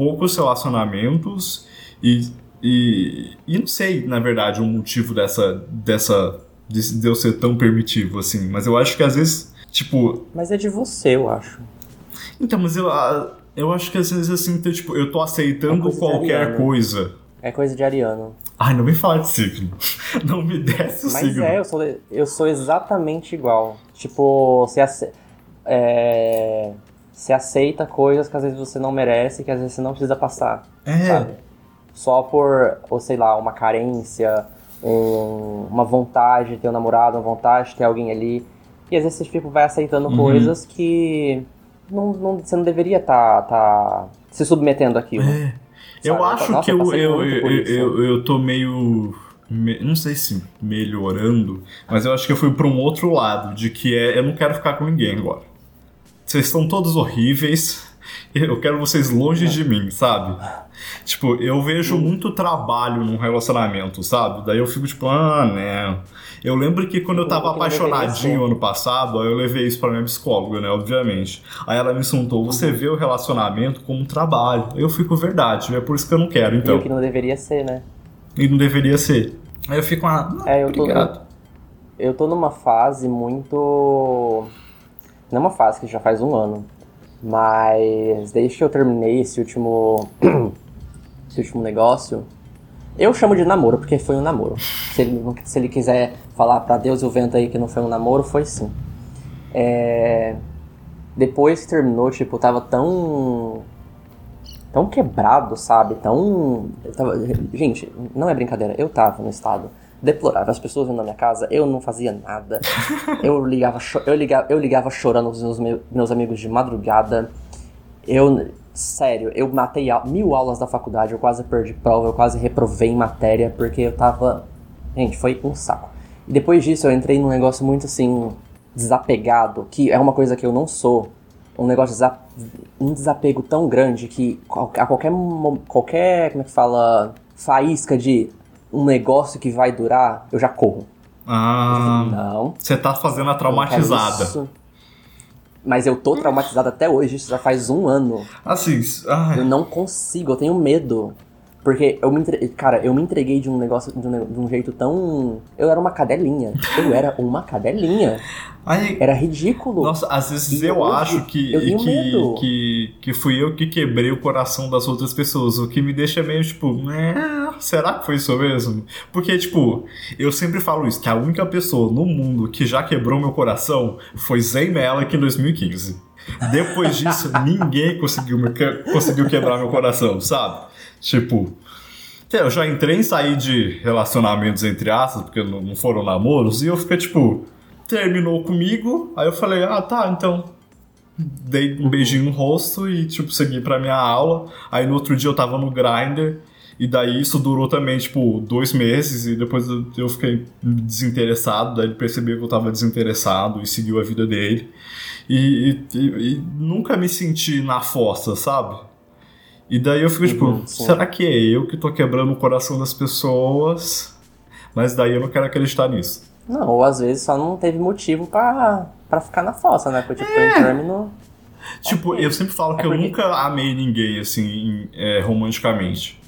poucos relacionamentos e, e, e não sei, na verdade, o motivo dessa, dessa, de, eu ser tão permitivo, assim, mas eu acho que às vezes, tipo, Mas é de você, eu acho. então, mas eu, ah, eu acho que às vezes assim, então, tipo, eu tô É aceitando coisa de qualquer coisa. É coisa de ariano. Ai, não vem falar de signo. Não me desce o Mas signo. é, eu sou, eu sou exatamente igual. Tipo, você, ace- é, você aceita coisas que às vezes você não merece, que às vezes você não precisa passar, É. sabe? Só por, ou sei lá, uma carência, um- uma vontade de ter um namorado, uma vontade de ter alguém ali. E às vezes você tipo, vai aceitando Uhum. coisas que não, não- você não deveria estar tá, se submetendo àquilo. É. Eu acho Nossa, que eu eu, eu, eu, eu, eu tô meio. me- não sei se melhorando, mas eu acho que eu fui pra um outro lado, de que é eu não quero ficar com ninguém agora. Vocês estão todos horríveis, eu quero vocês longe de mim, sabe? Tipo, eu vejo muito trabalho num relacionamento, sabe? Daí eu fico tipo, ah, né. Eu lembro que quando eu tava apaixonadinho ano passado, aí eu levei isso pra minha psicóloga, né? Obviamente. Aí ela me insultou, você Uhum. vê o relacionamento como um trabalho. Eu fico, verdade, é por isso que eu não quero, então. E o que não deveria ser, né? E não deveria ser. Aí eu fico, ah, não, É, eu tô, obrigado. eu tô numa fase muito. Não é uma fase que já faz um ano. Mas desde que eu terminei esse último. esse último negócio. Eu chamo de namoro, porque foi um namoro. Se ele, se ele quiser falar pra Deus e o vento aí que não foi um namoro, foi sim. É, Depois que terminou, tipo, tava tão. tão quebrado, sabe? Tão. tava- Gente, não é brincadeira, eu tava no estado deplorável. As pessoas indo na minha casa, eu não fazia nada. Eu ligava, eu ligava, eu ligava chorando os meus, me- meus amigos de madrugada. Eu, sério, eu matei mil aulas da faculdade, eu quase perdi prova, eu quase reprovei em matéria, porque eu tava. Gente, foi um saco. E depois disso eu entrei num negócio muito assim, desapegado, que é uma coisa que eu não sou. Um negócio, desa- um desapego tão grande que a qualquer, qualquer, como é que fala, faísca de um negócio que vai durar, eu já corro. Ah, Não, você tá fazendo a traumatizada. Mas eu tô traumatizado até hoje, isso já faz um ano. Assim, ai, Eu não consigo, eu tenho medo. Porque eu me entre... Cara, eu me entreguei de um negócio de um, de um jeito tão. Eu era uma cadelinha. Eu era uma cadelinha. ai, Era ridículo. Nossa, às vezes E eu hoje acho que, eu que, que, que fui eu que quebrei o coração das outras pessoas, o que me deixa meio tipo, né, será que foi isso mesmo? Porque, tipo, eu sempre falo isso, que a única pessoa no mundo que já quebrou meu coração foi Zayn Malik em 2015. Depois disso, ninguém conseguiu, me conseguiu quebrar meu coração, sabe? Tipo, eu já entrei em sair de relacionamentos entre aspas, porque não foram namoros, e eu fiquei tipo, terminou comigo, aí eu falei, ah, tá, então. Dei um beijinho no rosto e, tipo, segui pra minha aula. Aí no outro dia eu tava no Grindr, e daí isso durou também, tipo, dois meses, e depois eu- fiquei desinteressado, daí ele percebeu que eu tava desinteressado e seguiu a vida dele. E, e- e- e nunca me senti na fossa, sabe? E daí eu fico, tipo, Uhum, será que é eu que tô quebrando o coração das pessoas? Mas daí eu não quero acreditar nisso. Não, ou às vezes só não teve motivo pra, pra ficar na fossa, né? Porque tipo, um término. Tipo, eu sempre falo que É eu porque- nunca amei ninguém, assim, é, romanticamente.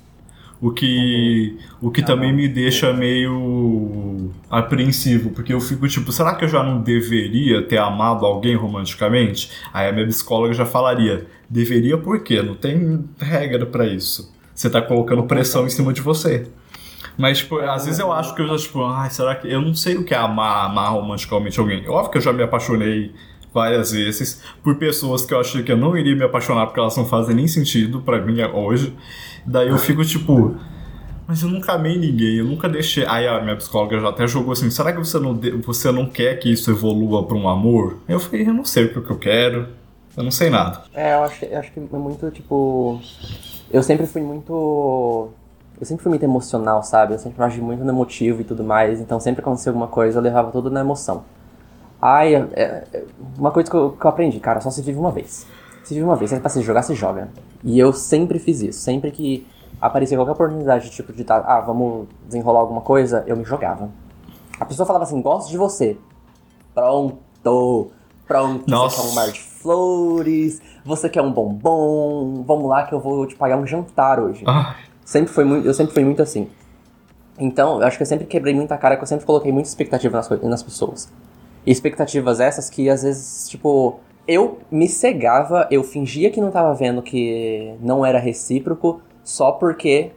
O que, o que Ah, também não. me deixa meio apreensivo, porque eu fico tipo, será que eu já não deveria ter amado alguém romanticamente? Aí a minha psicóloga já falaria, deveria por quê? Não tem regra pra isso. Você tá colocando pressão em cima de você. Mas, tipo, às vezes eu acho que eu já, tipo, ai, será que. Eu não sei o que é amar, amar romanticamente alguém. Óbvio que eu já me apaixonei várias vezes por pessoas que eu achei que eu não iria me apaixonar porque elas não fazem nem sentido pra mim hoje. Daí eu fico, tipo. Mas eu nunca amei ninguém, eu nunca deixei. Aí a minha psicóloga já até jogou assim: será que você não, de- você não quer que isso evolua pra um amor? Eu falei: eu não sei o que eu quero, eu não sei nada. É, eu acho, eu acho que é muito, tipo. Eu sempre fui muito. Eu sempre fui muito emocional, sabe? Eu sempre agi muito no emotivo e tudo mais. Então sempre acontecia alguma coisa, eu levava tudo na emoção. Ai, é- é- uma coisa que eu, que eu aprendi, cara, só se vive uma vez. Se vive uma vez, se é pra se jogar, se joga. E eu sempre fiz isso. Sempre que aparecia qualquer oportunidade, tipo, de tá, ah, vamos desenrolar alguma coisa, eu me jogava. A pessoa falava assim, gosto de você. Pronto. Pronto. Nossa. Você quer um mar de flores, você quer um bombom, vamos lá que eu vou te pagar um jantar hoje. Ah, Sempre foi muito, eu sempre fui muito assim. Então, eu acho que eu sempre quebrei muita cara, que eu sempre coloquei muita expectativa nas, nas pessoas. E expectativas essas que às vezes, tipo, eu me cegava, eu fingia que não tava vendo que não era recíproco, só porque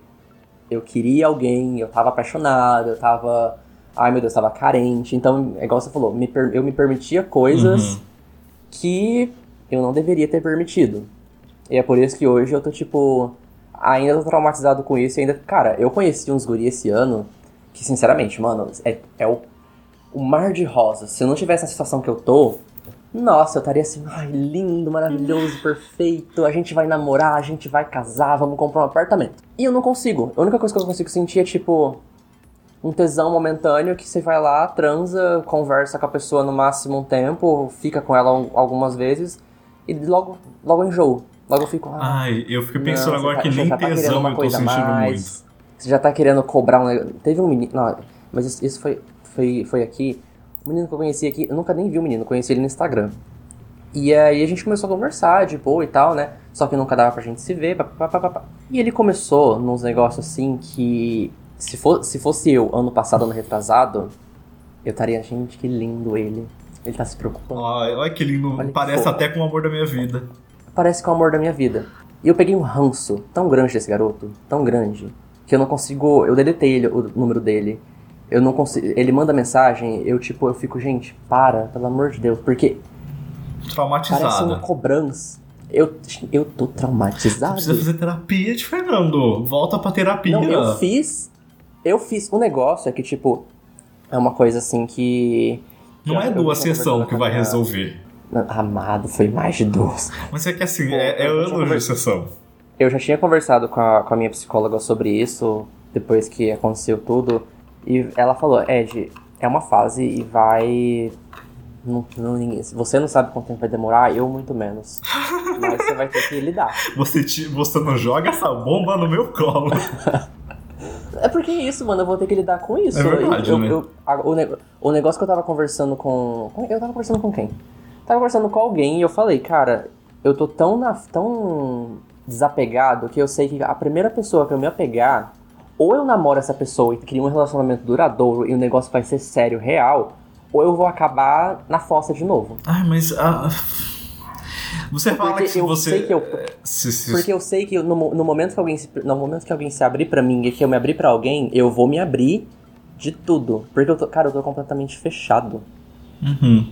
eu queria alguém, eu tava apaixonado, eu tava. Ai meu Deus, tava carente. Então, é igual você falou, me per- eu me permitia coisas Uhum. que eu não deveria ter permitido. E é por isso que hoje eu tô, tipo, ainda tô traumatizado com isso ainda. Cara, eu conheci uns guri esse ano que, sinceramente, mano, é, é o, o mar de rosas. Se eu não tivesse a situação que eu tô, nossa, eu estaria assim, ai, lindo, maravilhoso, perfeito. A gente vai namorar, a gente vai casar, vamos comprar um apartamento. E eu não consigo. A única coisa que eu consigo sentir é, tipo, um tesão momentâneo que você vai lá, transa, conversa com a pessoa no máximo um tempo, fica com ela um- algumas vezes e logo, logo enjoo. Logo eu fico. Ah, Ai, eu fiquei pensando não, agora você que tá- nem tá tesão uma eu tô coisa sentindo mais, muito. Você já tá querendo cobrar um negócio. Teve um menino. Não, mas isso, isso foi, foi, foi aqui. O menino que eu conheci aqui, eu nunca nem vi o menino, conheci ele no Instagram. E aí a gente começou a conversar de boa e tal, né? Só que nunca dava pra gente se ver, papapá. E ele começou nos negócios assim que. Se, for, se fosse eu, ano passado, ano retrasado, eu estaria, gente, que lindo ele. Ele tá se preocupando. Ai, olha que lindo, Olha que parece fofo. até com o amor da minha vida. Parece que é o amor da minha vida. E eu peguei um ranço tão grande desse garoto, tão grande, que eu não consigo. Eu deletei ele, o número dele. Eu não consigo. Ele manda mensagem, eu tipo, eu fico, gente, para, pelo amor de Deus, porque parece uma Traumatizada. cobrança. Eu, eu tô traumatizado. Precisa fazer terapia de Fernando. Volta pra terapia. Não, eu fiz. Eu fiz. O negócio é que, tipo, é uma coisa assim que. Não é duas sessões que vai resolver. Amado, foi mais de duas. Mas é que assim, Pô, é, é anos de sessão. Eu já tinha conversado com a, com a minha psicóloga sobre isso, depois que aconteceu tudo, e ela falou, Ed, é uma fase e vai. Não, não, ninguém, você não sabe quanto tempo vai demorar, eu muito menos. Mas você vai ter que lidar. Você, te- você não joga essa bomba no meu colo. É porque é isso, mano, eu vou ter que lidar com isso. É verdade, eu, né? eu- a- o, ne- o negócio que eu tava conversando com. com- Eu tava conversando com quem? Tava conversando com alguém e eu falei, cara, eu tô tão, na, tão desapegado que eu sei que a primeira pessoa que eu me apegar, ou eu namoro essa pessoa e crio um relacionamento duradouro e o negócio vai ser sério, real, ou eu vou acabar na fossa de novo. Ai, mas. ah, você fala Porque que se eu você. sei que eu. se- se- Porque eu sei que no, no momento que alguém se, no momento que alguém se abrir pra mim e que eu me abrir pra alguém, eu vou me abrir de tudo. Porque eu tô, cara, eu tô completamente fechado. Uhum.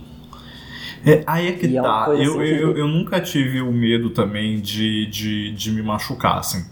É, aí é que E é tá. coisa eu, assim que- eu, eu nunca tive o medo também de, de, de me machucar, assim.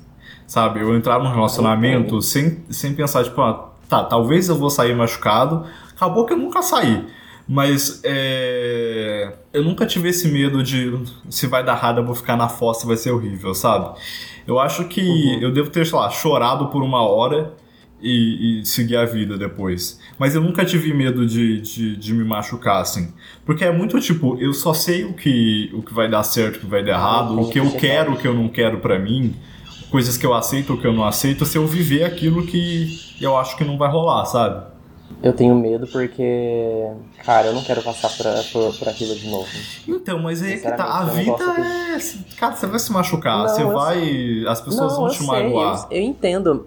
Sabe? Eu entrar num relacionamento sem, sem pensar, tipo, ah, tá, talvez eu vou sair machucado. Acabou que eu nunca saí. Mas é, eu nunca tive esse medo de se vai dar errado, eu vou ficar na fossa, vai ser horrível, sabe? Eu acho que Uhum. eu devo ter, sei lá, chorado por uma hora e, e seguir a vida depois. Mas eu nunca tive medo de, de, de me machucar, assim. Porque é muito tipo, eu só sei o que, o que vai dar certo, o que vai dar errado, o que eu quero, o que eu não quero pra mim, coisas que eu aceito, o que eu não aceito, se eu viver aquilo que eu acho que não vai rolar, sabe? Eu tenho medo porque, cara, eu não quero passar pra, por, por aquilo de novo. Então, mas aí é que tá. A é vida é. Cara, você vai se machucar, Não, você vai. As pessoas não, vão te sei, magoar. Eu, eu entendo.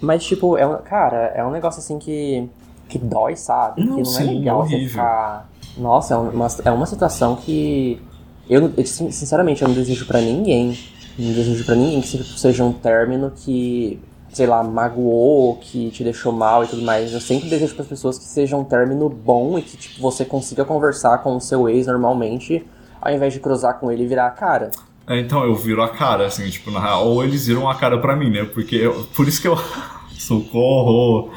Mas, tipo, é um, cara, é um negócio assim que, que dói, sabe? Não, que não sim, é legal horrível. ficar. Nossa, é uma, é uma situação que. Eu, eu, sin- sinceramente, eu não desejo pra ninguém. Não desejo pra ninguém que se- seja um término que, sei lá, magoou, que te deixou mal e tudo mais. Eu sempre desejo para as pessoas que seja um término bom e que tipo, você consiga conversar com o seu ex normalmente, ao invés de cruzar com ele e virar a cara. É, então eu viro a cara, assim, tipo, na real. Ou eles viram a cara pra mim, né? Porque eu- por isso que eu. Socorro!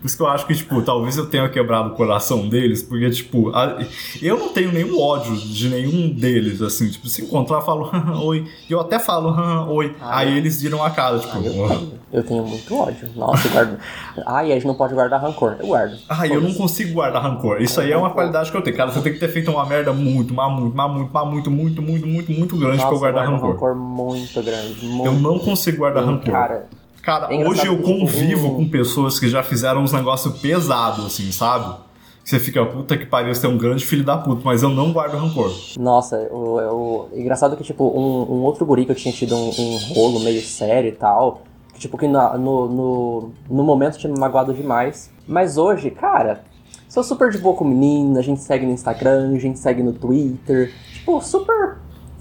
Por isso que eu acho que, tipo, talvez eu tenha quebrado o coração deles, porque, tipo, a- eu não tenho nenhum ódio de nenhum deles, assim, tipo, se encontrar, eu falo, oi. E eu até falo, oi. Ah, Aí eles viram a cara, tipo, Ah, eu tenho. Eu tenho muito ódio. Nossa, eu guardo. Ai, a gente não pode guardar rancor. Eu guardo. Ah, eu não consigo guardar rancor. Isso aí é uma qualidade que eu tenho. Cara, você tem que ter feito uma merda muito, mas muito, mas muito, mas muito, muito, muito, muito, muito grande Nossa, pra eu guardar eu rancor. rancor muito grande. Muito. Eu não consigo guardar rancor. Cara, Cara, É hoje eu convivo com pessoas que já fizeram uns negócios pesados, assim, sabe? Você fica, puta que pariu, você é um grande filho da puta, mas eu não guardo rancor. Nossa, o, o- engraçado que, tipo, um, um outro guri que eu tinha tido um, um rolo meio sério e tal, que, tipo, que na- no, no, no momento tinha me magoado demais. Mas hoje, cara, sou super de boa com o menino, a gente segue no Instagram, a gente segue no Twitter, tipo, super.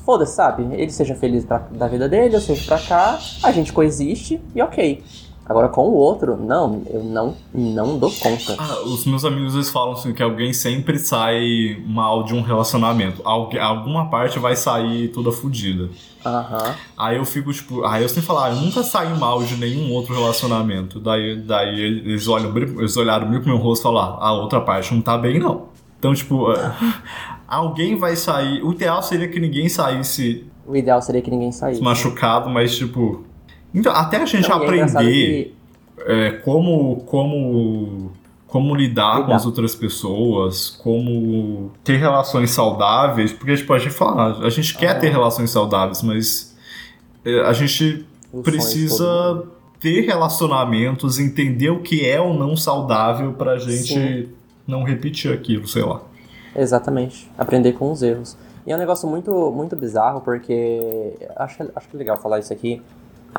Foda-se, sabe? Ele seja feliz pra, da vida dele, eu seja pra cá, a gente coexiste e ok. Agora com o outro, não, eu não, não dou conta. Ah, os meus amigos eles falam assim que alguém sempre sai mal de um relacionamento. Algu- alguma parte vai sair toda fodida. Aham. Aí eu fico tipo, aí eu sempre falo, ah, eu nunca saí mal de nenhum outro relacionamento. Daí, daí eles olham, eles olharam bem pro meu rosto e falaram, ah, a outra parte não tá bem não. Então, tipo, alguém vai sair. O ideal seria que ninguém saísse O ideal seria que ninguém saísse. machucado, mas tipo. Então, até a gente Não, e é aprender que- é, como, como, como lidar com Lidar. as outras pessoas, como ter relações saudáveis, porque tipo, a gente fala, a gente quer Ah. ter relações saudáveis, mas é, a gente todo precisa ter relacionamentos, entender o que é ou não saudável pra gente Sim. não repetir aquilo, sei lá. Exatamente. Aprender com os erros. E é um negócio muito, muito bizarro, porque acho, acho que é legal falar isso aqui.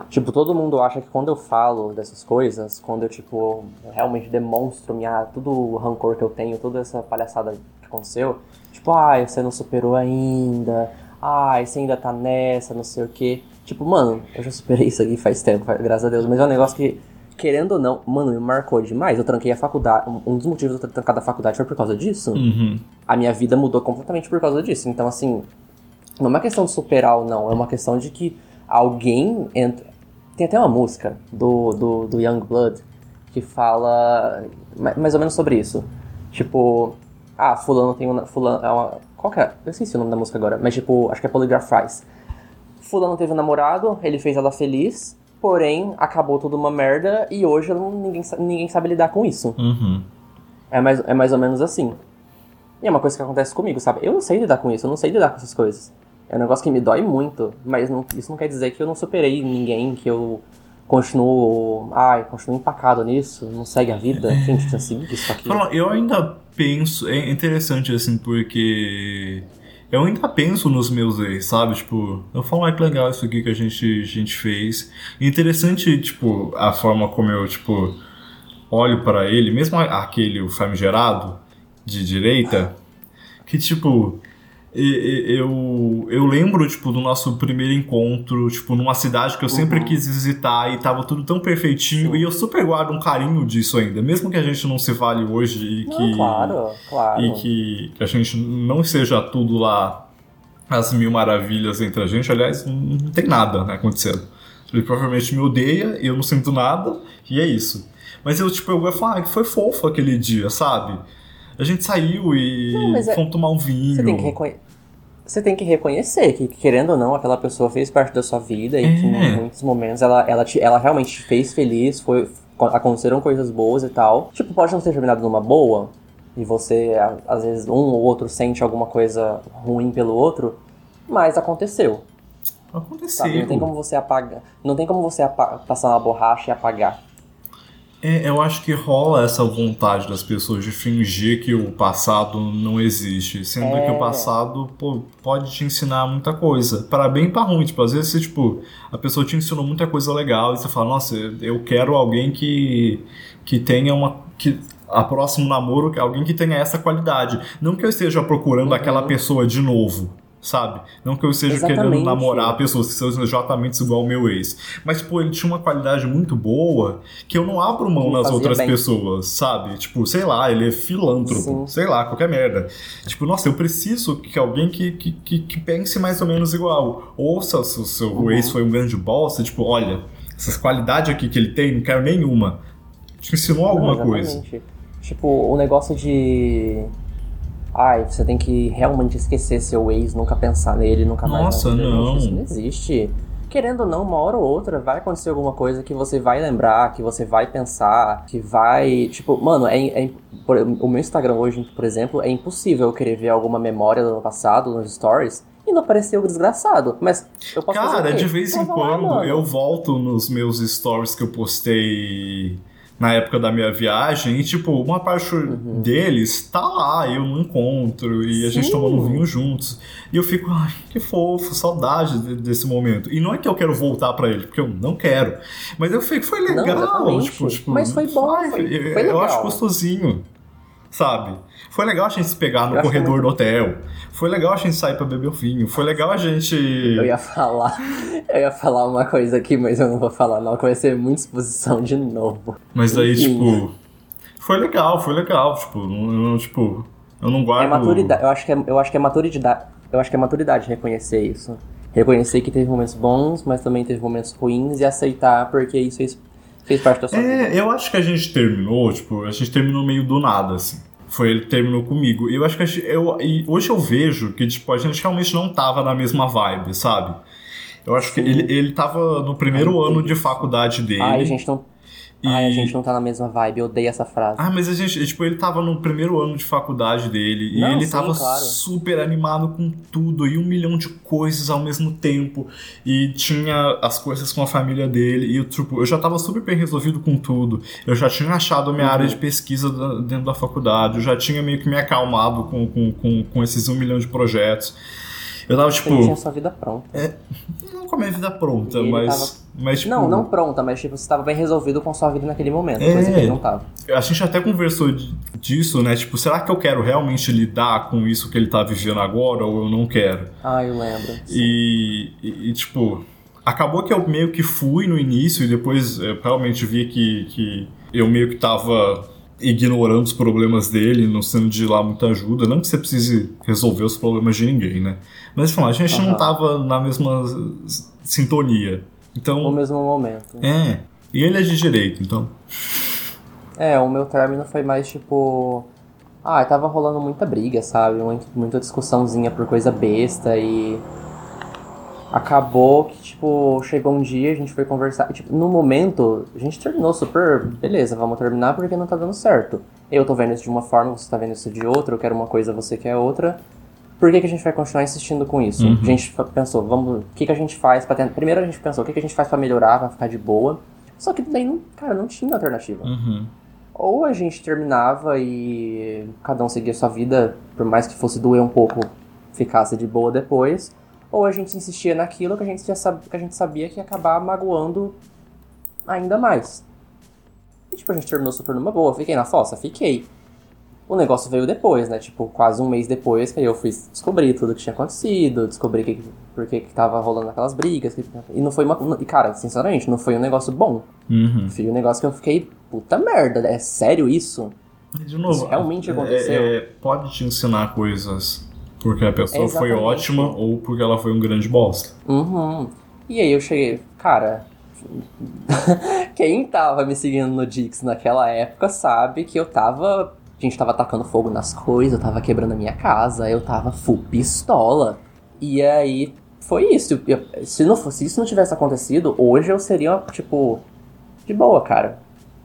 Tipo, todo mundo acha que quando eu falo dessas coisas, quando eu, tipo, realmente demonstro minha, tudo o rancor que eu tenho, toda essa palhaçada que aconteceu, tipo, ai, você não superou ainda, ai, você ainda tá nessa, não sei o quê. Tipo, mano, eu já superei isso aqui faz tempo, graças a Deus, mas é um negócio que, querendo ou não, mano, me marcou demais. Eu tranquei a faculdade, um dos motivos de eu ter trancado a faculdade foi por causa disso Uhum. a minha vida mudou completamente por causa disso. Então, assim, não é uma questão de superar ou não, é uma questão de que alguém entra. Tem até uma música do, do, do Young Blood que fala ma- mais ou menos sobre isso. Tipo, ah, fulano tem uma. Fulano, é uma qual que é? Eu esqueci o nome da música agora, mas tipo, acho que é Polygraph Fries. Fulano teve um namorado, ele fez ela feliz, porém acabou tudo uma merda e hoje ninguém, ninguém sabe lidar com isso. Uhum. É mais, é mais ou menos assim. E é uma coisa que acontece comigo, sabe? Eu não sei lidar com isso, eu não sei lidar com essas coisas. É um negócio que me dói muito, mas não- isso não quer dizer que eu não superei ninguém, que eu continuo. Ai, continuo empacado nisso, não segue a vida. Gente, já segui isso aqui. Eu ainda penso, é interessante assim, porque eu ainda penso nos meus ex, sabe? Tipo, eu falo, ah, que legal isso aqui que a gente, a gente fez. Interessante, tipo, a forma como eu, tipo, olho pra ele, mesmo aquele o famigerado de direita, que tipo. Eu, eu lembro, tipo, do nosso primeiro encontro, tipo, numa cidade que eu sempre Uhum. quis visitar e tava tudo tão perfeitinho. Sim. E eu super guardo um carinho disso ainda. Mesmo que a gente não se fale hoje e Não, que, claro, claro. e que, que a gente não seja tudo lá as mil maravilhas entre a gente. Aliás, não tem nada né, acontecendo. Ele provavelmente me odeia, eu não sinto nada, e é isso. Mas eu, tipo, eu vou falar, ah, que foi fofo aquele dia, sabe? A gente saiu e Não, é- fomos tomar um vinho. Você tem que reconhe- Você tem que reconhecer que, querendo ou não, aquela pessoa fez parte da sua vida e que É. em muitos momentos ela, ela, te, ela realmente te fez feliz, foi, aconteceram coisas boas e tal. Tipo, pode não ter terminado numa boa, e você, às vezes, um ou outro sente alguma coisa ruim pelo outro, mas aconteceu, Aconteceu. sabe? Não tem como você apagar. Não tem como você passar uma borracha e apagar. É, eu acho que rola essa vontade das pessoas de fingir que o passado não existe, sendo É. que o passado pô, pode te ensinar muita coisa, para bem e para ruim. Tipo, às vezes você, tipo, a pessoa te ensinou muita coisa legal e você fala, nossa, eu quero alguém que, que tenha uma que a próximo namoro, que alguém que tenha essa qualidade. Não que eu esteja procurando Uhum. aquela pessoa de novo. Sabe? Não que eu esteja querendo namorar pessoas que são exatamente igual ao meu ex. Mas, pô, ele tinha uma qualidade muito boa que eu não abro mão Me nas outras bem. pessoas, sabe? Tipo, sei lá, ele é filântropo, Sim. sei lá, qualquer merda. Tipo, nossa, eu preciso que alguém que, que, que, que pense mais ou menos igual. Ou se o seu, Uhum. ex foi um grande bosta, tipo, olha, essas qualidades aqui que ele tem, não quero nenhuma. Te ensinou alguma Não, coisa. Tipo, o negócio de. Ai, você tem que realmente esquecer seu ex, nunca pensar nele, nunca mais. Nossa, não. Isso não existe. Querendo ou não, uma hora ou outra vai acontecer alguma coisa que você vai lembrar, que você vai pensar, que vai. Tipo, mano, é, é- por- o meu Instagram hoje, por exemplo, é impossível eu querer ver alguma memória do ano passado nos stories e não aparecer o desgraçado. Mas eu posso Cara, de vez em lá, quando mano. eu volto nos meus stories que eu postei na época da minha viagem e, tipo, uma parte deles tá lá, eu não encontro e a gente Sim. tomando vinho juntos. E eu fico, ai, que fofo, saudade de- desse momento. E não é que eu quero voltar pra ele, porque eu não quero. Mas eu fico, foi legal. exatamente. tipo, tipo, Mas foi bom, foi- eu, foi eu acho gostosinho. Sabe? Foi legal a gente se pegar no Eu acho que é corredor do hotel. Foi legal a gente sair pra beber o vinho. Foi legal a gente. Eu ia falar, eu ia falar uma coisa aqui, mas eu não vou falar não, que vai ser muita exposição de novo. Mas daí, Enfim. tipo. Foi legal, foi legal. Tipo, eu não, tipo, eu não guardo. É maturidade, eu acho que é, eu acho que é maturidade, eu acho que é maturidade reconhecer isso. Reconhecer que teve momentos bons, mas também teve momentos ruins e aceitar porque isso fez, fez parte da sua vida. É, eu acho que a gente terminou, tipo, a gente terminou meio do nada, assim. Foi ele que terminou comigo. E eu acho que gente, eu, e hoje eu vejo que, tipo, a gente realmente não tava na mesma vibe, sabe? Eu acho que ele, ele tava no primeiro Ai, ano de faculdade dele. Ai, a gente não, e... ai, a gente não tá na mesma vibe, eu odeio essa frase. Ah, mas a gente, tipo, ele tava no primeiro ano de faculdade dele e Não, ele sim, tava claro. super animado com tudo e um milhão de coisas ao mesmo tempo e tinha as coisas com a família dele e tipo, eu já tava super bem resolvido com tudo. Eu já tinha achado a minha Uhum. área de pesquisa da- dentro da faculdade, eu já tinha meio que me acalmado com, com, com, com esses um milhão de projetos. Eu tava, tipo, Ele tinha sua vida pronta. não com a minha vida pronta, mas, mas tipo, Não, não pronta, mas tipo, você tava bem resolvido com sua vida naquele momento, É. coisa que ele não tava. A gente até conversou disso, né? Tipo, será que eu quero realmente lidar com isso que ele tá vivendo agora ou eu não quero? Ah, eu lembro. E, e- e, tipo, acabou que eu meio que fui no início e depois eu realmente vi que, que eu meio que tava ignorando os problemas dele, não sendo de lá muita ajuda. Não que você precise resolver os problemas de ninguém, né? Mas, enfim, a gente não Aham. tava na mesma sintonia. No Então, mesmo momento. é. E ele é de direito, então. É, o meu término foi mais tipo. Ah, tava rolando muita briga, sabe? Muito, muita discussãozinha por coisa besta e. Acabou que, tipo, chegou um dia, a gente foi conversar. e, Tipo, no momento, a gente terminou super. Beleza, vamos terminar porque não tá dando certo. Eu tô vendo isso de uma forma, você tá vendo isso de outra, eu quero uma coisa, você quer outra. Por que, que a gente vai continuar insistindo com isso? Uhum. A gente pensou, vamos. O que, que a gente faz pra tentar. Primeiro a gente pensou, o que, que a gente faz pra melhorar, pra ficar de boa. Só que daí, não, cara, não tinha alternativa. Uhum. Ou a gente terminava e cada um seguia sua vida, por mais que fosse doer um pouco, ficasse de boa depois. Ou a gente insistia naquilo que a gente, já sab... que a gente sabia que ia acabar magoando ainda mais. E tipo, a gente terminou super numa boa. Fiquei na fossa? Fiquei. O negócio veio depois, né? Tipo, quase um mês depois que aí eu fui descobrir tudo que tinha acontecido, descobri que, por que tava rolando aquelas brigas. que- E não foi uma. E cara, sinceramente, não foi um negócio bom. Uhum. Foi um negócio que eu fiquei, puta merda, é sério isso? De novo, Isso realmente é- aconteceu? é- pode te ensinar coisas porque a pessoa foi Exatamente. ótima ou porque ela foi um grande bosta. Uhum. E aí eu cheguei, cara. Quem tava me seguindo no Dix naquela época sabe que eu tava. A gente tava tacando fogo nas coisas, eu tava quebrando a minha casa, eu tava full pistola. E aí foi isso. Se, não fosse, se isso não tivesse acontecido, hoje eu seria, tipo, de boa, cara.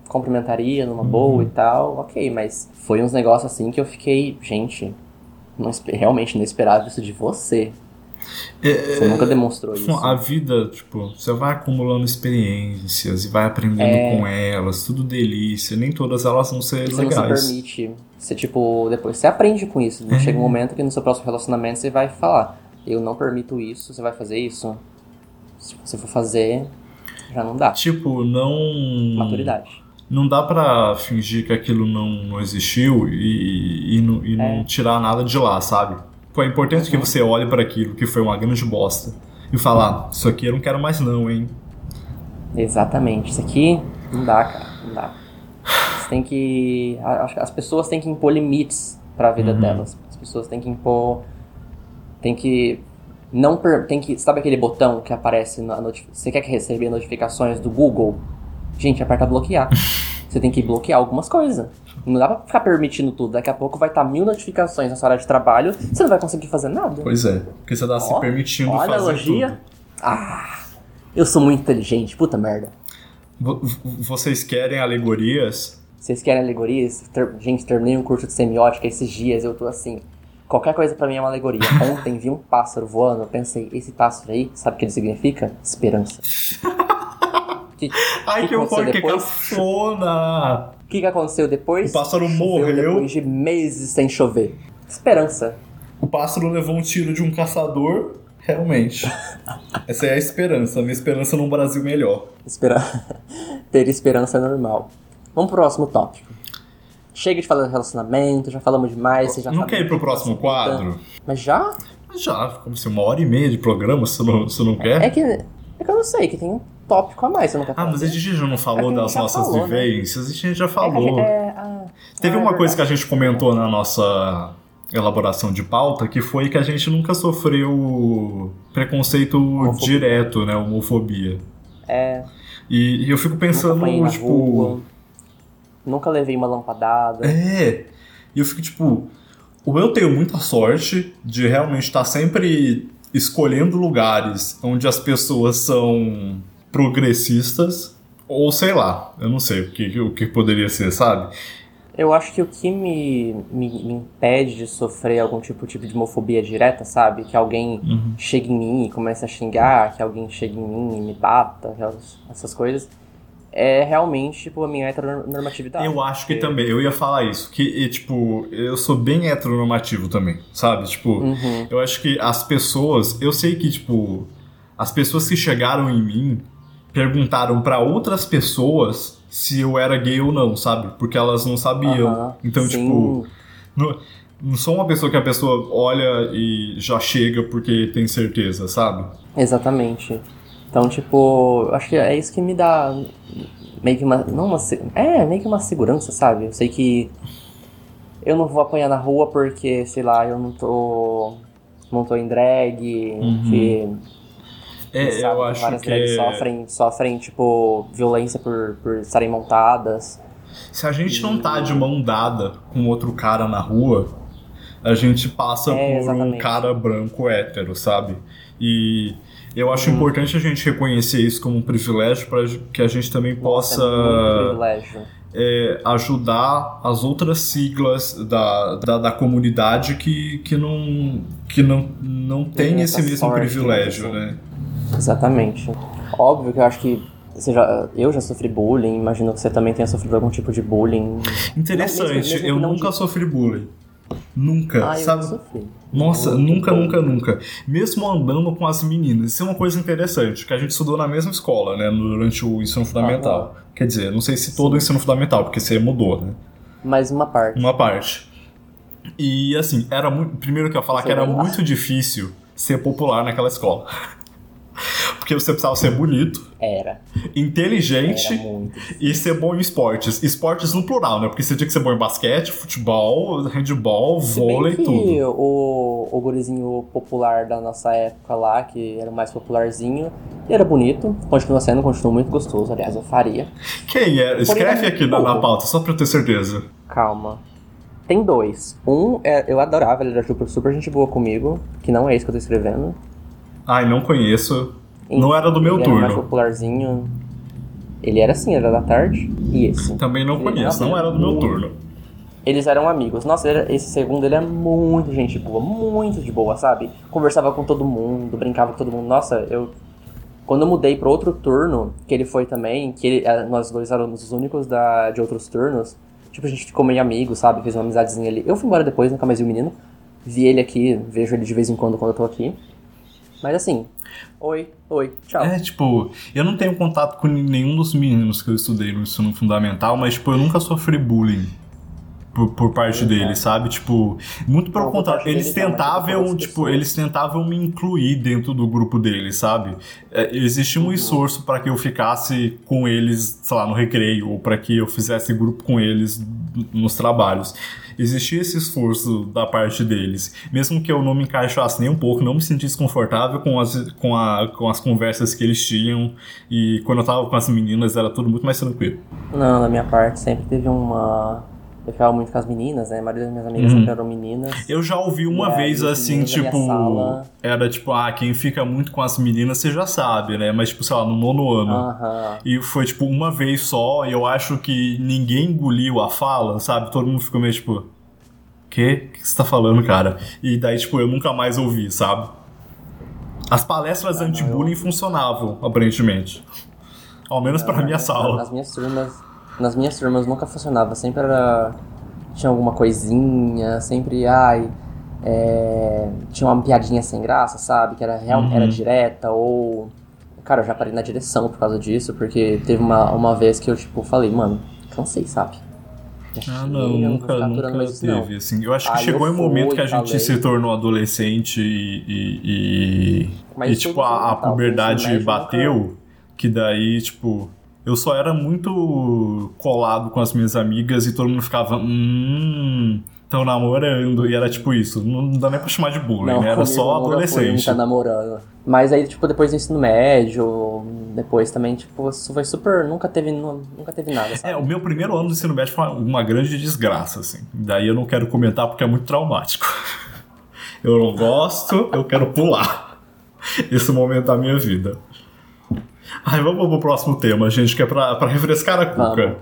Cumprimentaria numa boa e tal, ok, mas foi uns negócios assim que eu fiquei, gente, não realmente não esperava isso de você. Você nunca demonstrou isso. A vida, tipo, você vai acumulando experiências e vai aprendendo É. com elas, tudo delícia, nem todas elas vão ser Você não se legais. permite. Você, tipo, depois você aprende com isso. É. Chega um momento que no seu próximo relacionamento você vai falar: Eu não permito isso, você vai fazer isso. Se você for fazer, já não dá. Tipo, não. Maturidade. Não dá pra fingir que aquilo não, não existiu e, e, não, e não É. tirar nada de lá, sabe? É importante que Uhum. você olhe para aquilo que foi uma grande bosta e falar: Isso aqui eu não quero mais, não, hein? Exatamente. Isso aqui não dá, cara. Não dá. Você tem que. a- As pessoas têm que impor limites pra vida Uhum. delas. As pessoas têm que impor. Tem que. Não per... tem que. Sabe aquele botão que aparece na notificação? Você quer que receber notificações do Google? Gente, aperta bloquear. Você tem que bloquear algumas coisas. Não dá pra ficar permitindo tudo. Daqui a pouco vai estar mil notificações na sua hora de trabalho, você não vai conseguir fazer nada. Pois é, porque você tá se Ó, permitindo ó fazer analogia. tudo. Ah, eu sou muito inteligente, puta merda. Vo- Vocês querem alegorias? Vocês querem alegorias? Ter- Gente, terminei um curso de semiótica esses dias, eu tô assim. Qualquer coisa pra mim é uma alegoria. Ontem vi um pássaro voando, eu pensei, esse pássaro aí, sabe o que ele significa? Esperança. Que- Ai, que que horror, que cafona! O que, que aconteceu depois? O pássaro morreu. Depois de meses sem chover. Esperança. O pássaro levou um tiro de um caçador. Realmente. Essa é a esperança, a minha esperança num Brasil melhor. Espera... Ter esperança é normal. Vamos pro próximo tópico. Chega de falar de relacionamento, já falamos demais. Você já não quer ir pro próximo quadro? Mas já? Mas já, como se uma hora e meia de programa, você não, você não quer? É que, é que eu não sei, que tem tópico a mais, você não quer Ah, falar? mas a gente já não É falou que a das já nossas falou, né? vivências, a gente já É a falou. é, ah, Teve ah, é uma coisa que a gente comentou na nossa elaboração de pauta, que foi que a gente nunca sofreu preconceito Homofobia. direto, né? Homofobia. É, E, e eu fico nunca pensando, na tipo. rua, nunca levei uma lampadada. É. E eu fico tipo. Ou eu tenho muita sorte de realmente estar sempre escolhendo lugares onde as pessoas são progressistas, ou sei lá, eu não sei o que, o que poderia ser, sabe? Eu acho que o que me, me, me impede de sofrer algum tipo, tipo de homofobia direta, sabe? Que alguém Uhum. chegue em mim e comece a xingar, que alguém chegue em mim e me bata, aquelas- essas coisas, é realmente, tipo, a minha heteronormatividade. Eu acho que Porque- também, eu ia falar isso, que, e, tipo, eu sou bem heteronormativo também, sabe? Tipo, Uhum. eu acho que as pessoas, eu sei que, tipo, as pessoas que chegaram em mim perguntaram pra outras pessoas se eu era gay ou não, sabe? Porque elas não sabiam. Aham, Então, sim. tipo, não, não sou uma pessoa que a pessoa olha e já chega porque tem certeza, sabe? Exatamente. Então, tipo, acho que é isso que me dá meio que uma. Não uma. É, meio que uma segurança, sabe? Eu sei que eu não vou apanhar na rua porque, sei lá, eu não tô. Não tô em drag, Uhum. que É, sabe, eu acho várias que drags é- sofrem, sofrem, tipo, violência por, por estarem montadas. se a gente não tá de mão dada com outro cara na rua, a gente passa É, por um exatamente. cara branco hétero, sabe? E eu acho Uhum. importante a gente reconhecer isso como um privilégio para que a gente também Nossa, possa é é, ajudar as outras siglas da, da, da comunidade que, que não, que não, não tem Tem esse mesmo sorte, privilégio, assim. né? Exatamente. Óbvio que eu acho que você já, eu já sofri bullying, imagino que você também tenha sofrido algum tipo de bullying. Interessante, Não, mesmo- mesmo eu nunca de- sofri bullying. Nunca, Ah, sabe? Nossa, nunca, nunca, nunca. Mesmo andando com as meninas. Isso é uma coisa interessante, que a gente estudou na mesma escola, né? Durante o ensino fundamental. Quer dizer, não sei se todo o ensino fundamental, porque você mudou, né? Mais uma parte. Uma parte. E assim, era muito. Primeiro que eu ia falar Você que era muito difícil ser popular naquela escola. Porque você precisava ser bonito, Era. inteligente Era e ser bom em esportes. Esportes no plural, né? Porque você tinha que ser bom em basquete, futebol, handball, Se bem vôlei, que tudo. O, o gurizinho popular da nossa época lá, que era o mais popularzinho, era bonito, continua sendo, continua muito gostoso, aliás, eu faria. Quem é? Escreve era aqui na, na pauta, só pra eu ter certeza. Calma. Tem dois. Um, é, eu adorava, ele era super, super gente boa comigo, que não é isso que eu tô escrevendo. Ai, não conheço. Não era do meu ele Era mais turno. popularzinho. Ele era assim, era da tarde. E esse. Também não Ele- conheço, nossa, não era do meu turno. Eles eram amigos. Nossa, era- esse segundo ele é muito gente boa, muito de boa, sabe? Conversava com todo mundo, brincava com todo mundo. Nossa, eu. Quando eu mudei pro outro turno, que ele foi também, que ele- eh, nós dois éramos os únicos da, de outros turnos, tipo, a gente ficou meio amigo, sabe? Fez uma amizadezinha ali. Eu fui embora depois, nunca mais vi o menino. Vi ele aqui, vejo ele de vez em quando quando eu tô aqui. Mas assim, oi, oi, tchau. É, tipo, eu não tenho contato com nenhum dos meninos que eu estudei no ensino fundamental, mas, tipo, eu nunca sofri bullying por, por parte deles, sabe? Tipo, muito pelo contrário, eles tentavam, tipo, eles tentavam me incluir dentro do grupo deles, sabe? É, existia Uhum. um esforço para que eu ficasse com eles, sei lá, no recreio, ou para que eu fizesse grupo com eles nos trabalhos. Existia esse esforço da parte deles. Mesmo que eu não me encaixasse nem um pouco, não me sentisse confortável com as, com, a, com as conversas que eles tinham. E quando eu tava com as meninas, era tudo muito mais tranquilo. Não, da minha parte sempre teve uma. Eu ficava muito com as meninas, né? A maioria das minhas amigas Uhum. sempre eram meninas. Eu já ouvi uma vez assim, minha tipo. sala- Era tipo, ah, quem fica muito com as meninas você já sabe, né? Mas, tipo, sei lá, no nono ano. Aham. E foi, tipo, uma vez só, e eu acho que ninguém engoliu a fala, sabe? Todo mundo ficou meio tipo. Quê? O que você tá falando, cara? E daí, tipo, eu nunca mais ouvi, sabe? As palestras Ah, anti-bullying eu- funcionavam, aparentemente. Ao menos pra minha sala. Nas minhas turmas, nas minhas turmas nunca funcionava, sempre era tinha alguma coisinha, sempre ai, é, tinha uma piadinha sem graça, sabe, que era real, Uhum. era direta ou cara, eu já parei na direção por causa disso, porque teve uma, uma vez que eu tipo falei, mano, cansei, sabe? Ah, não, nunca, nunca mais isso, não. teve, assim. Eu acho que Aí chegou um momento que a gente falei. se tornou adolescente e, e, e- e, tipo, a, a puberdade bateu, que daí, tipo, eu só era muito colado com as minhas amigas e todo mundo ficava, hum, tão namorando, e era tipo isso. Não dá nem pra chamar de bullying, Não, né? Era só foi, adolescente. Tá namorando. Mas aí, tipo, depois do ensino médio, depois também, tipo, foi super. Nunca teve, nu- nunca teve nada, sabe? É, o meu primeiro ano do ensino médio foi uma, uma grande desgraça, assim. Daí eu não quero comentar porque é muito traumático. Eu não gosto, eu quero pular esse momento da minha vida. Ai, vamos pro próximo tema, gente, que é pra, pra refrescar a cuca.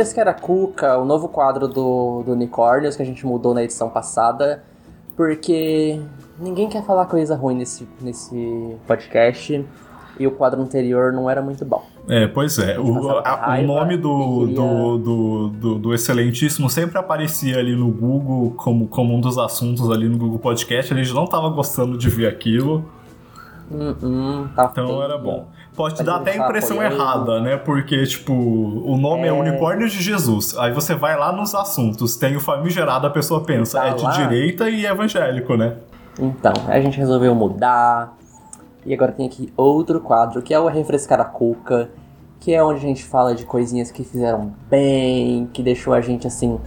Refrescar a Cuca, o novo quadro do, do Unicórnios que a gente mudou na edição passada, porque ninguém quer falar coisa ruim nesse, nesse podcast e o quadro anterior não era muito bom. É, pois é. O, a- o nome do, queria- do, do, do, do Excelentíssimo sempre aparecia ali no Google como, como um dos assuntos ali no Google Podcast. A gente não tava gostando de ver aquilo. Hum, hum, tá Então feio. era bom. Pode Pode dar até a impressão errada, né? Porque, tipo, o nome é... É. Unicórnio de Jesus. Aí você vai lá nos assuntos, tem o famigerado, a pessoa pensa, Tá é de lá. direita e evangélico, né? Então, a gente resolveu mudar. E agora tem aqui outro quadro, que é o Refrescar a Cuca, que é onde a gente fala de coisinhas que fizeram bem, que deixou a gente assim,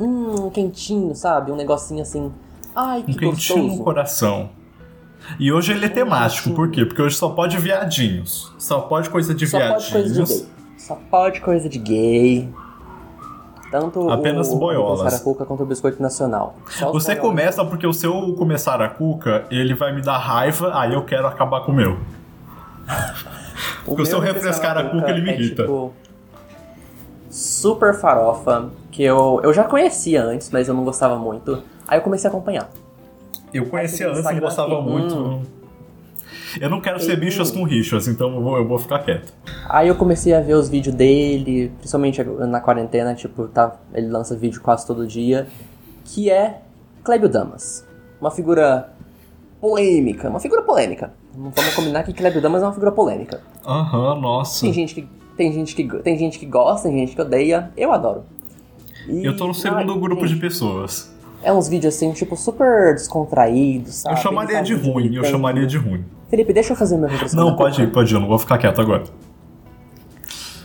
hum, quentinho, sabe? Um negocinho assim, ai, que Um quentinho no gostoso. coração. E hoje ele é temático, por quê? Porque hoje só pode viadinhos. Só pode coisa de Só pode coisa de viadinhos. gay. Só pode coisa de gay. Tanto Apenas o, boiolas. o Refrescar a Cuca quanto o Biscoito Nacional. Só Você começa porque o seu começar a cuca, ele vai me dar raiva, aí eu quero acabar com o meu. Porque o seu meu refrescar a cuca, ele me é, irrita. tipo, super farofa, que eu, eu já conhecia antes, mas eu não gostava muito. Aí eu comecei a acompanhar. Eu conhecia antes e gostava muito. hum. Eu não quero ser bichas com rixas, então eu vou, eu vou ficar quieto. Aí eu comecei a ver os vídeos dele, principalmente na quarentena, tipo, tá, ele lança vídeo quase todo dia, que é Clébio Damas. Uma figura polêmica, uma figura polêmica. Vamos combinar que Clébio Damas é uma figura polêmica. Aham, nossa. Tem gente que tem gente que tem gente que gosta, tem gente que odeia. Eu adoro. E, Eu tô no segundo grupo de gente, pessoas. É uns vídeos assim, tipo, super descontraídos, sabe? eu chamaria Ele de faz vídeo ruim, eu chamaria de ruim. Felipe, deixa eu fazer meu refresco. Não, pode ir, pode ir, eu não vou ficar quieto agora.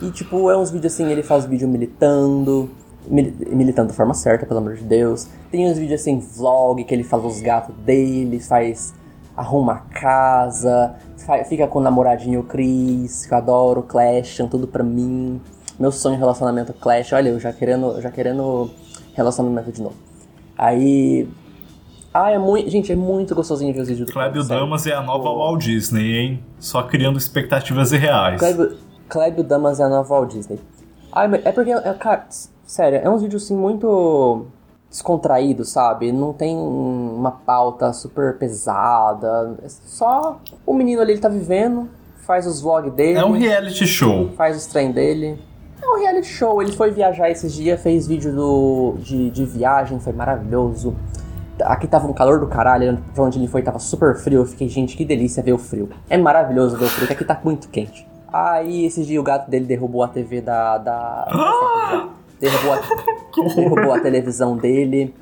E tipo, é uns vídeos assim, ele faz vídeo militando, mili- militando da forma certa, pelo amor de Deus. Tem uns vídeos assim, vlog, que ele fala os gatos dele, faz. arruma a casa, fa- fica com o namoradinho Chris, que eu adoro, Clash, tudo pra mim. Meu sonho em relacionamento Clash, olha, eu já querendo, já querendo relacionamento de novo. Aí. Ah, é muito. Gente, é muito gostosinho ver os vídeos do Clébio. Damas é a nova Walt Disney, hein? Só criando expectativas irreais. Clébio, Clébio Damas é a nova Walt Disney. Ai, é porque, é, cara, sério, é uns vídeos assim muito descontraídos, sabe? Não tem uma pauta super pesada. É só o menino ali, ele tá vivendo, faz os vlogs dele, É um reality show. faz os trem dele. É um reality show. Ele foi viajar esses dias, fez vídeo do, de, de viagem, foi maravilhoso. Aqui tava um calor do caralho, pra onde ele foi tava super frio. Eu fiquei, gente, que delícia ver o frio. É maravilhoso ver o frio, que aqui tá muito quente. Aí, esses dias o gato dele derrubou a TV da. da derrubou, a, derrubou a televisão dele.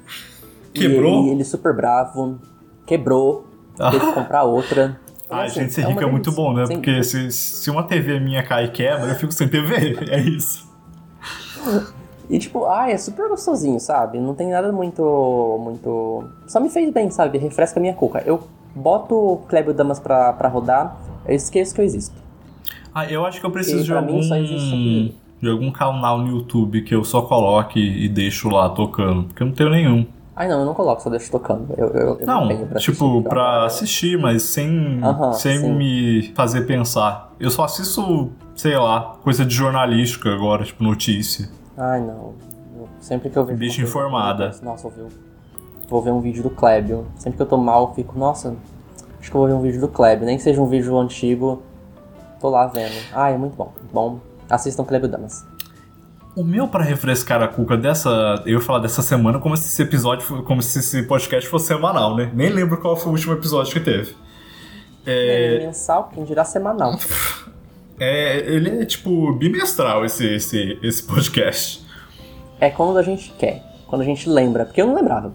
Quebrou? E ele, ele super bravo. Quebrou. Teve que comprar outra. Ai, Assim, gente, ser é rico é muito bom, né? Sim. Porque se, se uma TV minha cai e quebra, eu fico sem TV. É isso. E tipo, ai, é super gostosinho, sabe? Não tem nada muito. muito. Só me fez bem, sabe? Refresca a minha cuca. Eu boto o Clébio Damas pra, pra rodar, eu esqueço que eu existo. Ah, eu acho que eu preciso Porque de mim algum. aquilo. De algum canal no YouTube que eu só coloque e deixo lá tocando. Porque eu não tenho nenhum. Ai não, eu não coloco, só deixo tocando. Eu, eu, eu Não, tenho pra tipo, assistir, pra então. assistir, mas sem, sem sim. me fazer pensar. Eu só assisto, sei lá, coisa de jornalística agora, tipo notícia. Ai não. Eu- sempre que eu vejo. Coisa, informada. Nossa, vou ver, vou ver um vídeo do Clébio. Sempre que eu tô mal, eu fico, nossa, acho que eu vou ver um vídeo do Clébio. Nem que seja um vídeo antigo, tô lá vendo. Ai, é muito bom, bom. Assistam Clébio Damas. O meu pra refrescar a cuca dessa. Eu ia falar dessa semana como se esse episódio. Como se esse podcast fosse semanal, né? Nem lembro qual foi o último episódio que teve. É... Mensal, quem dirá semanal. É, ele é tipo bimestral esse, esse, esse podcast. É quando a gente quer, quando a gente lembra, porque eu não lembrava.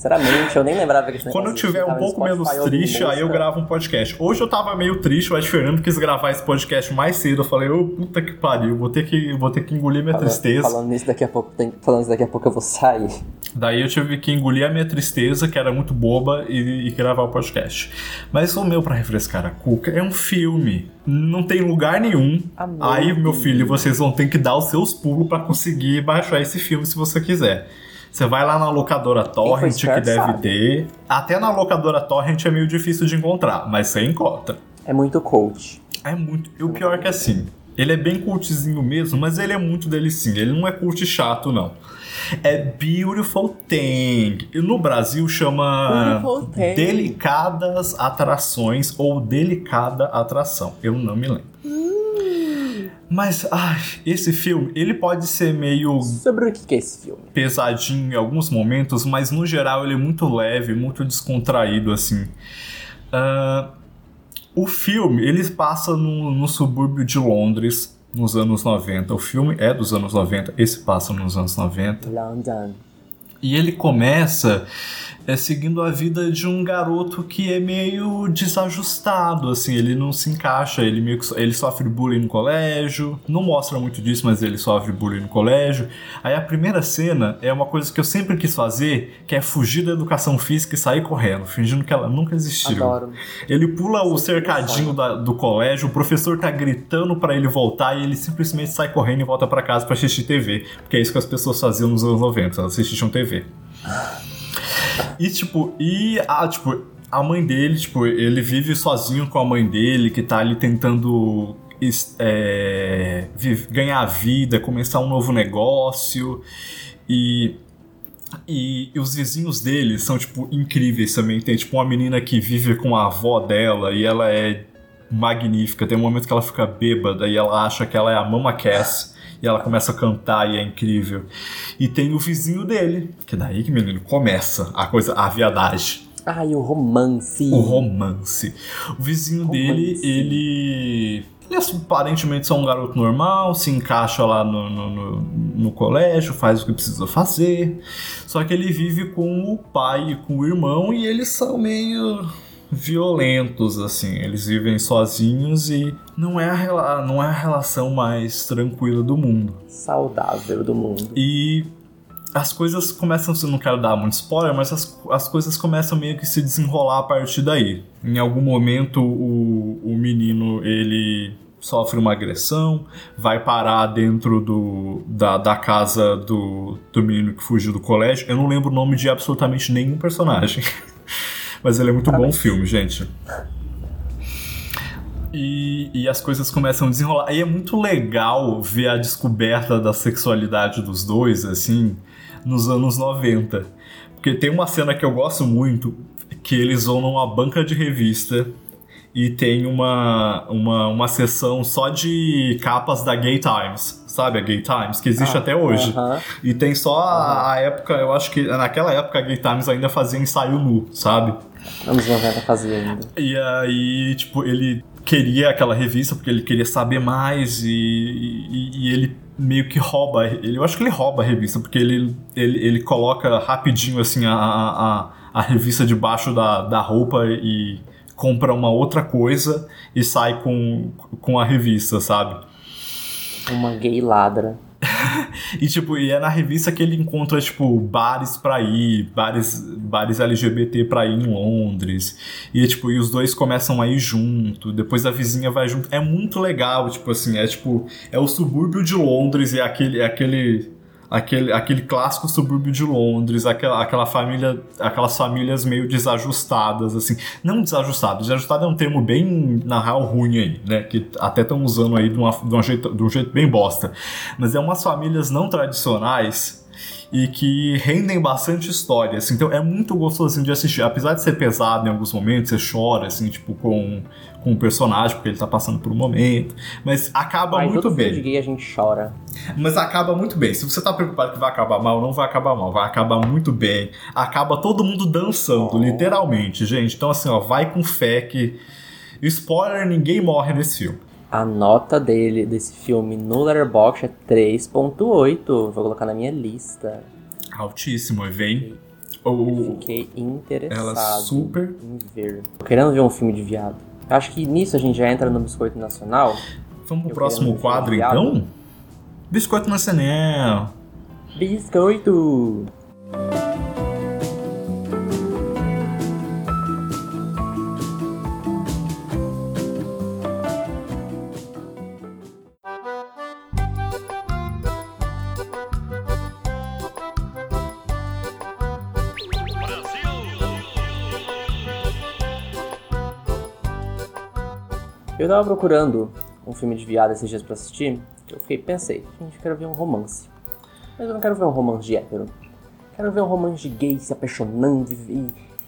Sinceramente, eu nem lembrava que Quando eu tiver um pouco menos triste, aí eu gravo um podcast. Hoje eu tava meio triste, o Ed Fernando quis gravar esse podcast mais cedo. Eu falei, ô puta que pariu, vou ter que, vou ter que engolir minha Falando- tristeza. Falando nisso daqui a pouco, tem- falando isso daqui a pouco eu vou sair. Daí eu tive que engolir a minha tristeza, que era muito boba, e, e gravar o podcast. Mas o meu pra refrescar a cuca é um filme. Não tem lugar nenhum. Amor. Aí, meu filho, vocês vão ter que dar os seus pulos pra conseguir baixar esse filme se você quiser. Você vai lá na locadora Torrent, que deve sabe. ter. Até na locadora Torrent é meio difícil de encontrar, mas você encontra. É muito coach. É muito. E o pior é que assim, ele é bem cultzinho mesmo, mas ele é muito delicinho. Ele não é cult chato, não. É Beautiful Thing. E no Brasil chama. Delicadas Atrações ou Delicada Atração. Eu não me lembro. Mas, ai, esse filme, ele pode ser meio Sobre o que é esse filme? pesadinho em alguns momentos, mas no geral ele é muito leve, muito descontraído, assim. Ah, o filme, ele passa no, no subúrbio de Londres, nos anos 90. O filme é dos anos 90, esse passa nos anos 90. London. E ele começa é, seguindo a vida de um garoto que é meio desajustado, assim, ele não se encaixa, ele meio que ele sofre bullying no colégio, não mostra muito disso, mas ele sofre bullying no colégio. Aí a primeira cena é uma coisa que eu sempre quis fazer, que é fugir da educação física e sair correndo, fingindo que ela nunca existiu. Adoro. Ele pula o Sempre cercadinho da- do colégio, o professor tá gritando pra ele voltar e ele simplesmente sai correndo e volta pra casa pra assistir TV. Porque é isso que as pessoas faziam nos anos 90, elas assistiam TV. E tipo, e a, tipo, a mãe dele, tipo, ele vive sozinho com a mãe dele, que tá ali tentando é, ganhar vida, começar um novo negócio. E e, e os vizinhos dele são, tipo, incríveis também. Tem, tipo, uma menina que vive com a avó dela e ela é magnífica. Tem um momento que ela fica bêbada e ela acha que ela é a Mama Cass. E ela começa a cantar e é incrível. E tem o vizinho dele, que daí que, menino, começa a coisa, a viadagem. Ai, o romance. O romance. O vizinho Romance. dele, ele. Ele é aparentemente só um garoto normal, se encaixa lá no, no, no- no colégio, faz o que precisa fazer. Só que ele vive com o pai e com o irmão e eles são meio violentos, assim. Eles vivem sozinhos e não é a, não é a relação mais tranquila do mundo. Saudável do mundo. E as coisas começam, eu não quero dar muito spoiler, mas as, as coisas começam meio que se desenrolar a partir daí. Em algum momento o, o menino ele sofre uma agressão, vai parar dentro do, da, da casa do, do menino que fugiu do colégio. Eu não lembro o nome de absolutamente nenhum personagem. Mas ele é muito bom filme, gente. E, e as coisas começam a desenrolar. E é muito legal ver a descoberta da sexualidade dos dois, assim, nos anos 90. Porque tem uma cena que eu gosto muito, que eles vão numa banca de revista e tem uma, uma, uma sessão só de capas da Gay Times, sabe? A Gay Times, que existe Ah, até hoje. aham. E tem só a, a época, eu acho que naquela época a Gay Times ainda fazia ensaio nu, sabe? Anos 90 fazia ainda. E aí, tipo, ele queria aquela revista porque ele queria saber mais e, e- e ele meio que rouba. Ele, eu acho que ele rouba a revista porque ele, ele, ele coloca rapidinho assim a, a, a- revista debaixo da, da roupa e compra uma outra coisa e sai com, com a revista, sabe? Uma gay ladra. E tipo, e é na revista que ele encontra, tipo, bares pra ir, bares, bares LGBT pra ir em Londres. E tipo, e os dois começam a ir junto, depois a vizinha vai junto. É muito legal, tipo assim, é tipo, é o subúrbio de Londres, é aquele, é aquele. Aquele, aquele clássico subúrbio de Londres, aquela, aquela família, aquelas famílias meio desajustadas, assim. Não desajustadas, desajustado é um termo bem, na real, ruim aí, né? Que até estão usando aí de, uma, de, um jeito, de um jeito bem bosta. Mas é umas famílias não tradicionais e que rendem bastante história, assim. Então é muito gostoso assim, de assistir. Apesar de ser pesado em alguns momentos, você chora, assim, tipo, com, com o personagem, porque ele tá passando por um momento. Mas acaba Ai, muito bem. filme gay a gente chora. Mas acaba muito bem. Se você tá preocupado que vai acabar mal, não vai acabar mal. Vai acabar muito bem. Acaba todo mundo dançando, Oh. literalmente, gente. Então, assim, ó, vai com fé que. Spoiler, ninguém morre nesse filme. A nota dele, desse filme no Letterboxd é 3.8. Vou colocar na minha lista. Altíssimo, e vem. Eu fiquei interessado ela super. em ver. Tô querendo ver um filme de viado. Acho que nisso a gente já entra no Biscoito Nacional. Vamos pro Eu próximo quadro, então? Biscoito Nacional. Biscoito! Eu tava procurando um filme de viado esses dias pra assistir. Eu fiquei, pensei, gente, eu quero ver um romance. Mas eu não quero ver um romance de hétero. Quero ver um romance de gay se apaixonando e,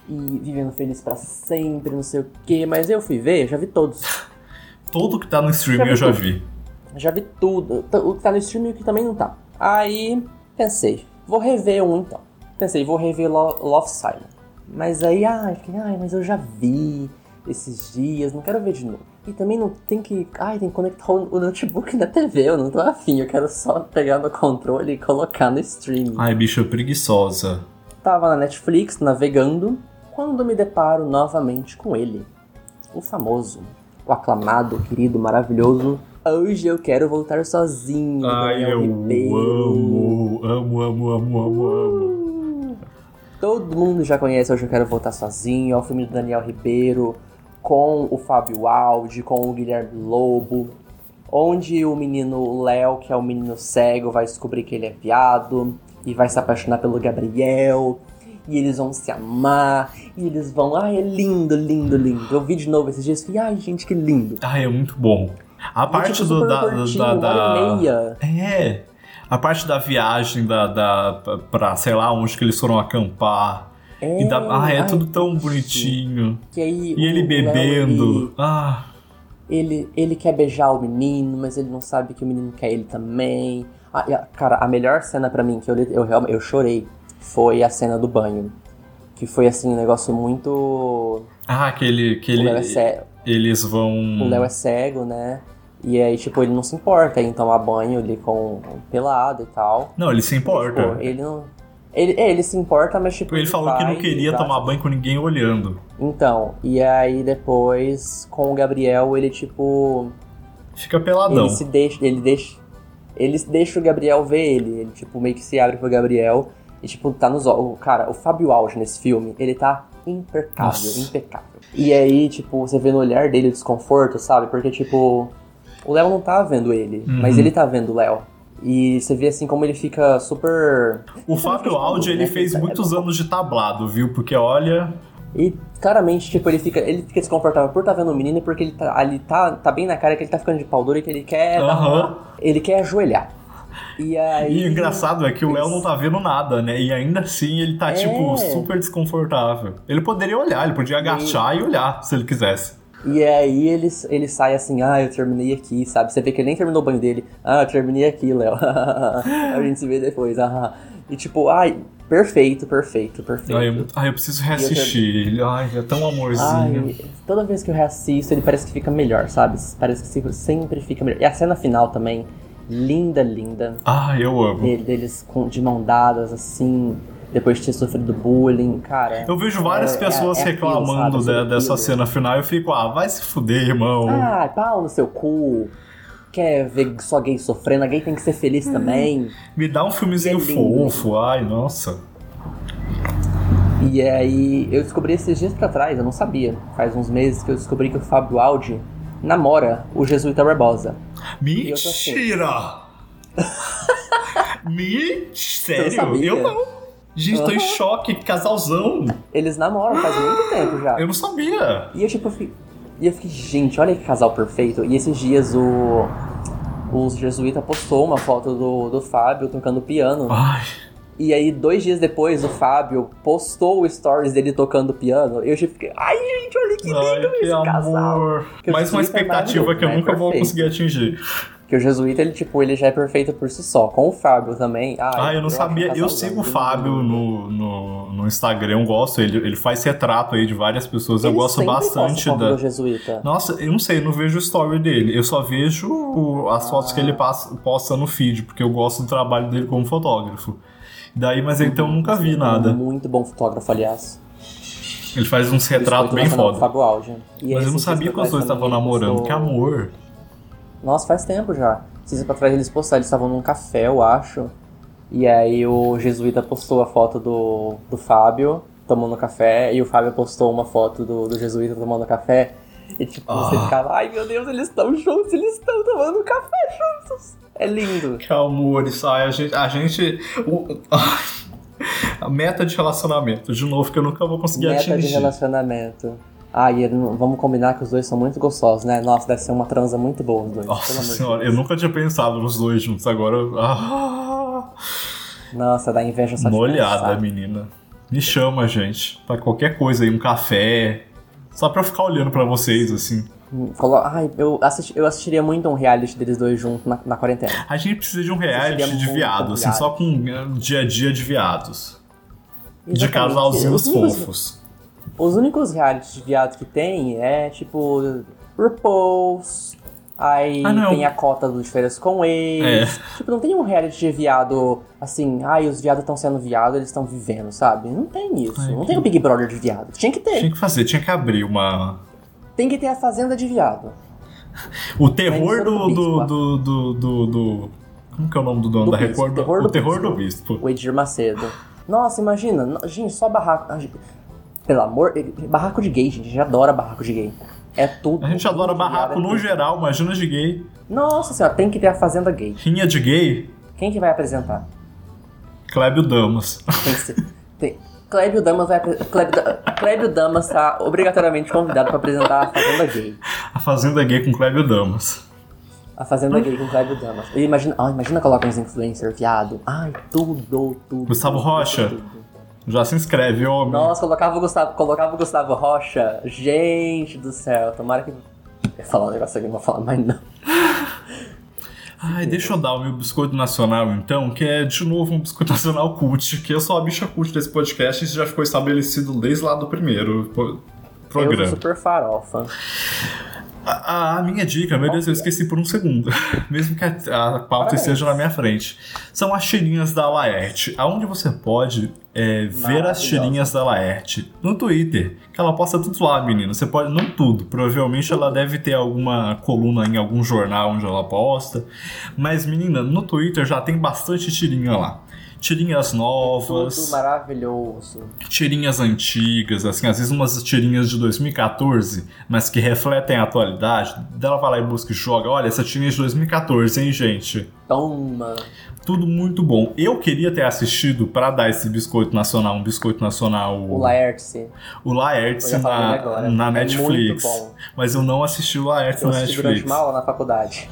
e- vivendo feliz pra sempre, não sei o quê. Mas eu fui ver, já vi todos. Tudo que tá no streaming eu já tudo. vi. Já vi tudo. O que tá no streaming e o que também não tá. Aí pensei, vou rever um então. Pensei, vou rever Lo- Love Simon. Mas aí, ai, fiquei, ai, mas eu já vi esses dias, não quero ver de novo. E também não tem que. Ai, tem que conectar o notebook na TV, eu não tô afim, eu quero só pegar no controle e colocar no streaming. Ai, bicha preguiçosa. Tava na Netflix navegando quando me deparo novamente com ele. O famoso, o aclamado, querido, maravilhoso. Hoje eu quero voltar sozinho. Ai, Daniel eu Ribeiro. amo, amo, amo, amo, amo, amo. Todo mundo já conhece Hoje Eu Quero Voltar Sozinho, é o filme do Daniel Ribeiro, com o Fábio Aldi, com o Guilherme Lobo, onde o menino Léo, que é o menino cego, vai descobrir que ele é viado e vai se apaixonar pelo Gabriel. E eles vão se amar, e eles vão. Ai, é lindo, lindo, lindo. Eu vi de novo esses dias e falei, ai, gente, que lindo. Ai, é muito bom. A parte tipo, do, da, da, curtinho, da, e meia. É. A parte da viagem da, da, pra, sei lá, onde que eles foram acampar. É, E ai, é ai, tudo tão bonitinho. Aí, E ele o Léo, bebendo. ele- Ah, Ele, ele quer beijar o menino, mas ele não sabe que o menino quer ele também. Ah, a- cara, a melhor cena pra mim, que eu, eu, realmente- eu chorei, foi a cena do banho. Que foi, assim, um negócio muito... ah aquele. que O ele, Léo é cego, eles vão. o Léo é cego, né? E aí, tipo, ele não se importa em tomar banho ali com pelado e tal. Não, ele se importa. Tipo, ele não... Ele, é, ele se importa, mas tipo... Ele falou que não queria tomar banho com ninguém olhando. Então, e aí depois, com o Gabriel, ele, tipo... Fica peladão. Ele se deixa, ele deixa, ele deixa o Gabriel ver ele, ele tipo meio que se abre pro Gabriel e tipo tá nos olhos. Cara, o Fábio Alge nesse filme, ele tá impecável, Nossa. impecável. E aí, tipo, você vê no olhar dele o desconforto, sabe? Porque tipo, o Léo não tá vendo ele, Uhum. mas ele tá vendo o Léo. E você vê assim como ele fica super O Fábio Aldi, ele fez muitos anos de tablado, viu? Porque olha. E claramente, tipo, ele fica, ele fica desconfortável por estar vendo o menino e porque ele tá, ali tá, tá bem na cara que ele tá ficando de pau duro e que ele quer. dar Aham. uma- ele quer ajoelhar. E aí. E o engraçado é que o Léo não tá vendo nada, né? E ainda assim ele tá, É. tipo, super desconfortável. Ele poderia olhar, ele podia agachar e olhar se ele quisesse. E aí ele, ele sai assim, ah, eu terminei aqui, sabe? Você vê que ele nem terminou o banho dele. Ah, eu terminei aqui, Léo. a gente se vê depois. Ah. E tipo, ai, perfeito, perfeito, perfeito. Ai, eu, ai, eu preciso reassistir ele. Ai, é tão amorzinho. Ai, toda vez que eu reassisto, ele parece que fica melhor, sabe? Parece que sempre fica melhor. E a cena final também, linda, linda. Ah, eu amo. Deles com, de mão dadas, assim, depois de ter sofrido bullying, cara. Eu vejo várias é, pessoas é, é reclamando aquilo, de, dessa cena final e eu fico, ah, vai se fuder, irmão. Ah, pau no seu cu. Quer ver só gay sofrendo? A gay tem que ser feliz hum. também. Me dá um filmezinho fofo, ai, nossa. E aí, eu descobri esses dias pra trás, eu não sabia. Faz uns meses que eu descobri que o Fábio Aldi namora o Jesuíta Barbosa. Mentira! Me? Sério? Eu não. Gente, tô em choque, casalzão. Eles namoram faz muito tempo já. Eu não sabia. E eu tipo, eu fiquei, e eu fiquei, gente, olha que casal perfeito. E esses dias o o jesuíta postou uma foto do, do Fábio tocando piano. Ai. E aí, dois dias depois, o Fábio postou o stories dele tocando piano. E eu fiquei, ai, gente, olha que lindo ai, que esse amor. casal. Mais uma é expectativa que eu nunca perfeito. vou conseguir atingir. Que o Jesuíta, ele, tipo, ele já é perfeito por si só. Com o Fábio também. Ah, ah eu não eu sabia. Eu sigo o Fábio no, no, no, Instagram, eu gosto. Ele, ele faz retrato aí de várias pessoas. Ele eu gosto bastante da. Do Jesuíta. Nossa, eu não sei, eu não vejo o story dele. Eu só vejo as ah. fotos que ele passa, posta no feed, porque eu gosto do trabalho dele como fotógrafo. Daí, mas então eu nunca vi nada. Muito bom fotógrafo, aliás. Ele faz uns retratos bem foda. Mas eu não sabia que os dois estavam namorando. Que amor. Nossa, faz tempo já. Esses pra trás eles postaram, eles estavam num café, eu acho. E aí o Jesuíta postou a foto do, do Fábio tomando café, e o Fábio postou uma foto do, do Jesuíta tomando café. E tipo, ah. você ficava, ai meu Deus, eles estão juntos, eles estão tomando café juntos. É lindo. Que amor, isso aí, a gente. A gente o, a meta de relacionamento, de novo, que eu nunca vou conseguir meta atingir. Meta de relacionamento. Ah, e vamos combinar que os dois são muito gostosos, né? Nossa, deve ser uma transa muito boa os dois. Nossa senhora, eu nunca tinha pensado nos dois juntos, agora. Ah. Nossa, dá inveja só de olhada, menina. Me chama, gente, pra qualquer coisa aí, um café. Só pra eu ficar olhando para vocês, assim. Ai, eu, assisti, eu assistiria muito um reality deles dois juntos na, na quarentena. A gente precisa de um reality de viado, assim, só com uh, dia a dia de viados. Exatamente. De casalzinhos fofos. Os únicos realities de viado que tem é tipo RuPaul's, aí ah, tem a cota do de férias com eles. É. Tipo, não tem um reality de viado assim, ai, os viados estão sendo viados, eles estão vivendo, sabe? Não tem isso. Ai, não tem o Big Brother de viado. Tinha que ter. Tinha que fazer, tinha que abrir uma. Tem que ter a Fazenda de Viado. O terror do do, do, do, do, do, Como que é o nome do dono da Record? O terror do bispo. O Edir Macedo. Nossa, imagina, gente, só barraco. Pelo amor. Barraco de gay, gente. A gente adora barraco de gay. É tudo. A gente adora barraco no geral, imagina de gay. Nossa senhora, tem que ter a Fazenda Gay. Rinha de gay? Quem que vai apresentar? Clébio Damas. Tem que ser. Tem... Clébio Damas vai Clébio, Clébio Damas tá obrigatoriamente convidado para apresentar a Fazenda Gay. A Fazenda Gay com Clébio Damas. A Fazenda Gay com Clébio Damas. imagina, oh, imagina colocar uns influencers, viado. Ai, tudo, tudo. Gustavo tudo, Rocha. Tudo. Já se inscreve, homem. Nossa, colocava o Gustavo, colocava o Gustavo Rocha. Gente do céu, tomara que. Eu ia falar um negócio aqui, não vou falar mais não. Ai, deixa eu dar o meu biscoito nacional então, que é de novo um biscoito nacional cult, que eu sou a bicha cult desse podcast e isso já ficou estabelecido desde lá do primeiro programa. Eu sou super farofa. A, a, minha dica, meu Deus, eu esqueci por um segundo. Mesmo que a, a pauta esteja na minha frente. São as tirinhas da Laerte. Aonde você pode é, ver as tirinhas da Laerte? No Twitter. Que ela posta tudo lá, menino. Você pode. Não tudo. Provavelmente ela deve ter alguma coluna em algum jornal onde ela posta. Mas, menina, no Twitter já tem bastante tirinha lá tirinhas novas. Tudo maravilhoso. Tirinhas antigas, assim, às vezes umas tirinhas de 2014, mas que refletem a atualidade. Dela vai lá e busca e joga. Olha, essa tirinha é de 2014, hein, gente? Toma! Tudo muito bom. Eu queria ter assistido para dar esse biscoito nacional, um biscoito nacional. O Laertes. O Laertes na, na é Netflix. Mas eu não assisti o na Netflix. Eu durante uma aula na faculdade.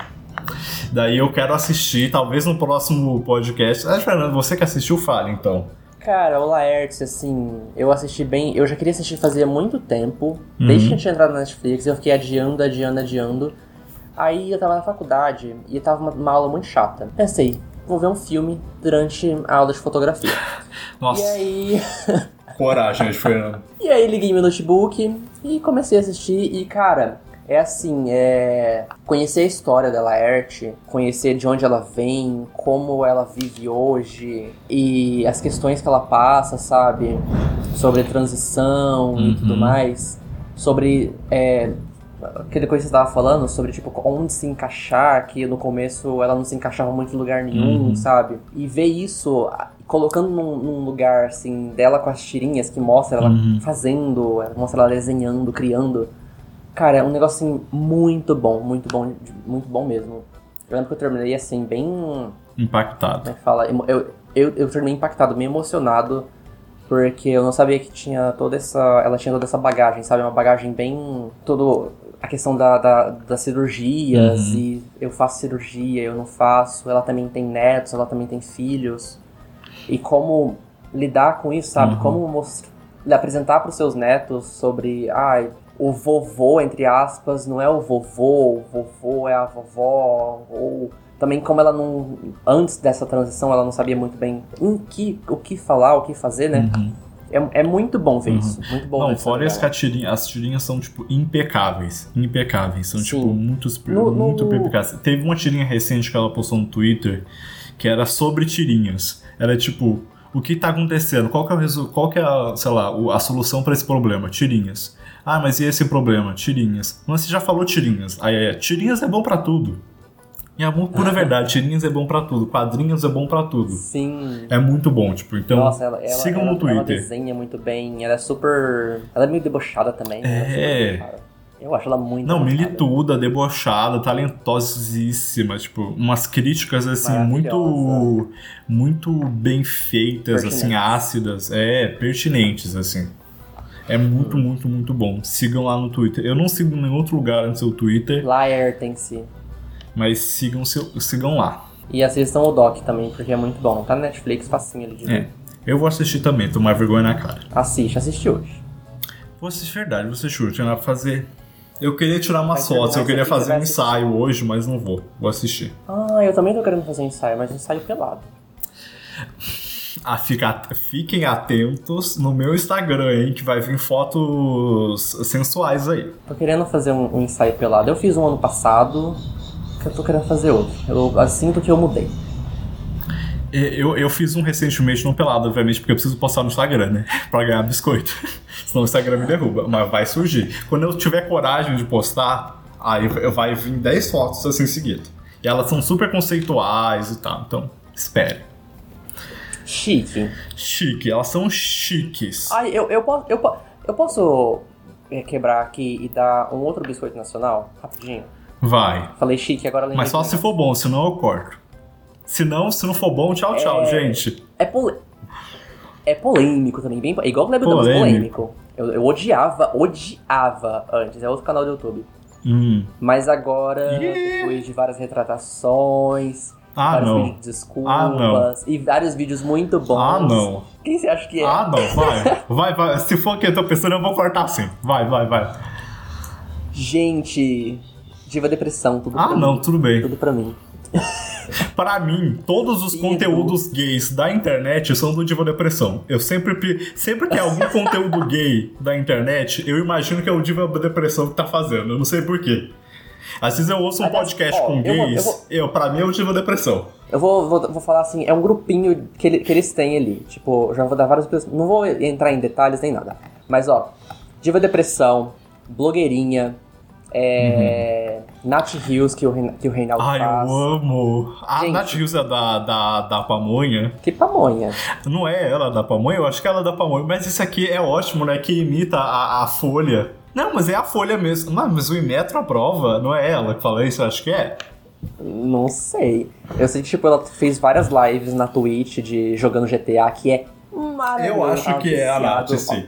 Daí eu quero assistir, talvez no próximo podcast. Ah, Fernando, você que assistiu, fale então. Cara, o Laertes, assim, eu assisti bem. Eu já queria assistir fazia muito tempo. Uhum. Desde que eu tinha entrado na Netflix, eu fiquei adiando, adiando, adiando. Aí eu tava na faculdade e tava uma, uma aula muito chata. Pensei, vou ver um filme durante a aula de fotografia. Nossa, E aí. coragem, Fernando. E aí liguei meu notebook e comecei a assistir e, cara, é assim, é... Conhecer a história da Laerte, conhecer de onde ela vem, como ela vive hoje e as questões que ela passa, sabe? Sobre transição e Uhum. tudo mais. Sobre... É... Aquela coisa que você tava falando, sobre, tipo, onde se encaixar, que no começo ela não se encaixava muito em lugar nenhum, Uhum. sabe? E ver isso colocando num, num lugar, assim, dela com as tirinhas, que mostra ela Uhum. fazendo, mostra ela desenhando, criando. Cara, é um negócio, assim, muito bom, muito bom, muito bom mesmo. Eu lembro que eu terminei, assim, bem... Como Impactado. é que fala? Emo- Eu, eu, eu terminei impactado, meio emocionado, porque eu não sabia que tinha toda essa... Ela tinha toda essa bagagem, sabe? Uma bagagem bem... Todo... A questão da, da, das cirurgias, Uhum. e eu faço cirurgia, eu não faço. Ela também tem netos, ela também tem filhos. E como lidar com isso, sabe? Uhum. Como mos- apresentar para os seus netos sobre, ai, o vovô, entre aspas, não é o vovô, o vovô é a vovó, ou também como ela não, antes dessa transição, ela não sabia muito bem em que, o que falar, o que fazer, né? Uhum. É, é muito bom ver isso, muito bom Não, fora né, isso que a tirinha, as tirinhas são, tipo, impecáveis. Impecáveis. São, Sim. tipo, muito, super- No- no- muito impecáveis. Teve uma tirinha recente que ela postou no Twitter que era sobre tirinhas. Era tipo, o que tá acontecendo? Qual que é, o qual que é a, sei lá, a solução pra esse problema? Tirinhas. Ah, mas e esse problema? Tirinhas. Mas você já falou tirinhas. Aí é, tirinhas é bom pra tudo. E a pura verdade, tirinhas é bom pra tudo. Quadrinhos é bom pra tudo. Sim. É muito bom, tipo, então Nossa, ela, ela, sigam ela, no ela Twitter. desenha muito bem, ela é super. Ela é meio debochada também. né? Ela É. Eu acho ela muito Não, milituda, debochada, talentosíssima, tipo, umas críticas assim muito muito bem feitas, assim, ácidas, é, pertinentes assim. É muito, muito, muito bom. Sigam lá no Twitter. Eu não sigo em nenhum outro lugar no seu Twitter, Laertem-se. mas sigam seu, sigam lá. E assistam o Doc também, porque é muito bom. Tá na Netflix, facinho ele de ver. É. Eu vou assistir também, tomar vergonha na cara. Assiste, assiste hoje. Vou assistir verdade, você chute, tinha nada pra fazer. Eu queria tirar terminar fotos, eu queria fazer um ensaio hoje, mas não vou. Vou assistir. Ah, eu também tô querendo fazer ensaio, mas ensaio pelado. Ah, fica, fiquem atentos no meu Instagram, hein, que vai vir fotos sensuais aí. Tô querendo fazer um, um ensaio pelado. Eu fiz um ano passado, que eu tô querendo fazer outro. Eu eu sinto que eu mudei. Eu, eu fiz um recentemente não pelado, obviamente, porque eu preciso postar no Instagram, né? Pra ganhar biscoito. Senão o Instagram me derruba. Mas vai surgir. Quando eu tiver coragem de postar, aí vai vir 10 fotos assim em seguida. E elas são super conceituais e tal. Então, espere. Chique. Chique, elas são chiques. Ai, eu, eu, posso, eu, po- eu posso é, quebrar aqui e dar um outro biscoito nacional? Rapidinho. Vai. Falei chique, agora lembrei. Mas só que- se for bom, senão eu corto. Se não, se não for bom, tchau, tchau, É. gente. É, pole... é polêmico também, bem... igual o Lebe Damas Polêmico. polêmico. Eu, eu odiava, odiava antes, é outro canal do YouTube. Hum. Mas agora, Ih. depois de várias retratações, Ah, vários não. vídeos de desculpas Ah, não. e vários vídeos muito bons. Ah, não. Quem você acha que é? Ah, não, vai. Vai, vai. Se for que eu tô pensando, eu vou cortar sim. Vai, vai, vai. Gente, Diva Depressão, tudo Ah, pra não, mim. tudo bem. Tudo pra mim. Pra mim, todos os conteúdos gays da internet são do Diva Depressão. Eu sempre, sempre que é algum conteúdo gay da internet, eu imagino que é o Diva Depressão que tá fazendo. Eu não sei porquê. Às vezes eu ouço um podcast ó, com eu vou- eu gays, vou- eu, pra mim é o Diva Depressão. Eu vou, vou, vou falar assim, é um grupinho que, ele- que eles têm ali. Tipo, já vou dar várias pessoas. Não vou entrar em detalhes nem nada. Mas ó, Diva Depressão, blogueirinha, é. Nath Hills, que o, Reina- que o Reinaldo Ai, faz. eu amo. A Gente. Nath Hughes é da, da, da Pamonha. Que pamonha. Não é ela da Pamonha? Eu acho que ela é da Pamonha. Mas isso aqui é ótimo, né? Que imita a, a Folha. Não, mas é a Folha mesmo. Não, mas o Imetro aprova. Não é ela que fala isso? Eu acho que é. Não sei. Eu sei que, tipo, ela fez várias lives na Twitch de jogando GTA, que é maravilhoso. Eu acho que é a Nath, sim.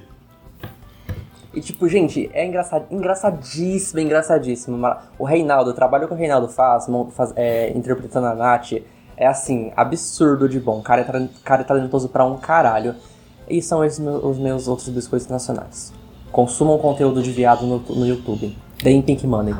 E tipo, gente, é engraçado, engraçadíssimo, engraçadíssimo. O Reinaldo, o trabalho que o Reinaldo faz, faz- é, interpretando a Nath, É assim, absurdo de bom. Cara é, cara é talentoso pra um caralho. E são esses os meus outros biscoitos nacionais. Consumam conteúdo de viado no, no YouTube. Deem Pink Money.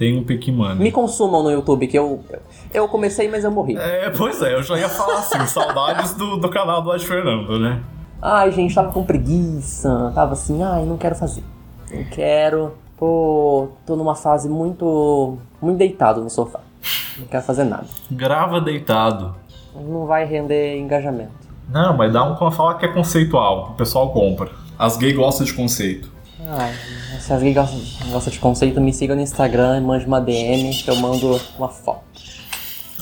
Tem um Pink Money. Me consumam no YouTube, que eu. Eu comecei, mas eu morri. É, pois é, eu já ia falar assim, saudades do, do canal do Ed Fernando, né? Ai, gente, tava com preguiça. Tava assim, ai, não quero fazer. Não quero. Tô, tô numa fase muito. muito deitado no sofá. Não quero fazer nada. Grava deitado. Não vai render engajamento. Não, mas dá um falar que é conceitual, o pessoal compra. As gays gostam de conceito. Ai, se alguém gosta, gosta de conceito, me siga no Instagram e mande uma DM que eu mando uma foto.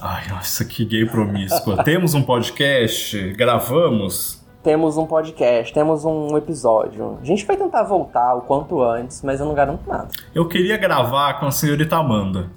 Ai, nossa, que gay promíscua. Temos um podcast, gravamos. Temos um podcast, temos um episódio. A gente vai tentar voltar o quanto antes, mas eu não garanto nada. Eu queria gravar com a senhorita Amanda.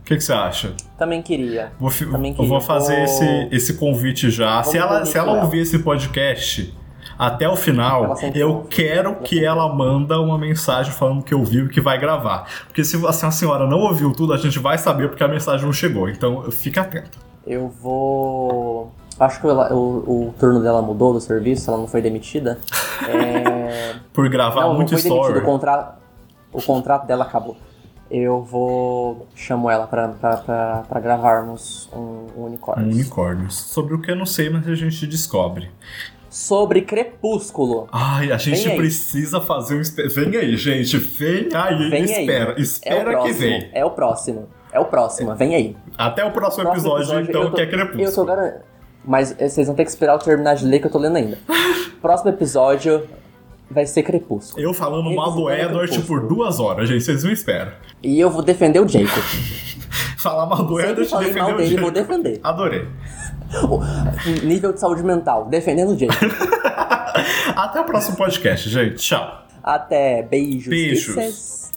O que, que você acha? Também queria. Vou, Também eu queria. vou fazer Vou- esse, esse convite já. Se Vamos ela, se ela ela. ouvir esse podcast até o final, eu quero que ela manda uma mensagem falando que ouviu e que vai gravar. Porque se assim, a senhora não ouviu tudo, a gente vai saber porque a mensagem não chegou. Então fica atento. Eu vou. Acho que ela- o, o turno dela mudou do serviço, ela não foi demitida. É... Por gravar não, não muito foi demitida. story. O contrato, o contrato dela acabou. Eu vou. chamo ela pra gravarmos um, um unicórnio. Unicórnios. Sobre o que eu não sei, mas a gente descobre. Sobre Crepúsculo. Ai, a gente precisa fazer um. Vem aí, gente. Vem aí. Vem aí. espera. É o Espera que próximo. vem. É o próximo. É o próximo. Vem aí. Até o próximo, Próximo episódio, então, eu tô- que é Crepúsculo. Eu tô garantindo. Mas eh, vocês vão ter que esperar eu terminar de ler que eu tô lendo ainda. Próximo episódio vai ser Crepúsculo. Eu falando mal do Edward por duas horas, gente. Vocês não esperam. E eu vou defender o Jacob. Falar mal do Edward falei defendeu mal o dele, Jacob. vou defender. Adorei. Nível de saúde mental, defendendo o Jacob. Até o próximo podcast, gente. Tchau. Até beijos. Beijos. Kisses.